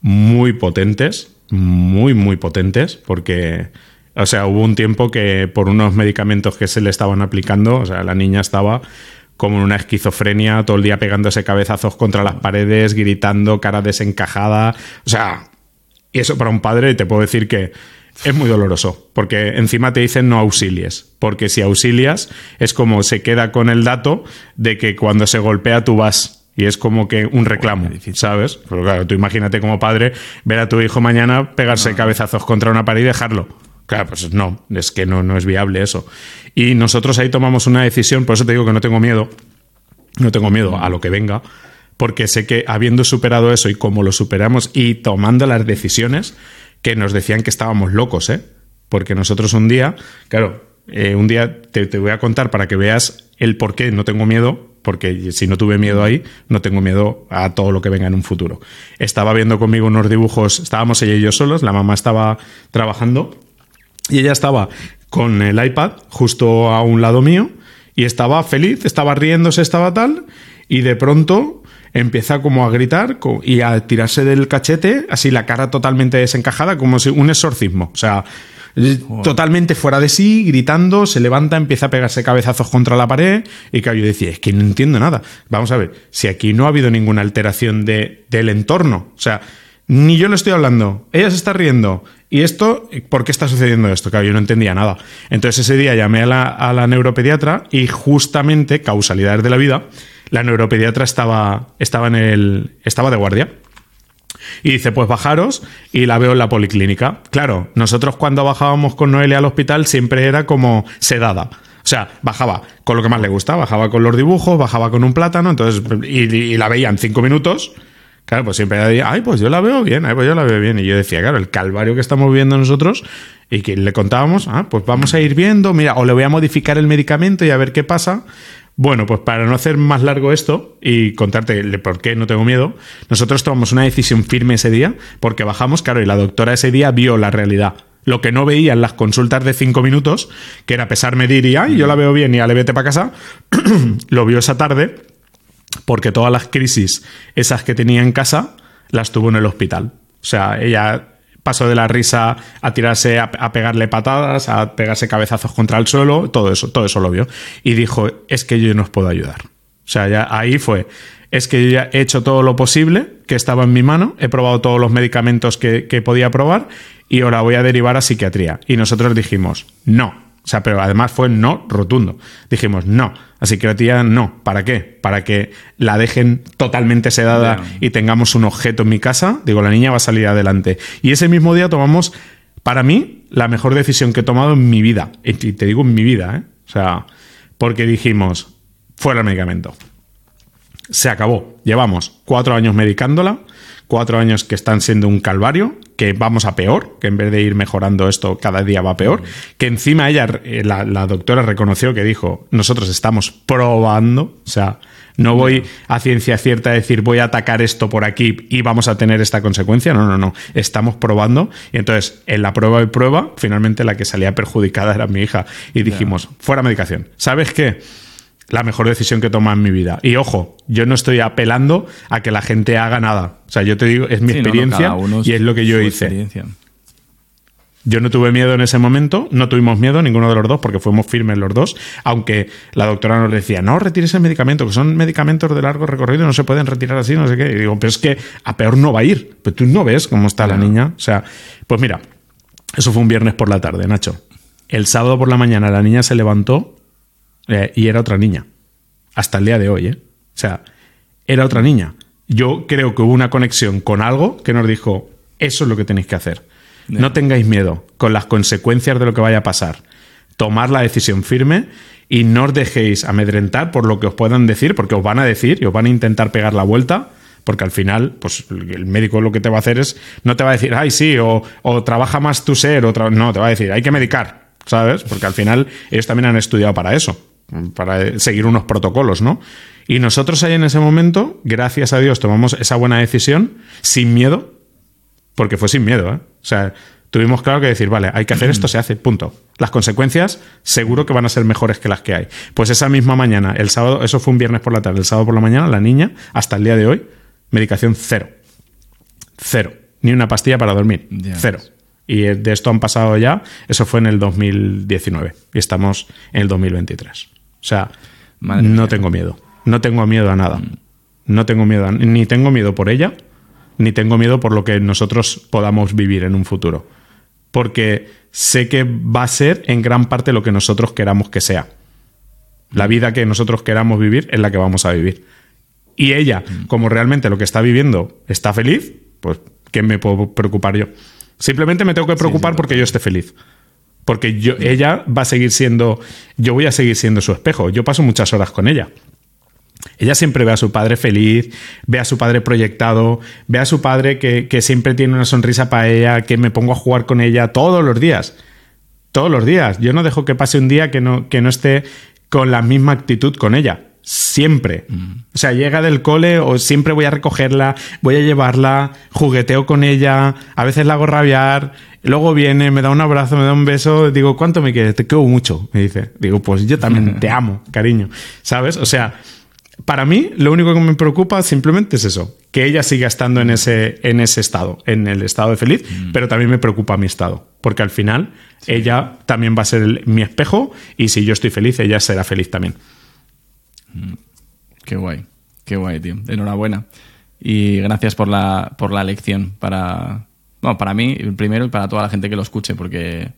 muy potentes, muy, muy potentes, porque, o sea, hubo un tiempo que por unos medicamentos que se le estaban aplicando, o sea, la niña estaba como en una esquizofrenia, todo el día pegándose cabezazos contra las paredes, gritando, cara desencajada. O sea, y eso para un padre te puedo decir que es muy doloroso, porque encima te dicen no auxilies, porque si auxilias es como se queda con el dato de que cuando se golpea tú vas. Y es como que un reclamo, ¿sabes? Pero claro, tú imagínate como padre ver a tu hijo mañana pegarse cabezazos contra una pared y dejarlo. Claro, pues no, es que no, no es viable eso. Y nosotros ahí tomamos una decisión, por eso te digo que no tengo miedo, no tengo miedo a lo que venga, porque sé que habiendo superado eso y como lo superamos y tomando las decisiones, que nos decían que estábamos locos, ¿eh? Porque nosotros un día, claro, eh, un día te, te voy a contar para que veas el por qué no tengo miedo, porque si no tuve miedo ahí, no tengo miedo a todo lo que venga en un futuro. Estaba viendo conmigo unos dibujos, estábamos ella y yo solos, la mamá estaba trabajando y ella estaba con el iPad justo a un lado mío y estaba feliz, estaba riéndose, estaba tal, y de pronto empieza como a gritar y a tirarse del cachete, así la cara totalmente desencajada, como si un exorcismo. O sea, totalmente fuera de sí, gritando, se levanta, empieza a pegarse cabezazos contra la pared. Y claro, yo decía, es que no entiendo nada. Vamos a ver, si aquí no ha habido ninguna alteración de, del entorno, o sea, ni yo le estoy hablando, ella se está riendo. ¿Y esto? ¿Por qué está sucediendo esto? Claro, yo no entendía nada. Entonces ese día llamé a la, neuropediatra y justamente, causalidades de la vida, la neuropediatra estaba, estaba, en el, estaba de guardia. Y dice, pues bajaros y la veo en la policlínica. Claro, nosotros cuando bajábamos con Noelia al hospital siempre era como sedada. O sea, bajaba con lo que más le gusta, bajaba con los dibujos, bajaba con un plátano, entonces, y, y la veía en cinco minutos Claro, pues siempre decía, ay, pues yo la veo bien, ay, pues yo la veo bien. Y yo decía, claro, el calvario que estamos viendo nosotros y que le contábamos, ah, pues vamos a ir viendo, mira, o le voy a modificar el medicamento y a ver qué pasa. Bueno, pues para no hacer más largo esto y contarte por qué no tengo miedo, nosotros tomamos una decisión firme ese día porque bajamos, claro, y la doctora ese día vio la realidad. Lo que no veía en las consultas de cinco minutos, que era pesar, medir y, ay, yo la veo bien y ya le vete para casa, lo vio esa tarde porque todas las crisis, esas que tenía en casa, las tuvo en el hospital. O sea, ella pasó de la risa a tirarse, a, pegarle patadas, a pegarse cabezazos contra el suelo, todo eso, todo eso lo vio. Y dijo, es que yo no os puedo ayudar. O sea, ya ahí fue, es que yo ya he hecho todo lo posible que estaba en mi mano, he probado todos los medicamentos que, que podía probar y ahora voy a derivar a psiquiatría. Y nosotros dijimos, no, o sea, pero además fue no rotundo. Dijimos no. Así que la tía no. ¿Para qué? Para que la dejen totalmente sedada y tengamos un objeto en mi casa. Digo, la niña va a salir adelante. Y ese mismo día tomamos, para mí, la mejor decisión que he tomado en mi vida. Y te digo en mi vida, ¿eh? O sea, porque dijimos, fuera el medicamento. Se acabó. Llevamos cuatro años medicándola cuatro años que están siendo un calvario, que vamos a peor, que en vez de ir mejorando esto cada día va peor, que encima ella, eh, la, doctora reconoció que dijo, nosotros estamos probando, o sea, no voy a ciencia cierta a decir voy a atacar esto por aquí y vamos a tener esta consecuencia. No, no, no. Estamos probando. Y entonces, en la prueba y prueba, finalmente la que salía perjudicada era mi hija. Y dijimos, fuera medicación. ¿Sabes qué? La mejor decisión que he tomado en mi vida. Y ojo, yo no estoy apelando a que la gente haga nada. O sea, yo te digo, es mi experiencia y es lo que yo hice. Yo no tuve miedo en ese momento, no tuvimos miedo ninguno de los dos porque fuimos firmes los dos, aunque la doctora nos decía, no retires el medicamento, que son medicamentos de largo recorrido, no se pueden retirar así, no sé qué. Y digo, pero es que a peor no va a ir. Pero tú no ves cómo está la niña. O sea, pues mira, eso fue un viernes por la tarde, Nacho. El sábado por la mañana la niña se levantó eh, y era otra niña. Hasta el día de hoy, ¿eh? O sea, era otra niña. Yo creo que hubo una conexión con algo que nos dijo, eso es lo que tenéis que hacer. No tengáis miedo con las consecuencias de lo que vaya a pasar. Tomar la decisión firme y no os dejéis amedrentar por lo que os puedan decir, porque os van a decir y os van a intentar pegar la vuelta, porque al final, pues el médico lo que te va a hacer es, no te va a decir, ay, sí, o, trabaja más tu ser, o no, te va a decir, hay que medicar, ¿sabes? Porque al final ellos también han estudiado para eso, para seguir unos protocolos, ¿no? Y nosotros ahí en ese momento, gracias a Dios, tomamos esa buena decisión sin miedo, porque fue sin miedo, ¿eh? O sea, tuvimos claro que decir, vale, hay que hacer esto, se hace, punto. Las consecuencias seguro que van a ser mejores que las que hay. Pues esa misma mañana, el sábado, eso fue un viernes por la tarde, el sábado por la mañana, la niña, hasta el día de hoy, medicación cero. Cero. Ni una pastilla para dormir. Cero. Y de esto han pasado ya, eso fue en el 2019 y estamos en el 2023. O sea, no tengo miedo. No tengo miedo a nada. No tengo miedo, ni tengo miedo por ella, ni tengo miedo por lo que nosotros podamos vivir en un futuro. Porque sé que va a ser en gran parte lo que nosotros queramos que sea. La vida que nosotros queramos vivir es la que vamos a vivir. Y ella, mm. como realmente lo que está viviendo está feliz, pues ¿qué me puedo preocupar yo? Simplemente me tengo que preocupar porque yo esté feliz. Porque yo, ella va a seguir siendo, yo voy a seguir siendo su espejo. Yo paso muchas horas con ella. Ella siempre ve a su padre feliz, ve a su padre proyectado, ve a su padre que, siempre tiene una sonrisa para ella, que me pongo a jugar con ella todos los días. Todos los días. Yo no dejo que pase un día que no, que no esté con la misma actitud con ella. Siempre. O sea, llega del cole o siempre voy a recogerla, voy a llevarla, jugueteo con ella, a veces la hago rabiar, luego viene, me da un abrazo, me da un beso, digo, ¿cuánto me quieres? Te quiero mucho, me dice. Digo, pues yo también te amo, cariño. ¿Sabes? O sea, para mí, lo único que me preocupa simplemente es eso, que ella siga estando en ese, en ese estado, en el estado de feliz, mm. pero también me preocupa mi estado, porque al final ella también va a ser mi espejo y si yo estoy feliz, ella será feliz también. Qué guay, qué guay, tío. Enhorabuena. Y gracias por la, por la lección para, bueno, para mí primero y para toda la gente que lo escuche, porque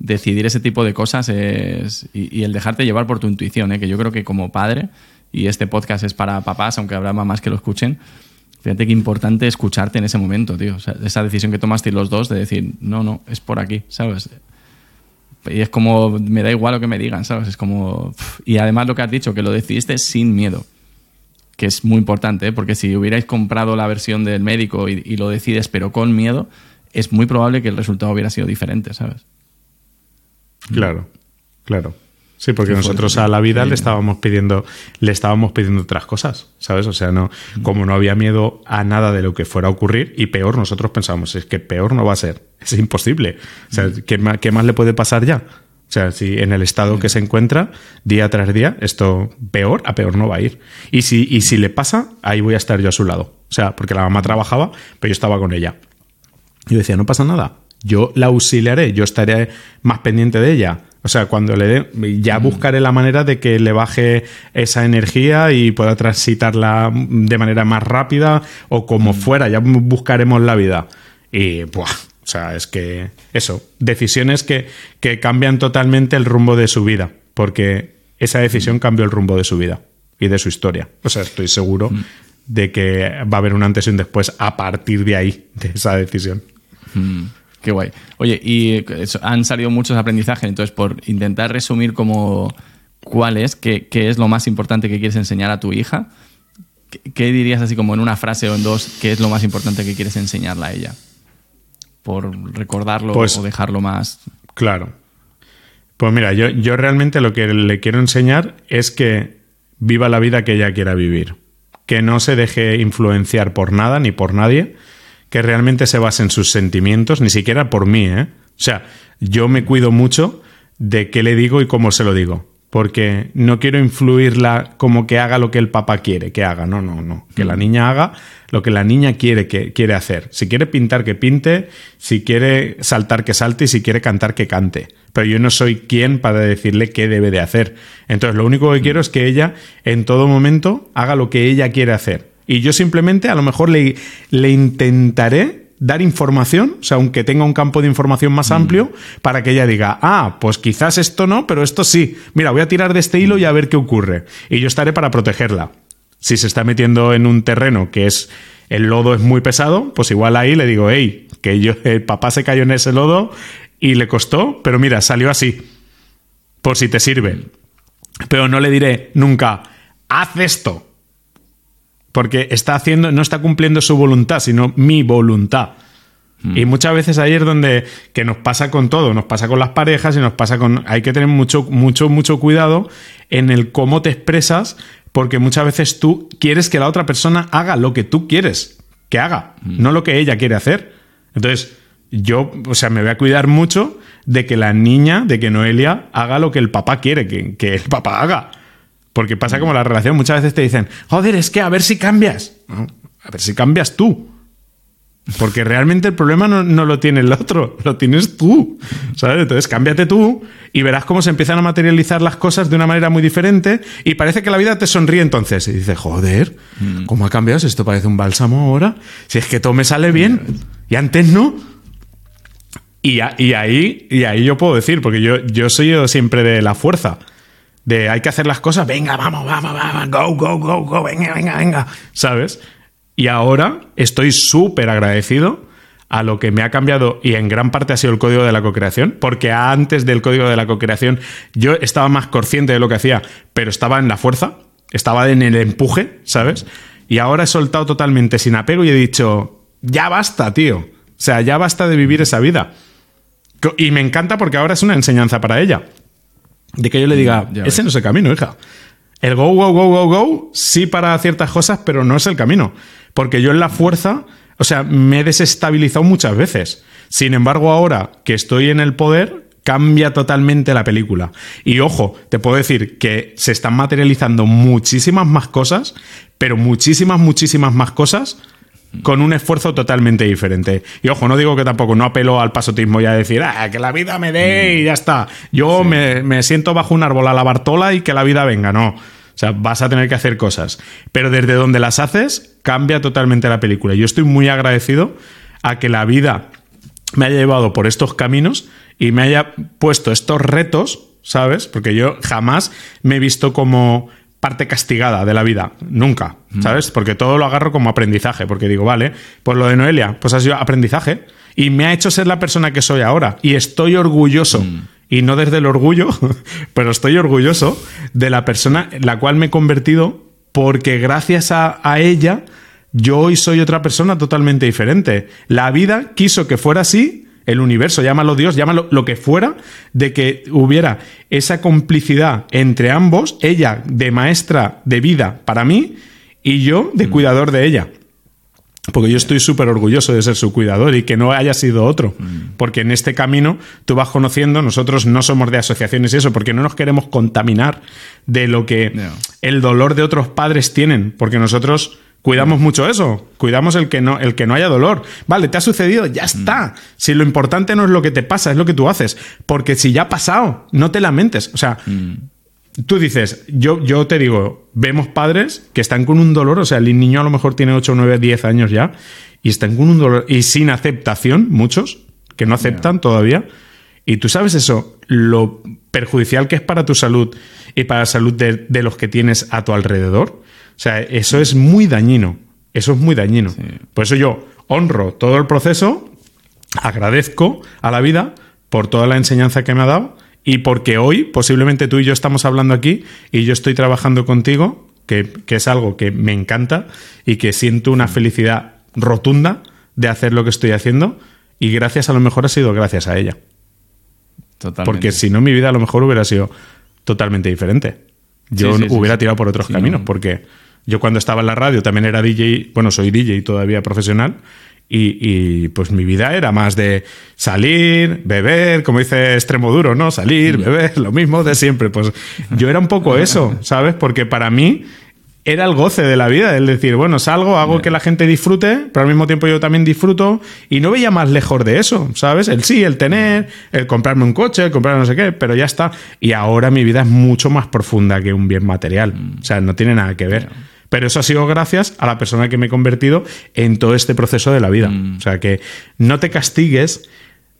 decidir ese tipo de cosas es, y, el dejarte llevar por tu intuición, ¿eh? que yo creo que como padre, y este podcast es para papás, aunque habrá mamás que lo escuchen, fíjate qué importante escucharte en ese momento, tío. esa decisión que tomaste los dos de decir, no, no, es por aquí, ¿sabes? Y es como, me da igual lo que me digan, ¿sabes? Es como... Y además lo que has dicho, que lo decidiste sin miedo, que es muy importante, ¿eh? porque si hubierais comprado la versión del médico y, y lo decides pero con miedo, es muy probable que el resultado hubiera sido diferente, ¿sabes? Claro, claro. Sí, porque nosotros a la vida le estábamos pidiendo, le estábamos pidiendo otras cosas, ¿sabes? O sea, no, como no había miedo a nada de lo que fuera a ocurrir, y peor, nosotros pensábamos, es que peor no va a ser, es imposible. O sea, ¿qué más, qué más le puede pasar ya? O sea, si en el estado que se encuentra día tras día, esto peor a peor no va a ir. Y si, y si le pasa, ahí voy a estar yo a su lado. O sea, porque la mamá trabajaba, pero yo estaba con ella. Yo decía, no pasa nada yo la auxiliaré, yo estaré más pendiente de ella. O sea, cuando le dé, ya mm. buscaré la manera de que le baje esa energía y pueda transitarla de manera más rápida o como mm. fuera, ya buscaremos la vida. Y, buah, o sea, es que eso, decisiones que, que cambian totalmente el rumbo de su vida, porque esa decisión mm. cambió el rumbo de su vida y de su historia. O sea, estoy seguro de que va a haber un antes y un después a partir de ahí, de esa decisión. Qué guay. Oye, y han salido muchos aprendizajes, entonces por intentar resumir como cuál es, qué, es lo más importante que quieres enseñar a tu hija, ¿qué, dirías así como en una frase o en dos, qué es lo más importante que quieres enseñarla a ella? Por recordarlo pues o dejarlo más... Claro. Pues mira, yo, yo realmente lo que le quiero enseñar es que viva la vida que ella quiera vivir, que no se deje influenciar por nada ni por nadie, que realmente se base en sus sentimientos, ni siquiera por mí, ¿eh? O sea, yo me cuido mucho de qué le digo y cómo se lo digo. Porque no quiero influirla como que haga lo que el papá quiere que haga. No, no, no. Que la mm. niña haga lo que la niña quiere que quiere hacer. Si quiere pintar, que pinte. Si quiere saltar, que salte. Y si quiere cantar, que cante. Pero yo no soy quien para decirle qué debe de hacer. Entonces, lo único que quiero es que ella, en todo momento, haga lo que ella quiere hacer. Y yo simplemente a lo mejor le, le intentaré dar información, o sea, aunque tenga un campo de información más mm. amplio, para que ella diga, ah, pues quizás esto no, pero esto sí. Mira, voy a tirar de este hilo y a ver qué ocurre. Y yo estaré para protegerla. Si se está metiendo en un terreno que es el lodo es muy pesado, pues igual ahí le digo, hey, que yo, el papá se cayó en ese lodo y le costó, pero mira, salió así. Por si te sirve. Pero no le diré nunca, haz esto porque está haciendo, no está cumpliendo su voluntad, sino mi voluntad. Hmm. Y muchas veces ahí es donde que nos pasa con todo, nos pasa con las parejas y nos pasa con hay que tener mucho mucho mucho cuidado en el cómo te expresas porque muchas veces tú quieres que la otra persona haga lo que tú quieres que haga, Hmm. no lo que ella quiere hacer. Entonces, yo, o sea, me voy a cuidar mucho de que la niña, de que Noelia haga lo que el papá quiere que, que el papá haga. Porque pasa como la relación, muchas veces te dicen, joder, es que a ver si cambias. No, a ver si cambias tú. Porque realmente el problema no, no lo tiene el otro, lo tienes tú. ¿Sabes? Entonces cámbiate tú y verás cómo se empiezan a materializar las cosas de una manera muy diferente y parece que la vida te sonríe entonces. Y dices, joder, ¿cómo ha cambiado? Si esto parece un bálsamo ahora. Si es que todo me sale bien y antes no. Y, a- y ahí, y ahí yo puedo decir, porque yo, yo soy yo siempre de la fuerza. De hay que hacer las cosas, venga, vamos, vamos, vamos, go, go, go, go, venga, venga, venga. ¿Sabes? Y ahora estoy súper agradecido a lo que me ha cambiado y en gran parte ha sido el código de la cocreación, porque antes del código de la cocreación yo estaba más consciente de lo que hacía, pero estaba en la fuerza, estaba en el empuje, ¿sabes? Y ahora he soltado totalmente sin apego y he dicho, ya basta, tío. O sea, ya basta de vivir esa vida. Y me encanta porque ahora es una enseñanza para ella. De que yo le diga, Ya ese ves. no es el camino, hija. El go, go, go, go, go, sí para ciertas cosas, pero no es el camino. Porque yo en la fuerza, o sea, me he desestabilizado muchas veces. Sin embargo, ahora que estoy en el poder, cambia totalmente la película. Y ojo, te puedo decir que se están materializando muchísimas más cosas, pero muchísimas, muchísimas más cosas con un esfuerzo totalmente diferente. Y ojo, no digo que tampoco, no apelo al pasotismo y a decir, ah, que la vida me dé y ya está. Yo me, me siento bajo un árbol a la Bartola y que la vida venga, no. O sea, vas a tener que hacer cosas. Pero desde donde las haces, cambia totalmente la película. Yo estoy muy agradecido a que la vida me haya llevado por estos caminos y me haya puesto estos retos, ¿sabes? Porque yo jamás me he visto como parte castigada de la vida, nunca, ¿sabes? Porque todo lo agarro como aprendizaje, porque digo, vale, pues lo de Noelia, pues ha sido aprendizaje y me ha hecho ser la persona que soy ahora y estoy orgulloso. Y no desde el orgullo, pero estoy orgulloso de la persona en la cual me he convertido porque gracias a, a ella yo hoy soy otra persona totalmente diferente. La vida quiso que fuera así, el universo, llámalo Dios, llámalo lo que fuera, de que hubiera esa complicidad entre ambos, ella de maestra de vida para mí y yo de cuidador de ella. Porque yo estoy súper orgulloso de ser su cuidador y que no haya sido otro. Porque en este camino tú vas conociendo, nosotros no somos de asociaciones y eso, porque no nos queremos contaminar de lo que el dolor de otros padres tienen. Porque nosotros cuidamos mucho eso. Cuidamos el que no, el que no haya dolor. Vale, te ha sucedido, ya está. Si lo importante no es lo que te pasa, es lo que tú haces. Porque si ya ha pasado, no te lamentes. O sea, tú dices, yo, yo te digo, vemos padres que están con un dolor, o sea, el niño a lo mejor tiene 8, 9, 10 años ya, y están con un dolor, y sin aceptación, muchos, que no aceptan todavía. Y tú sabes eso, lo perjudicial que es para tu salud y para la salud de, de los que tienes a tu alrededor. O sea, eso es muy dañino. Eso es muy dañino. Por eso yo honro todo el proceso, agradezco a la vida por toda la enseñanza que me ha dado y porque hoy posiblemente tú y yo estamos hablando aquí y yo estoy trabajando contigo, que, que es algo que me encanta y que siento una felicidad rotunda de hacer lo que estoy haciendo y gracias a lo mejor ha sido gracias a ella. Totalmente. Porque si no mi vida a lo mejor hubiera sido totalmente diferente. Yo Sí, sí, sí, hubiera sí. tirado por otros caminos no. porque yo cuando estaba en la radio también era DJ, bueno, soy DJ todavía profesional y, y, pues mi vida era más de salir, beber, como dice Extremo Duro, ¿no? Salir, Mm. beber, lo mismo de siempre. Pues yo era un poco eso, ¿sabes? Porque para mí era el goce de la vida, el decir, bueno, salgo, hago que la gente disfrute, pero al mismo tiempo yo también disfruto y no veía más lejos de eso, ¿sabes? El sí, el tener, el comprarme un coche, el comprar no sé qué, pero ya está. Y ahora mi vida es mucho más profunda que un bien material, o sea, no tiene nada que ver. Pero eso ha sido gracias a la persona que me he convertido en todo este proceso de la vida. O sea, que no te castigues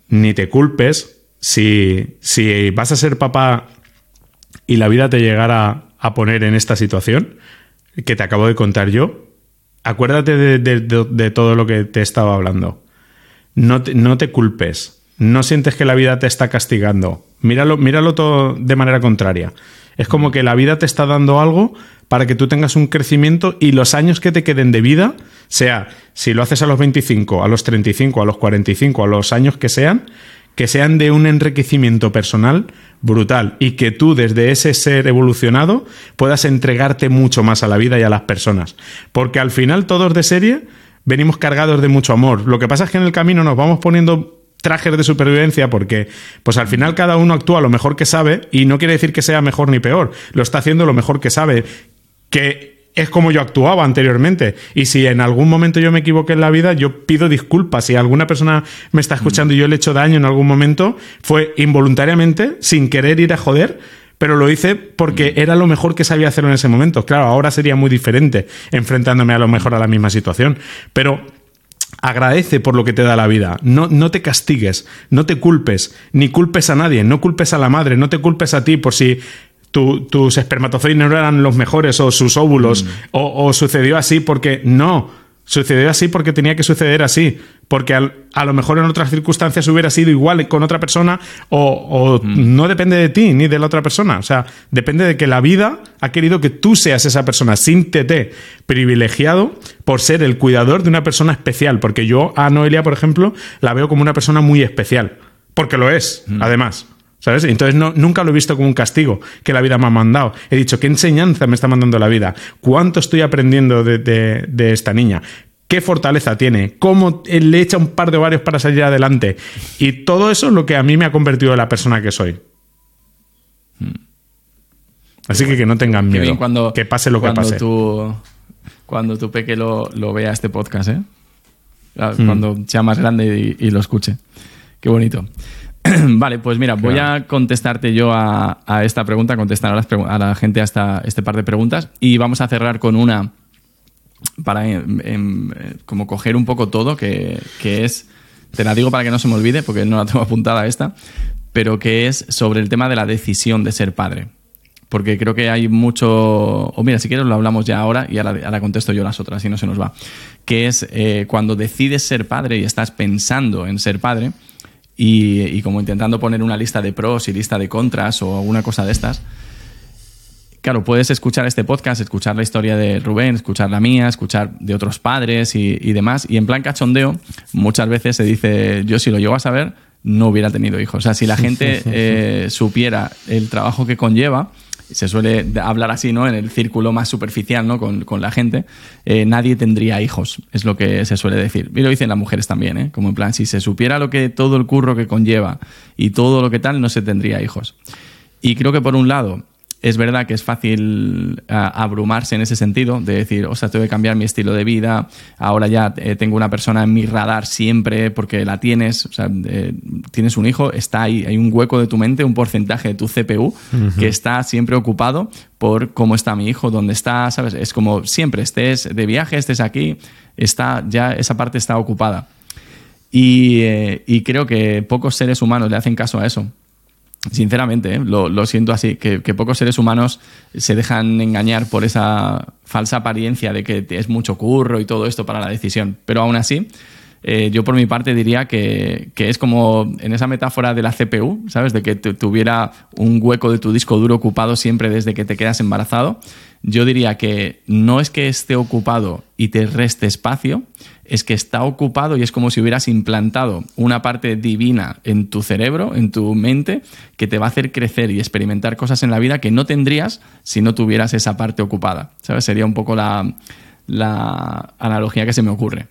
ni te culpes si, si vas a ser papá y la vida te llegara a poner en esta situación que te acabo de contar yo, acuérdate de, de- de- de todo lo que te estaba hablando. No te, no te culpes. No sientes que la vida te está castigando. Míralo, míralo todo de manera contraria. Es como que la vida te está dando algo para que tú tengas un crecimiento y los años que te queden de vida, sea si lo haces a los 25, a los 35, a los 45, a los años que sean, que sean de un enriquecimiento personal brutal y que tú desde ese ser evolucionado puedas entregarte mucho más a la vida y a las personas. Porque al final todos de serie venimos cargados de mucho amor. Lo que pasa es que en el camino nos vamos poniendo trajes de supervivencia porque pues al final cada uno actúa lo mejor que sabe y no quiere decir que sea mejor ni peor, lo está haciendo lo mejor que sabe, que es como yo actuaba anteriormente. Y si en algún momento yo me equivoqué en la vida, yo pido disculpas. Si alguna persona me está escuchando y yo le he hecho daño en algún momento, fue involuntariamente, sin querer ir a joder, pero lo hice porque era lo mejor que sabía hacerlo en ese momento. Claro, ahora sería muy diferente enfrentándome a lo mejor a la misma situación. Pero agradece por lo que te da la vida. No, no te castigues, no te culpes, ni culpes a nadie, no culpes a la madre, no te culpes a ti por si tus espermatozoides no eran los mejores o sus óvulos, mm. o, sucedió así porque no. Sucedió así porque tenía que suceder así. Porque a lo mejor en otras circunstancias hubiera sido igual con otra persona o, mm. no depende de ti ni de la otra persona. O sea, depende de que la vida ha querido que tú seas esa persona. Siéntete privilegiado por ser el cuidador de una persona especial. Porque yo a Noelia, por ejemplo, la veo como una persona muy especial. Porque lo es, mm. además. ¿Sabes? Entonces no, nunca lo he visto como un castigo que la vida me ha mandado. He dicho, ¿qué enseñanza me está mandando la vida? ¿Cuánto estoy aprendiendo de, esta niña? ¿Qué fortaleza tiene? ¿Cómo le echa un par de ovarios para salir adelante? Y todo eso es lo que a mí me ha convertido en la persona que soy. Así que que no tengan miedo. Cuando, que pase lo que pase. Cuando tu peque lo, vea este podcast, ¿eh? Mm. Cuando sea más grande y, y lo escuche. Qué bonito. vale, pues mira, voy a contestarte yo a, esta pregunta, contestar a, la gente a este par de preguntas y vamos a cerrar con una para em, como coger un poco todo, que, es, te la digo para que no se me olvide, porque no la tengo apuntada esta, pero que es sobre el tema de la decisión de ser padre. Porque creo que hay mucho. O mira, si quieres lo hablamos ya ahora y ahora, contesto yo las otras, si no se nos va. Que es eh, cuando decides ser padre y estás pensando en ser padre, y, como intentando poner una lista de pros y lista de contras o alguna cosa de estas. Claro, puedes escuchar este podcast, escuchar la historia de Rubén, escuchar la mía, escuchar de otros padres y, demás. Y en plan cachondeo, muchas veces se dice, yo si lo llego a saber, no hubiera tenido hijos. O sea, si la gente eh, supiera el trabajo que conlleva, se suele hablar así, ¿no? En el círculo más superficial, ¿no? Con, la gente, eh, nadie tendría hijos, es lo que se suele decir. Y lo dicen las mujeres también, ¿eh? Como en plan, si se supiera lo que todo el curro que conlleva y todo lo que tal, no se tendría hijos. Y creo que por un lado, es verdad que es fácil abrumarse en ese sentido, de decir, o sea, tengo que cambiar mi estilo de vida, ahora ya eh, tengo una persona en mi radar siempre porque la tienes, o sea, eh, tienes un hijo, está ahí, hay un hueco de tu mente, un porcentaje de tu CPU que está siempre ocupado por cómo está mi hijo, dónde está, ¿sabes? Es como siempre, estés de viaje, estés aquí, está, ya esa parte está ocupada. Y, eh, y creo que pocos seres humanos le hacen caso a eso. Sinceramente, ¿eh? lo, siento así, que, pocos seres humanos se dejan engañar por esa falsa apariencia de que es mucho curro y todo esto para la decisión. Pero aún así, eh, yo por mi parte diría que, es como en esa metáfora de la CPU, ¿sabes? De que tuviera un hueco de tu disco duro ocupado siempre desde que te quedas embarazado. Yo diría que no es que esté ocupado y te reste espacio, es que está ocupado y es como si hubieras implantado una parte divina en tu cerebro, en tu mente, que te va a hacer crecer y experimentar cosas en la vida que no tendrías si no tuvieras esa parte ocupada. ¿Sabes? Sería un poco la, analogía que se me ocurre.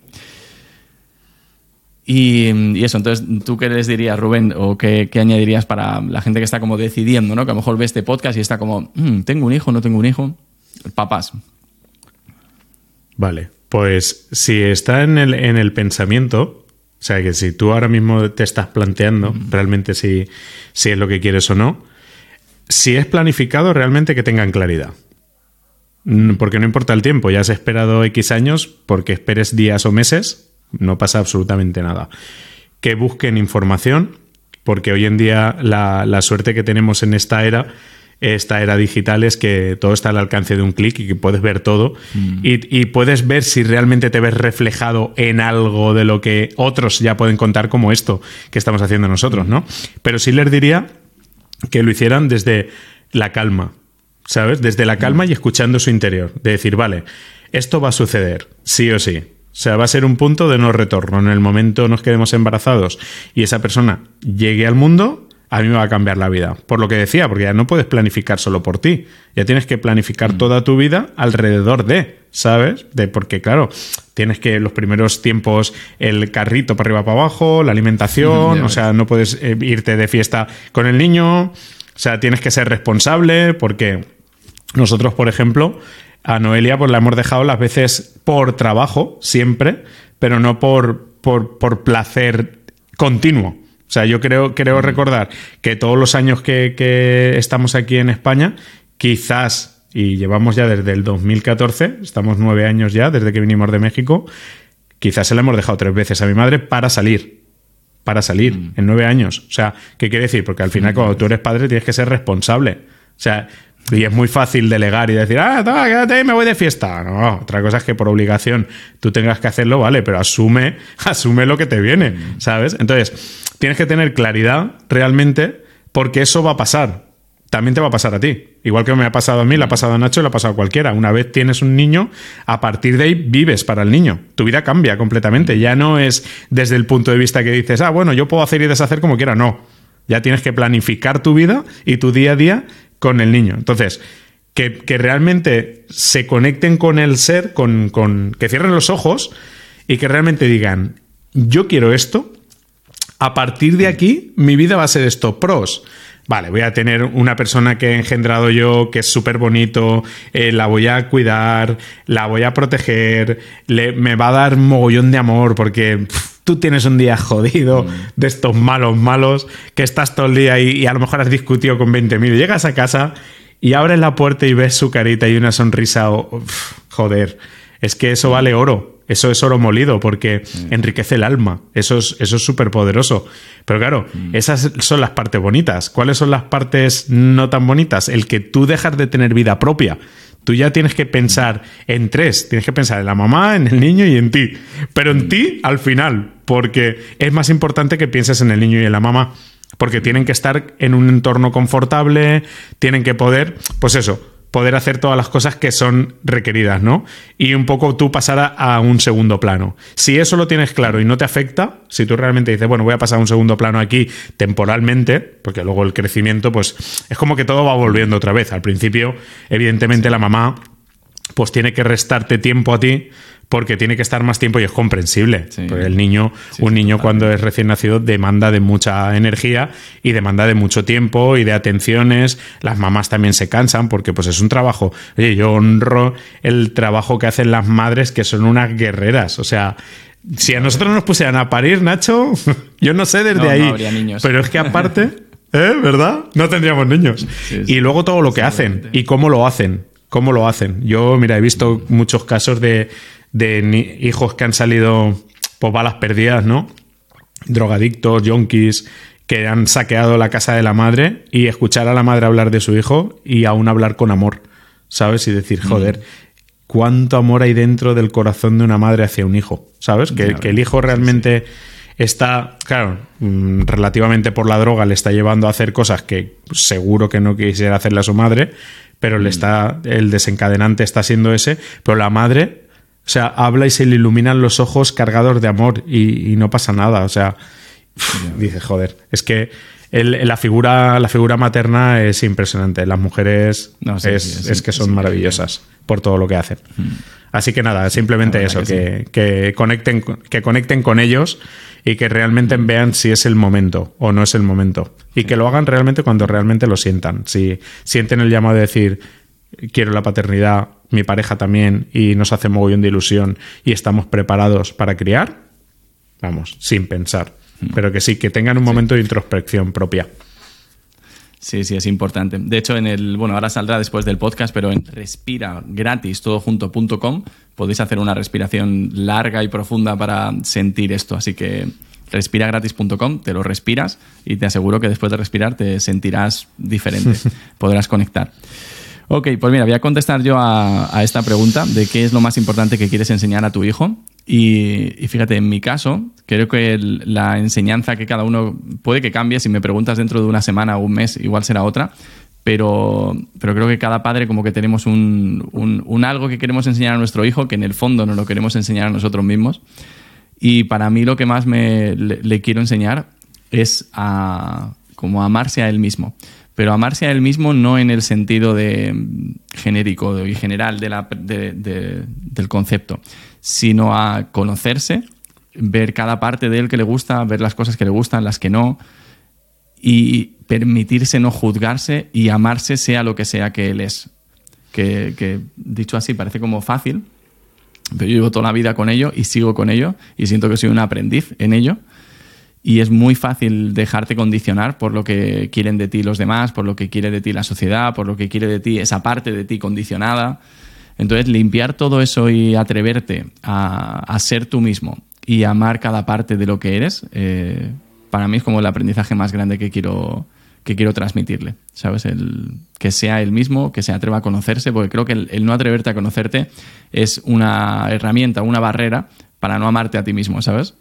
Y, eso, entonces, ¿tú qué les dirías, Rubén? ¿O qué, añadirías para la gente que está como decidiendo, ¿no? Que a lo mejor ve este podcast y está como, mm, ¿tengo un hijo, no tengo un hijo? Papás. Vale. Pues si está en el, en el pensamiento, o sea que si tú ahora mismo te estás planteando realmente si, si es lo que quieres o no, si es planificado, realmente que tengan claridad. Mm, porque no importa el tiempo, ya has esperado X años, porque esperes días o meses, no pasa absolutamente nada. Que busquen información, porque hoy en día la, la suerte que tenemos en esta era esta era digital es que todo está al alcance de un clic y que puedes ver todo mm. y, puedes ver si realmente te ves reflejado en algo de lo que otros ya pueden contar como esto que estamos haciendo nosotros, ¿no? Pero sí les diría que lo hicieran desde la calma, ¿sabes? Desde la calma y escuchando su interior. De decir, vale, esto va a suceder, sí o sí. O sea, va a ser un punto de no retorno. En el momento nos quedemos embarazados y esa persona llegue al mundo, a mí me va a cambiar la vida. Por lo que decía, porque ya no puedes planificar solo por ti. Ya tienes que planificar toda tu vida alrededor de, ¿sabes? De porque, claro, tienes que los primeros tiempos el carrito para arriba para abajo, la alimentación, o sea, no puedes eh, irte de fiesta con el niño. O sea, tienes que ser responsable porque nosotros, por ejemplo, a Noelia pues la hemos dejado las veces por trabajo, siempre, pero no por, por, por placer continuo. O sea, yo creo, creo recordar que todos los años que, estamos aquí en España, quizás, y llevamos ya desde el 2014, estamos nueve años ya desde que vinimos de México, quizás se la hemos dejado tres veces a mi madre para salir. Para salir, mm. en nueve años. O sea, ¿qué quiere decir? Porque al final, cuando tú eres padre, tienes que ser responsable. O sea, y es muy fácil delegar y decir, ah, toma, quédate, me voy de fiesta. No, otra cosa es que por obligación tú tengas que hacerlo, vale, pero asume, asume lo que te viene, ¿sabes? Entonces, tienes que tener claridad realmente porque eso va a pasar. También te va a pasar a ti. Igual que me ha pasado a mí, le ha pasado a Nacho, le ha pasado a cualquiera. Una vez tienes un niño, a partir de ahí vives para el niño. Tu vida cambia completamente. Ya no es desde el punto de vista que dices, ah, bueno, yo puedo hacer y deshacer como quiera. No. Ya tienes que planificar tu vida y tu día a día con el niño. Entonces, que, realmente se conecten con el ser, con, con, que cierren los ojos y que realmente digan, yo quiero esto, a partir de aquí mi vida va a ser esto, pros. Vale, voy a tener una persona que he engendrado yo, que es súper bonito, eh, la voy a cuidar, la voy a proteger, le, me va a dar mogollón de amor porque tú tienes un día jodido de estos malos, malos, que estás todo el día ahí y a lo mejor has discutido con 20.000. Llegas a casa y abres la puerta y ves su carita y una sonrisa. joder, es que eso vale oro. Eso es oro molido porque enriquece el alma. Eso es eso es súper poderoso. Pero claro, esas son las partes bonitas. ¿Cuáles son las partes no tan bonitas? El que tú dejas de tener vida propia. Tú ya tienes que pensar en tres. Tienes que pensar en la mamá, en el niño y en ti. Pero en ti al final, porque es más importante que pienses en el niño y en la mamá. Porque tienen que estar en un entorno confortable, tienen que poder, pues eso, poder hacer todas las cosas que son requeridas, ¿no? Y un poco tú pasar a, un segundo plano. Si eso lo tienes claro y no te afecta, si tú realmente dices, bueno, voy a pasar a un segundo plano aquí temporalmente, porque luego el crecimiento, pues es como que todo va volviendo otra vez. Al principio, evidentemente, la mamá pues tiene que restarte tiempo a ti porque tiene que estar más tiempo y es comprensible. Porque el niño, un niño cuando es recién nacido demanda de mucha energía y demanda de mucho tiempo y de atenciones. Las mamás también se cansan porque pues es un trabajo. Oye, yo honro el trabajo que hacen las madres que son unas guerreras. O sea, si a nosotros nos pusieran a parir, Nacho, yo no sé desde ahí. Pero es que aparte, ¿eh? ¿verdad? No tendríamos niños. y luego todo lo que hacen y cómo lo hacen. ¿Cómo lo hacen? Yo, mira, he visto muchos casos de, de hijos que han salido por balas perdidas, ¿no? Drogadictos, yonkis, que han saqueado la casa de la madre y escuchar a la madre hablar de su hijo y aún hablar con amor, ¿sabes? Y decir, mm. joder, cuánto amor hay dentro del corazón de una madre hacia un hijo, ¿sabes? Que, el hijo realmente está, claro, mm, relativamente por la droga le está llevando a hacer cosas que seguro que no quisiera hacerle a su madre, pero le mm. está, el desencadenante está siendo ese, pero la madre o sea, habla y se le iluminan los ojos cargados de amor y, no pasa nada. O sea, dice, joder, es que la, figura, la figura materna es impresionante. Las mujeres es, que son maravillosas por todo lo que hacen. Mm. Así que nada, simplemente eso, que, conecten, que conecten con ellos y que realmente vean si es el momento o no es el momento. Y que lo hagan realmente cuando realmente lo sientan. Si sienten el llamado de decir, quiero la paternidad, mi pareja también, y nos hace mogollón de ilusión y estamos preparados para criar, vamos, sin pensar. Mm. Pero que sí, que tengan un momento de introspección propia. Sí, sí, es importante. De hecho, en el, bueno, ahora saldrá después del podcast, pero en respira gratis podéis hacer una respiración larga y profunda para sentir esto. Así que respiragratis.com, te lo respiras y te aseguro que después de respirar te sentirás diferente, podrás conectar. Ok, pues mira, voy a contestar yo a, esta pregunta de qué es lo más importante que quieres enseñar a tu hijo. Y, fíjate, en mi caso, creo que la enseñanza que cada uno puede que cambie, si me preguntas dentro de una semana o un mes, igual será otra, pero, pero creo que cada padre como que tenemos un, un, algo que queremos enseñar a nuestro hijo que en el fondo no lo queremos enseñar a nosotros mismos. Y para mí lo que más me, le, quiero enseñar es a como amarse a él mismo. Pero amarse a él mismo no en el sentido de genérico y general del concepto, sino a conocerse, ver cada parte de él que le gusta, ver las cosas que le gustan, las que no, y permitirse no juzgarse y amarse sea lo que sea que él es. Que, dicho así parece como fácil, pero yo llevo toda la vida con ello y sigo con ello y siento que soy un aprendiz en ello. Y es muy fácil dejarte condicionar por lo que quieren de ti los demás, por lo que quiere de ti la sociedad, por lo que quiere de ti esa parte de ti condicionada. Entonces, limpiar todo eso y atreverte a, ser tú mismo y amar cada parte de lo que eres, eh, para mí es como el aprendizaje más grande que quiero, que quiero transmitirle, ¿sabes? El, que sea el mismo, que se atreva a conocerse, porque creo que el, no atreverte a conocerte es una herramienta, una barrera para no amarte a ti mismo, ¿sabes?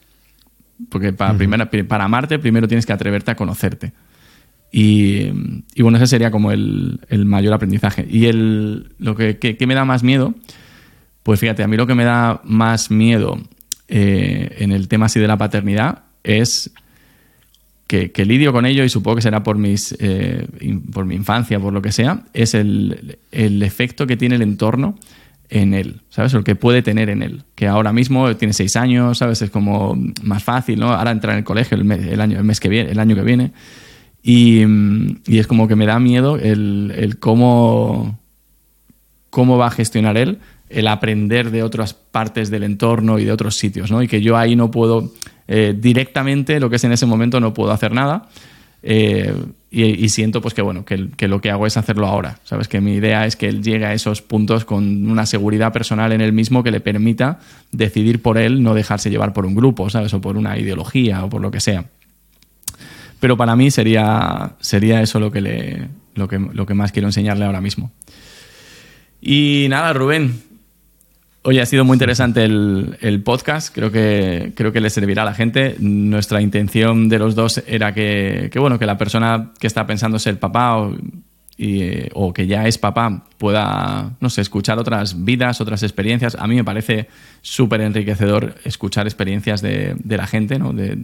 Porque para, para amarte primero tienes que atreverte a conocerte. Y, bueno, ese sería como el, mayor aprendizaje. Y el, lo que, me da más miedo, pues fíjate, a mí lo que me da más miedo eh, en el tema así de la paternidad es que, lidio con ello y supongo que será por, mis, eh, por mi infancia, por lo que sea, es el, efecto que tiene el entorno en él, ¿sabes? O el que puede tener en él. Que ahora mismo tiene seis años, ¿sabes? Es como más fácil, ¿no? Ahora entrar en el colegio el, año, el mes que viene, el año que viene. Y, es como que me da miedo el, el cómo, cómo va a gestionar él el aprender de otras partes del entorno y de otros sitios, ¿no? Y que yo ahí no puedo eh, directamente, lo que es en ese momento, no puedo hacer nada. Eh, y, siento pues que bueno que, lo que hago es hacerlo ahora sabes que mi idea es que él llegue a esos puntos con una seguridad personal en él mismo que le permita decidir por él no dejarse llevar por un grupo sabes o por una ideología o por lo que sea. Pero para mí sería sería eso lo que le lo que, lo que más quiero enseñarle ahora mismo. Y nada Rubén Oye, ha sido muy interesante el, podcast. Creo que, creo que le servirá a la gente. Nuestra intención de los dos era que, bueno, que la persona que está pensando ser papá o, o que ya es papá pueda, no sé, escuchar otras vidas, otras experiencias. A mí me parece súper enriquecedor escuchar experiencias de, la gente, ¿no? De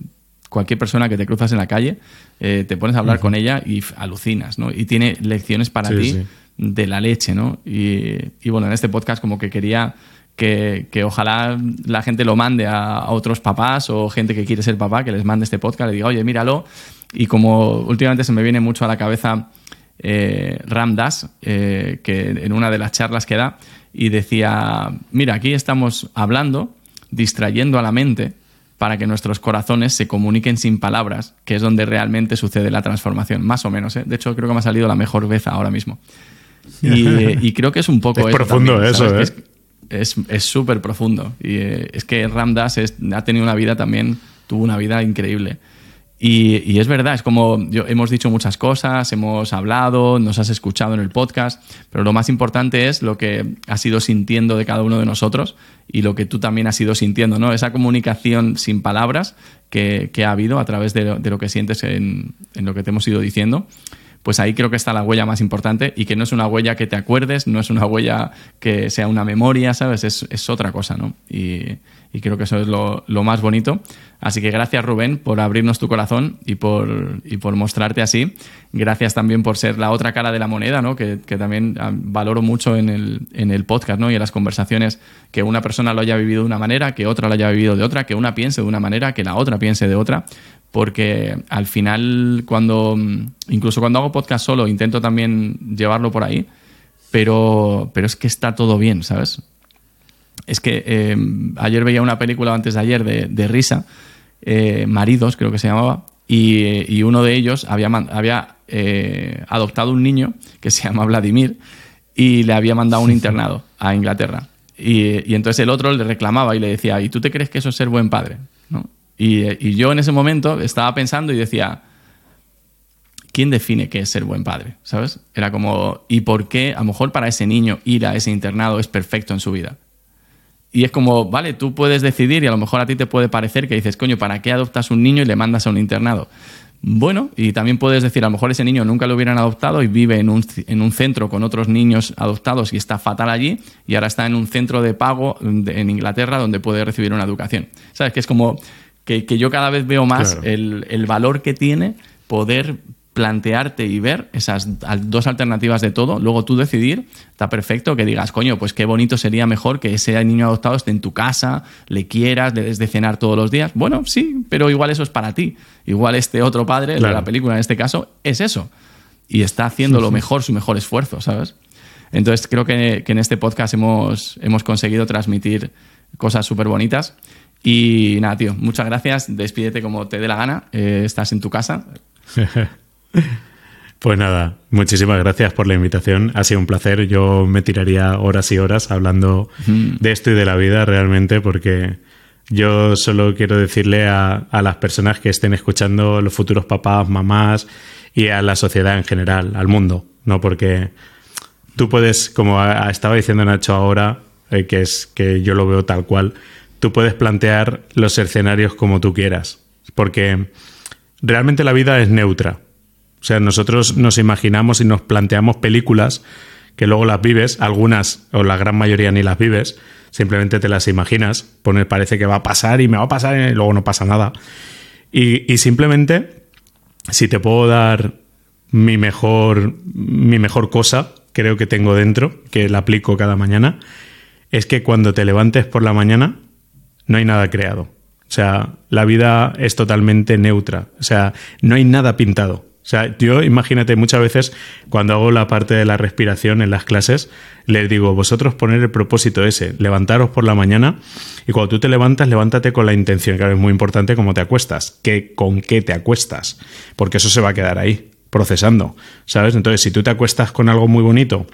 cualquier persona que te cruzas en la calle, eh, te pones a hablar con ella y alucinas, ¿no? Y tiene lecciones para ti de la leche, ¿no? Y, y bueno, en este podcast como que quería que, ojalá la gente lo mande a, otros papás o gente que quiere ser papá, que les mande este podcast, le diga, oye, míralo. Y como últimamente se me viene mucho a la cabeza eh, Ram Das, eh, que en una de las charlas que da, y decía, mira, aquí estamos hablando, distrayendo a la mente para que nuestros corazones se comuniquen sin palabras, que es donde realmente sucede la transformación, más o menos. ¿eh? De hecho, creo que me ha salido la mejor vez ahora mismo. Y, creo que es un poco... Es profundo eso, ¿eh? Es súper profundo. Y eh, es que Ramdas ha tenido una vida también, tuvo una vida increíble. Y, es verdad, es como hemos dicho muchas cosas, hemos hablado, nos has escuchado en el podcast, pero lo más importante es lo que has ido sintiendo de cada uno de nosotros y lo que tú también has ido sintiendo, ¿no? Esa comunicación sin palabras que, ha habido a través de, lo que sientes en, en, lo que te hemos ido diciendo pues ahí creo que está la huella más importante y que no es una huella que te acuerdes, no es una huella que sea una memoria, ¿sabes? Es, otra cosa, ¿no? Y, creo que eso es lo, más bonito. Así que gracias Rubén por abrirnos tu corazón y por, y por mostrarte así. Gracias también por ser la otra cara de la moneda, ¿no? Que, también ah, valoro mucho en el, en el podcast, ¿no? Y en las conversaciones, que una persona lo haya vivido de una manera, que otra lo haya vivido de otra, que una piense de una manera, que la otra piense de otra porque al final cuando incluso cuando hago podcast solo intento también llevarlo por ahí, pero, pero es que está todo bien, ¿sabes? Es que eh, ayer veía una película antes de ayer de, risa, eh, Maridos creo que se llamaba, y, uno de ellos había, había eh, adoptado un niño que se llama Vladimir y le había mandado un internado a Inglaterra. Y, y, entonces el otro le reclamaba y le decía, ¿y tú te crees que eso es ser buen padre? ¿No? Y, yo en ese momento estaba pensando y decía, ¿quién define qué es ser buen padre? ¿Sabes? Era como, ¿y por qué a lo mejor para ese niño ir a ese internado es perfecto en su vida? Y es como, vale, tú puedes decidir y a lo mejor a ti te puede parecer que dices, coño, ¿para qué adoptas un niño y le mandas a un internado? Bueno, y también puedes decir, a lo mejor ese niño nunca lo hubieran adoptado y vive en un, en un centro con otros niños adoptados y está fatal allí, y ahora está en un centro de pago en Inglaterra donde puede recibir una educación. ¿Sabes? Que es como que, yo cada vez veo más el, el valor que tiene poder plantearte y ver esas dos alternativas de todo, luego tú decidir, está perfecto que digas, coño, pues qué bonito sería mejor que ese niño adoptado esté en tu casa, le quieras, le des de cenar todos los días. Bueno, sí, pero igual eso es para ti. Igual este otro padre de la película, en este caso, es eso. Y está haciendo lo mejor, su mejor esfuerzo, ¿sabes? Entonces creo que, en este podcast hemos, hemos conseguido transmitir cosas súper bonitas. Y nada, tío, muchas gracias. Despídete como te dé la gana. Eh, estás en tu casa. Pues nada, muchísimas gracias por la invitación. Ha sido un placer. Yo me tiraría horas y horas hablando de esto y de la vida realmente porque yo solo quiero decirle a, las personas que estén escuchando, los futuros papás, mamás y a la sociedad en general, al mundo, ¿no? Porque tú puedes, como estaba diciendo Nacho ahora, eh, que es que yo lo veo tal cual, tú puedes plantear los escenarios como tú quieras. Porque realmente la vida es neutra. O sea, nosotros nos imaginamos y nos planteamos películas que luego las vives, algunas o la gran mayoría ni las vives, simplemente te las imaginas, pone, parece que va a pasar y me va a pasar y luego no pasa nada. Y, simplemente, si te puedo dar mi mejor, mi mejor cosa, creo que tengo dentro, que la aplico cada mañana, es que cuando te levantes por la mañana, no hay nada creado. O sea, la vida es totalmente neutra. O sea, no hay nada pintado. O sea, yo imagínate muchas veces cuando hago la parte de la respiración en las clases, les digo, vosotros poner el propósito ese, levantaros por la mañana y cuando tú te levantas, levántate con la intención, que es muy importante cómo te acuestas, que con qué te acuestas, porque eso se va a quedar ahí, procesando, ¿sabes? Entonces, si tú te acuestas con algo muy bonito,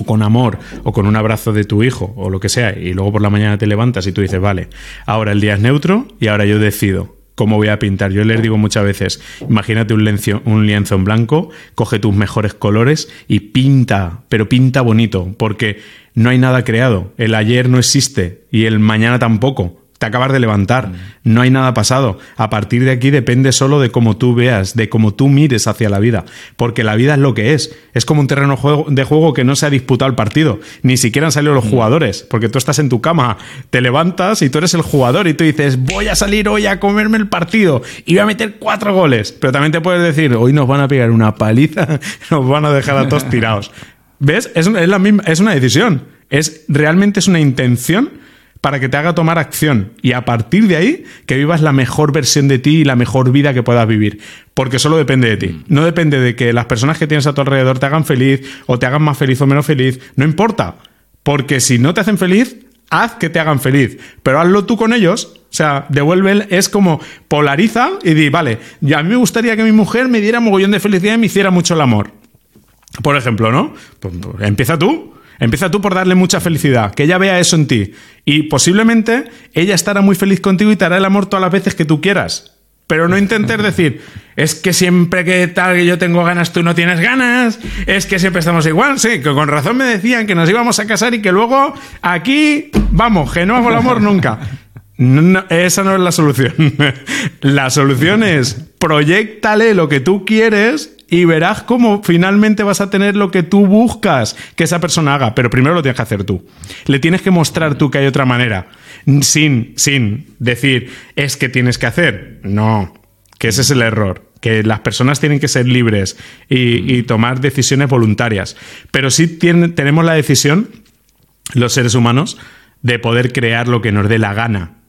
o con amor, o con un abrazo de tu hijo, o lo que sea, y luego por la mañana te levantas y tú dices, vale, ahora el día es neutro y ahora yo decido cómo voy a pintar. Yo les digo muchas veces, imagínate un lienzo, un lienzo en blanco, coge tus mejores colores y pinta, pero pinta bonito, porque no hay nada creado. El ayer no existe y el mañana tampoco te acabas de levantar, mm. no hay nada pasado. A partir de aquí depende solo de cómo tú veas, de cómo tú mires hacia la vida, porque la vida es lo que es. Es como un terreno de juego que no se ha disputado el partido, ni siquiera han salido los mm. jugadores, porque tú estás en tu cama, te levantas y tú eres el jugador y tú dices, voy a salir hoy a comerme el partido y voy a meter cuatro goles. Pero también te puedes decir, hoy nos van a pegar una paliza, nos van a dejar a todos tirados. ¿Ves? Es, es, la misma, es una decisión. Es, realmente es una intención para que te haga tomar acción y a partir de ahí que vivas la mejor versión de ti y la mejor vida que puedas vivir. Porque solo depende de ti. Mm. No depende de que las personas que tienes a tu alrededor te hagan feliz o te hagan más feliz o menos feliz. No importa. Porque si no te hacen feliz, haz que te hagan feliz. Pero hazlo tú con ellos. O sea, devuelve, es como polariza y di, vale, ya a mí me gustaría que mi mujer me diera mogollón de felicidad y me hiciera mucho el amor. Por ejemplo, ¿no? Pues, pues empieza tú. Empieza tú por darle mucha felicidad, que ella vea eso en ti. Y posiblemente ella estará muy feliz contigo y te hará el amor todas las veces que tú quieras. Pero no intentes decir, es que siempre que tal que yo tengo ganas, tú no tienes ganas, es que siempre estamos igual. Sí, que con razón me decían que nos íbamos a casar y que luego aquí, vamos, que no hago el amor nunca. esa no es la solución. la solución es proyectale lo que tú quieres y verás cómo finalmente vas a tener lo que tú buscas que esa persona haga, pero primero lo tienes que hacer tú. Le tienes que mostrar tú que hay otra manera, sin, sin decir, es que tienes que hacer. No, que ese es el error que las personas tienen que ser libres y, tomar decisiones voluntarias. Pero sí tenemos la decisión, los seres humanos, de poder crear lo que nos dé la gana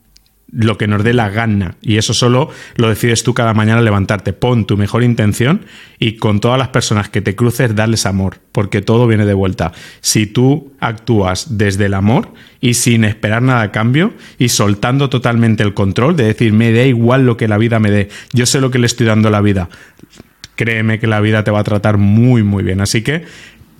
lo que nos dé la gana. Y eso solo lo decides tú cada mañana levantarte. Pon tu mejor intención y con todas las personas que te cruces, darles amor, porque todo viene de vuelta. Si tú actúas desde el amor y sin esperar nada a cambio y soltando totalmente el control de decir, me da igual lo que la vida me dé, yo sé lo que le estoy dando a la vida. Créeme que la vida te va a tratar muy, muy bien. Así que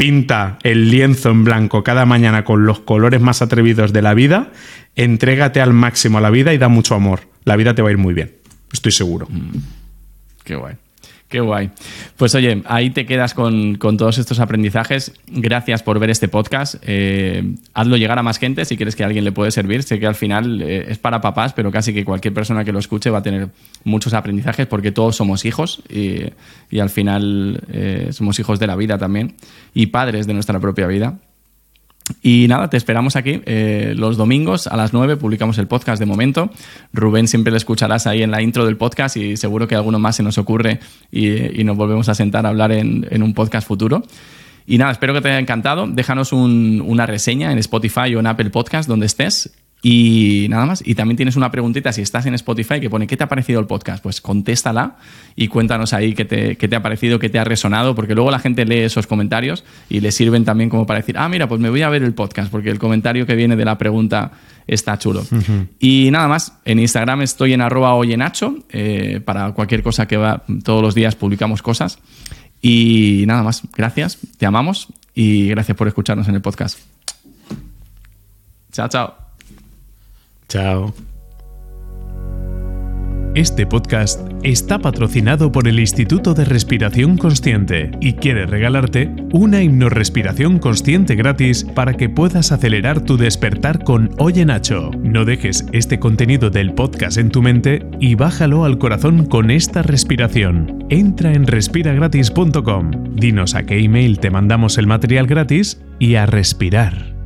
pinta el lienzo en blanco cada mañana con los colores más atrevidos de la vida, entrégate al máximo a la vida y da mucho amor. La vida te va a ir muy bien, estoy seguro. Mm. Qué guay. Qué guay. Pues oye, ahí te quedas con, todos estos aprendizajes. Gracias por ver este podcast. Eh, hazlo llegar a más gente si quieres que a alguien le puede servir. Sé que al final eh, es para papás, pero casi que cualquier persona que lo escuche va a tener muchos aprendizajes porque todos somos hijos y, al final eh, somos hijos de la vida también y padres de nuestra propia vida. Y nada, te esperamos aquí eh, los domingos a las 9 publicamos el podcast de momento. Rubén siempre le escucharás ahí en la intro del podcast y seguro que alguno más se nos ocurre y, nos volvemos a sentar a hablar en, un podcast futuro. Y nada, espero que te haya encantado. Déjanos una reseña en Spotify o en Apple Podcast donde estés y nada más. Y también tienes una preguntita si estás en Spotify que pone ¿qué te ha parecido el podcast? Pues contéstala y cuéntanos ahí qué te, qué te ha parecido, qué te ha resonado, porque luego la gente lee esos comentarios y le sirven también como para decir, ah, mira, pues me voy a ver el podcast, porque el comentario que viene de la pregunta está chulo. Y nada más, en Instagram estoy en arroba oyenacho, eh, para cualquier cosa que va, todos los días publicamos cosas. Y nada más, gracias, te amamos y gracias por escucharnos en el podcast. Chao, chao. Chao. Este podcast está patrocinado por el Instituto de Respiración Consciente y quiere regalarte una himnorespiración consciente gratis para que puedas acelerar tu despertar con Oye Nacho. No dejes este contenido del podcast en tu mente y bájalo al corazón con esta respiración. Entra en respiragratis.com, dinos a qué email te mandamos el material gratis y a respirar.